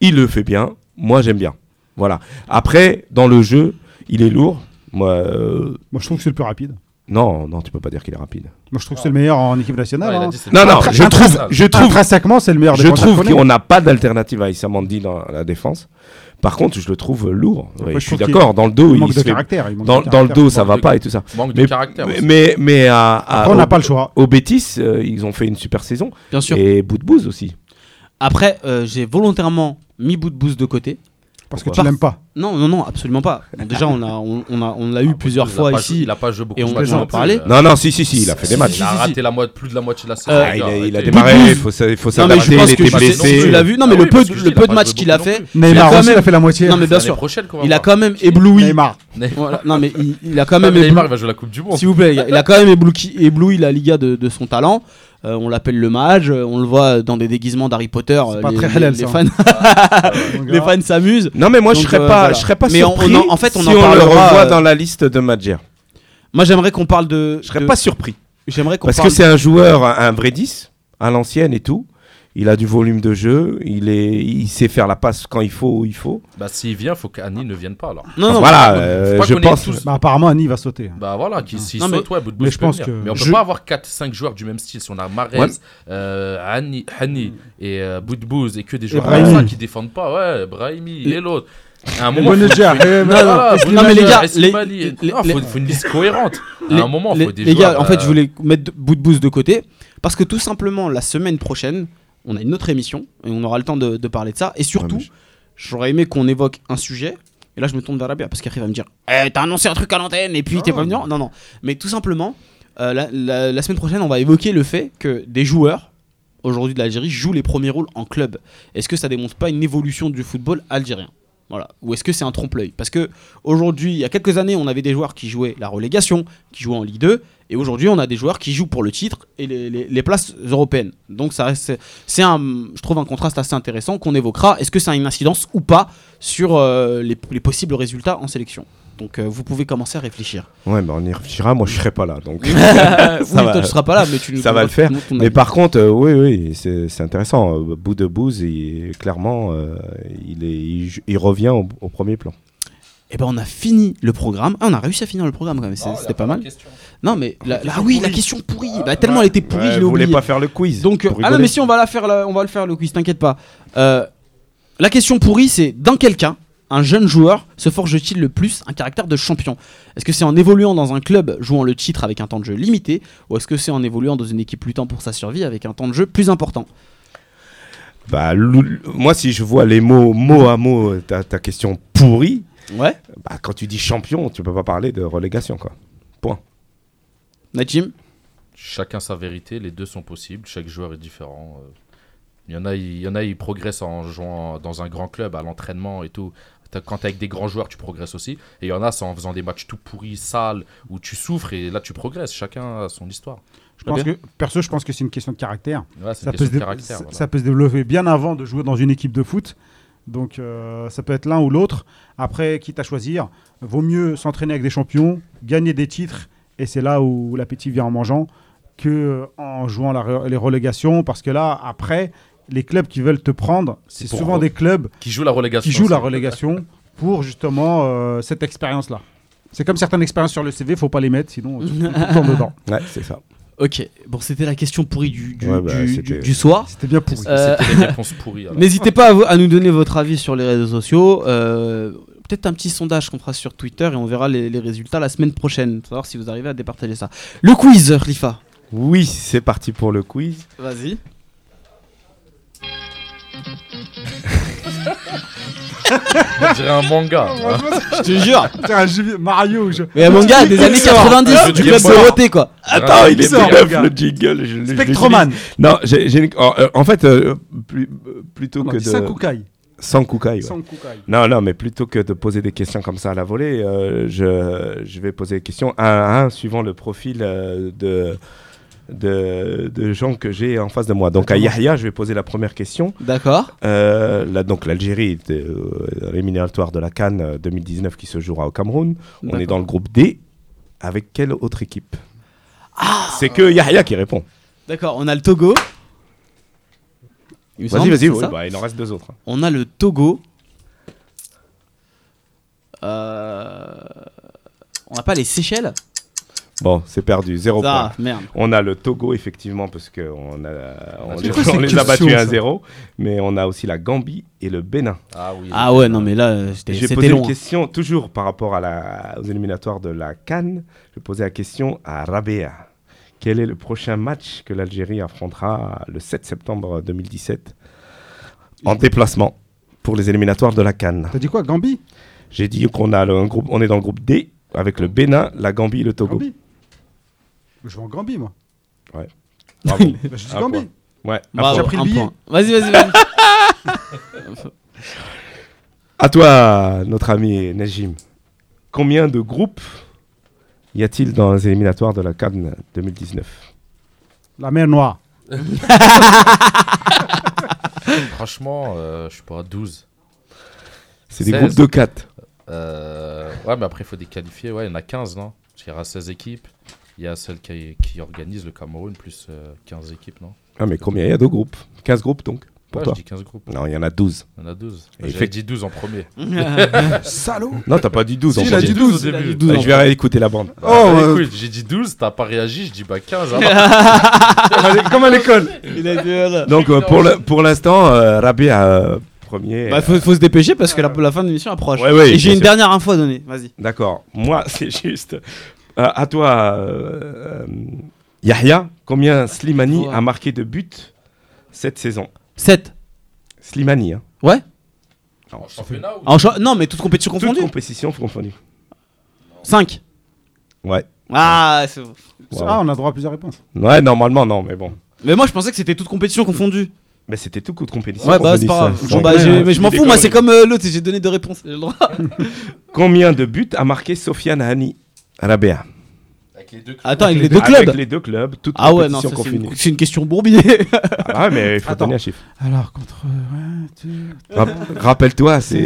Il le fait bien. Moi, j'aime bien. Voilà. Après, dans le jeu, il est lourd. Moi, euh, Moi, je trouve que c'est le plus rapide. non, non, tu peux pas dire qu'il est rapide. Moi, je trouve que c'est le meilleur en équipe nationale. Ouais, a hein. dit Non, non, je trouve, je trouve, Intrinsèquement, c'est le meilleur je trouve qu'on n'a pas d'alternative à Issa Mandi dans la défense. Par contre, je le trouve lourd. Ouais, je je suis d'accord. Dans le dos, Il il manque se de fait- caractère. il manque Dans, de dans le dos, ça va de- pas et tout ça. Manque de caractère. mais, mais à, à- Après, on n'a pas le choix. Au Bétis, euh, ils ont fait une super saison. Bien sûr. Et bouse aussi. Après, euh, j'ai volontairement mis bouse de côté. Parce que tu l'aimes pas. Non, non, non, absolument pas. Bon, déjà, on a, on, on a, on l'a eu Ah, plusieurs a fois ici. joué- Il a pas joué beaucoup et on peut en parler. euh. Non, non, si, si, si, il a fait des Si, matchs. si, Il a raté la moitié, plus de la moitié de la saison. Euh, Ah, il, a, il a démarré, il faut, faut s'adapter, il que était blessé. tu l'as vu. Non, mais Ah le oui, peu, de- a matchs qu'il a fait. a Neymar quand aussi, il même- a fait la moitié. Non, mais bien sûr. va Il a quand même ébloui. Neymar. Non, mais il, a quand Ah, même ébloui. Neymar, il va jouer la Coupe du Monde. S'il vous plaît, il a quand même ébloui, la Liga de son talent. Euh, on l'appelle le mage, euh, on le voit dans des déguisements d'Harry Potter. C'est euh, pas les, très halal, les ça. fans, (laughs) (laughs) les fans s'amusent. Non, mais moi, je serais euh, pas, voilà. je serais pas Mais surpris on en- en fait, on si en on le revoit euh, dans la liste de Madjer. Moi, j'aimerais qu'on parle de. Je serais de- pas surpris. J'aimerais qu'on Parce parle. que c'est un joueur, un un vrai 10, à l'ancienne et tout. Il a du volume de jeu, il, est, il sait faire la passe quand il faut, où il faut. Bah, s'il vient, faut qu'Annie ne vienne pas alors. Non, non, voilà, euh, je pense. tous- Bah, apparemment, Annie va sauter. Bah voilà, qui s'il Non, mais- saute, ouais, bout de mais bout, je peut pense que Mais on peut je- pas avoir 4-5 joueurs du même style. Si on a Marez, Ouais. euh, Hani, Hani et euh, Boudbouz et que des joueurs comme ça qui défendent pas, ouais, Brahimi Les- et l'autre. À un moment, faut- manager. faut- eh, Non, Voilà, non, faut- non, mais les gars, les- et- non, faut, faut une liste cohérente. À un moment, les- faut des les joueurs. gars, en fait, je euh, voulais mettre bout de bouse de côté parce que tout simplement, la semaine prochaine, on a une autre émission et on aura le temps de, de parler de ça. Et surtout, Ouais, j'aurais aimé qu'on évoque un sujet. Et là, je me tourne vers Rabia parce qu'après, il va me dire Eh, T'as annoncé un truc à l'antenne et puis t'es pas venu. Non, non. Mais tout simplement, euh, la, la- la semaine prochaine, on va évoquer le fait que des joueurs, aujourd'hui de l'Algérie, jouent les premiers rôles en club. Est-ce que ça démontre pas une évolution du football algérien? Voilà. Ou est-ce que c'est un trompe-l'œil? Parce que aujourd'hui, il y a quelques années, on avait des joueurs qui jouaient la relégation, qui jouaient en Ligue 2, et aujourd'hui, on a des joueurs qui jouent pour le titre et les, places européennes. Donc, ça c'est un, je trouve un contraste assez intéressant qu'on évoquera. Est-ce que ça a une incidence ou pas sur euh, les possibles résultats en sélection? Donc, euh, vous pouvez commencer à réfléchir. Ouais, mais on y réfléchira. Moi, je serai pas là. Donc. (laughs) oui, (laughs) va. toi, tu seras pas là, mais tu nous Ça va le faire. Mais par contre, euh, oui, oui, c'est intéressant. Euh, Bout de bouse, il- clairement, euh, il, est, il, il revient au, au premier plan. Eh ben, on a fini le programme. Ah, on a réussi à finir le programme quand même. c'est- C'était pas mal. Non, mais la, la- ah oui, la question pourrie. Bah, tellement elle était pourrie, Ouais, je l'ai vous voulez oublié. pas faire le quiz Donc, ah non, mais si on va la faire, la- on va le faire le quiz, t'inquiète pas. Euh, la question pourrie, c'est dans quel cas un jeune joueur se forge-t-il le plus un caractère de champion? Est-ce que c'est en évoluant dans un club jouant le titre avec un temps de jeu limité, ou est-ce que c'est en évoluant dans une équipe luttant pour sa survie avec un temps de jeu plus important? Bah, moi, si je vois les mots mot à mot, ta, ta question pourrie, Ouais. bah, quand tu dis champion, tu peux pas parler de relégation, quoi. Najim Chacun sa vérité, les deux sont possibles, chaque joueur est différent. euh. Il y en a, il y en a, ils progressent en jouant dans un grand club, à l'entraînement et tout. Quand t'es avec des grands joueurs, tu progresses aussi. Et il y en a, c'est en faisant des matchs tout pourris, sales, où tu souffres et là tu progresses. Chacun a son histoire. Je pense que, perso, je pense que c'est une question de caractère. Ouais, Ça peut, se de dé- caractère. ça- voilà. ça peut se développer bien avant de jouer dans une équipe de foot. Donc euh, ça peut être l'un ou l'autre. Après, quitte à choisir, vaut mieux s'entraîner avec des champions, gagner des titres, et c'est là où l'appétit vient en mangeant, que en jouant la les relégations. Parce que là, après, les clubs qui veulent te prendre, c'est pour- souvent des clubs Qui joue la relégation qui jouent la relégation pour justement euh, cette expérience-là. C'est comme certaines expériences sur le CV, faut pas les mettre, sinon tu tu tombes dedans. (laughs) Ouais, c'est ça. Ok, bon, c'était la question pourrie du, du, Ouais, bah, du- c'était- du- du soir. C'était bien pourri. Euh, C'était (laughs) les réponses pourries. alors. N'hésitez pas à, vous- à nous donner votre avis sur les réseaux sociaux. Euh, Peut-être un petit sondage qu'on fera sur Twitter et on verra les, les résultats la semaine prochaine. Savoir si vous arrivez à départager ça. Le quiz, Rifa. Oui, c'est parti pour le quiz. Vas-y. On dirait un manga. Je te jure. C'est un jeu- Mario. Je... Mais mon gars, des années 90, Je du club. Dorothée quoi. Attends, il est le jingle. je- Spectroman. Non, j'ai, en, euh, en fait, euh, plus- euh, plutôt que de... sans Kukai. Sans Kukai, ouais. Sans Kukai. Non, non, mais plutôt que de poser des questions comme ça à la volée, euh, je, je vais poser des questions un à un suivant le profil euh, de, de, de gens que j'ai en face de moi. Donc à Yahya, je vais poser la première question. D'accord. Euh, là, donc l'Algérie euh, éliminatoire de la Cannes euh, 2019 qui se jouera au Cameroun. On est dans le groupe D. Avec quelle autre équipe? C'est que Yahya qui répond. D'accord, on a le Togo. Vas-y, vas-y. oui, bah, il en reste deux autres. On a le Togo. Euh, On n'a pas les Seychelles? Bon, c'est perdu, zéro point. Ah, merde. On a le Togo, effectivement, parce qu'on a, (laughs) on, C'est les- on les a battus ça 1-0. Mais on a aussi la Gambie et le Bénin. Ah oui. Ah ouais, non, mais là, c'était J'ai posé long. une question, toujours par rapport à la, aux éliminatoires de la Cannes. Je posais la question à Rabea. Quel est le prochain match que l'Algérie affrontera le 7 septembre 2017 en déplacement pour les éliminatoires de la Cannes? T'as dit quoi, Gambie? J'ai dit qu'on a le, un groupe, on est dans le groupe D avec le Bénin, la Gambie et le Togo. Gambie Je vais en Gambie, moi. Bravo. Bah, je dis Un Gambie. Ouais. Bravo, J'ai pris le un billet. point. Vas-y, vas-y, vas-y. (laughs) À toi, notre ami Najim. Combien de groupes y a-t-il dans les éliminatoires de la Cannes 2019 La mer Noire. (laughs) Franchement, euh, je suis pas à 12. C'est des 16. groupes de 4. Euh, ouais, mais après, il faut des qualifier. Ouais, il y en a 15, non? Parce qu'il y aura 16 équipes. Il y a celle qui, qui organise le Cameroun, plus euh, 15 équipes, non? Ah, mais combien? Il y a deux groupes 15 groupes donc pour Ouais, toi je dis 15 groupes. Non, il y en a 12. Il y en a 12. Et J'avais fait- dit 12 en premier. (laughs) Salaud Non, t'as pas dit 12 Si, en il a premier. dit 12. au début. Bah, je vais réécouter la bande. Oh, Ah, euh, écoute, j'ai dit 12, t'as pas réagi, je dis bah 15. alors. (laughs) comme à l'école. Il a dit, voilà. Donc euh, pour le- pour l'instant, euh, Rabi a euh, premier. Bah, faut, faut se dépêcher parce que la, la fin de l'émission approche. Ouais, ouais, Et j'ai une sûr. dernière info à donner. Vas-y. D'accord. Moi, (laughs) c'est juste. Euh, à toi, euh, euh, Yahya, combien Slimani a marqué de buts cette saison 7. Slimani, hein. Ouais En championnat ou En cha- Non, mais toute compétition Toute confondue. compétition confondue. 5. Ouais. Ah, c'est. Ah, on a droit à plusieurs réponses. Ouais, normalement, non, mais bon. Mais moi, je pensais que c'était toute compétition confondue. Mais c'était tout coup de compétition. Ouais, bah, c'est pas grave. Bon, bah, ouais, mais je m'en fous, moi, c'est comme euh, l'autre, j'ai donné deux réponses. J'ai le droit. Combien de buts a marqué Sofiane Hani Rabea Avec les deux clubs. Attends, avec les deux clubs. Avec les deux clubs, toute Ah ouais, non, ça, c'est une, confondue. c'est une question bourbinée. Ah ouais, mais il faut Attends. donner un chiffre. Alors, contre. ouais, tu- Rap- Rappelle-toi, c'est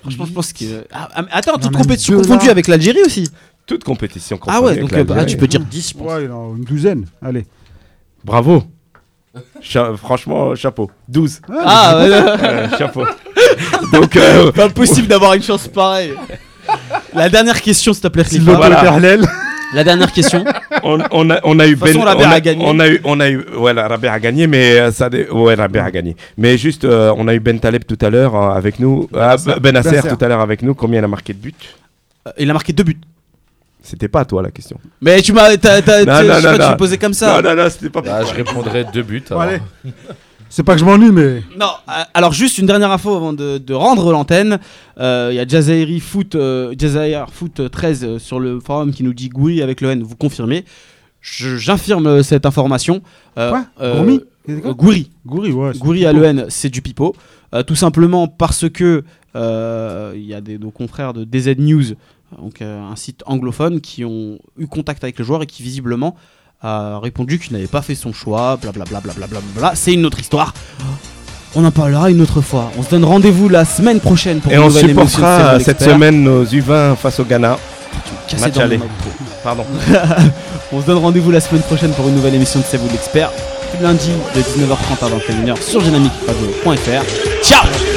Franchement, je pense que. Ah, ah, mais attends, Il y en toute a compétition deux, là. confondue avec l'Algérie aussi. toute compétition confondue. Ah ouais, avec donc euh, l'Algérie. tu peux dire 10, je pense. Ouais, une douzaine. Allez. Bravo. Cha- franchement, chapeau. 12. Ah, ouais, Euh, chapeau. Donc, euh, pas possible d'avoir une chance pareille. (laughs) La dernière question, s'il te plaît, Khalifa. Voilà. La dernière question. (laughs) on, on a, on a eu façon, Ben- on a gagné. On a eu, on a eu, ouais, la Rabea a gagné, mais euh, ça, ouais, Rabea a gagné. Mais juste, euh, on a eu Ben Taleb tout à l'heure euh, avec nous, Ah, Ben Nasser Nasser. tout à l'heure avec nous. Combien il a marqué de buts Euh, Il a marqué deux buts. C'était pas à toi la question. Mais tu m'as. t'as- t'as- Non, non, non, tu posais comme ça. Non, non, non, c'était pas pour Bah, toi. je répondrai deux buts. Bon, allez. (laughs) C'est pas que je m'ennuie, mais. Non, euh, alors juste une dernière info avant de, de rendre l'antenne. Euh, Il y a Jazairi Foot, euh, Jazair Foot euh, 13 euh, sur le forum qui nous dit Gouiri avec le N, vous confirmez. J'infirme euh, cette information. Euh, Quoi euh, Gourmi euh, Gouiri. Goury, ouais. c'est Gouiri à l'EN, c'est du pipeau. Euh, tout simplement parce que euh, il y a des, nos confrères de DZ News, donc euh, un site anglophone, qui ont eu contact avec le joueur et qui visiblement a répondu qu'il n'avait pas fait son choix, blablabla. Bla, bla, bla, bla. C'est une autre histoire. On en parlera une autre fois. On se donne rendez-vous la semaine prochaine pour Et une on nouvelle supportera cette semaine nos U20 face au Ghana. Match aller. Pardon. (laughs) On se donne rendez-vous la semaine prochaine pour une nouvelle émission de C'est vous l'expert. Lundi de 19h30 à 21h sur dynamicradio.fr. Ciao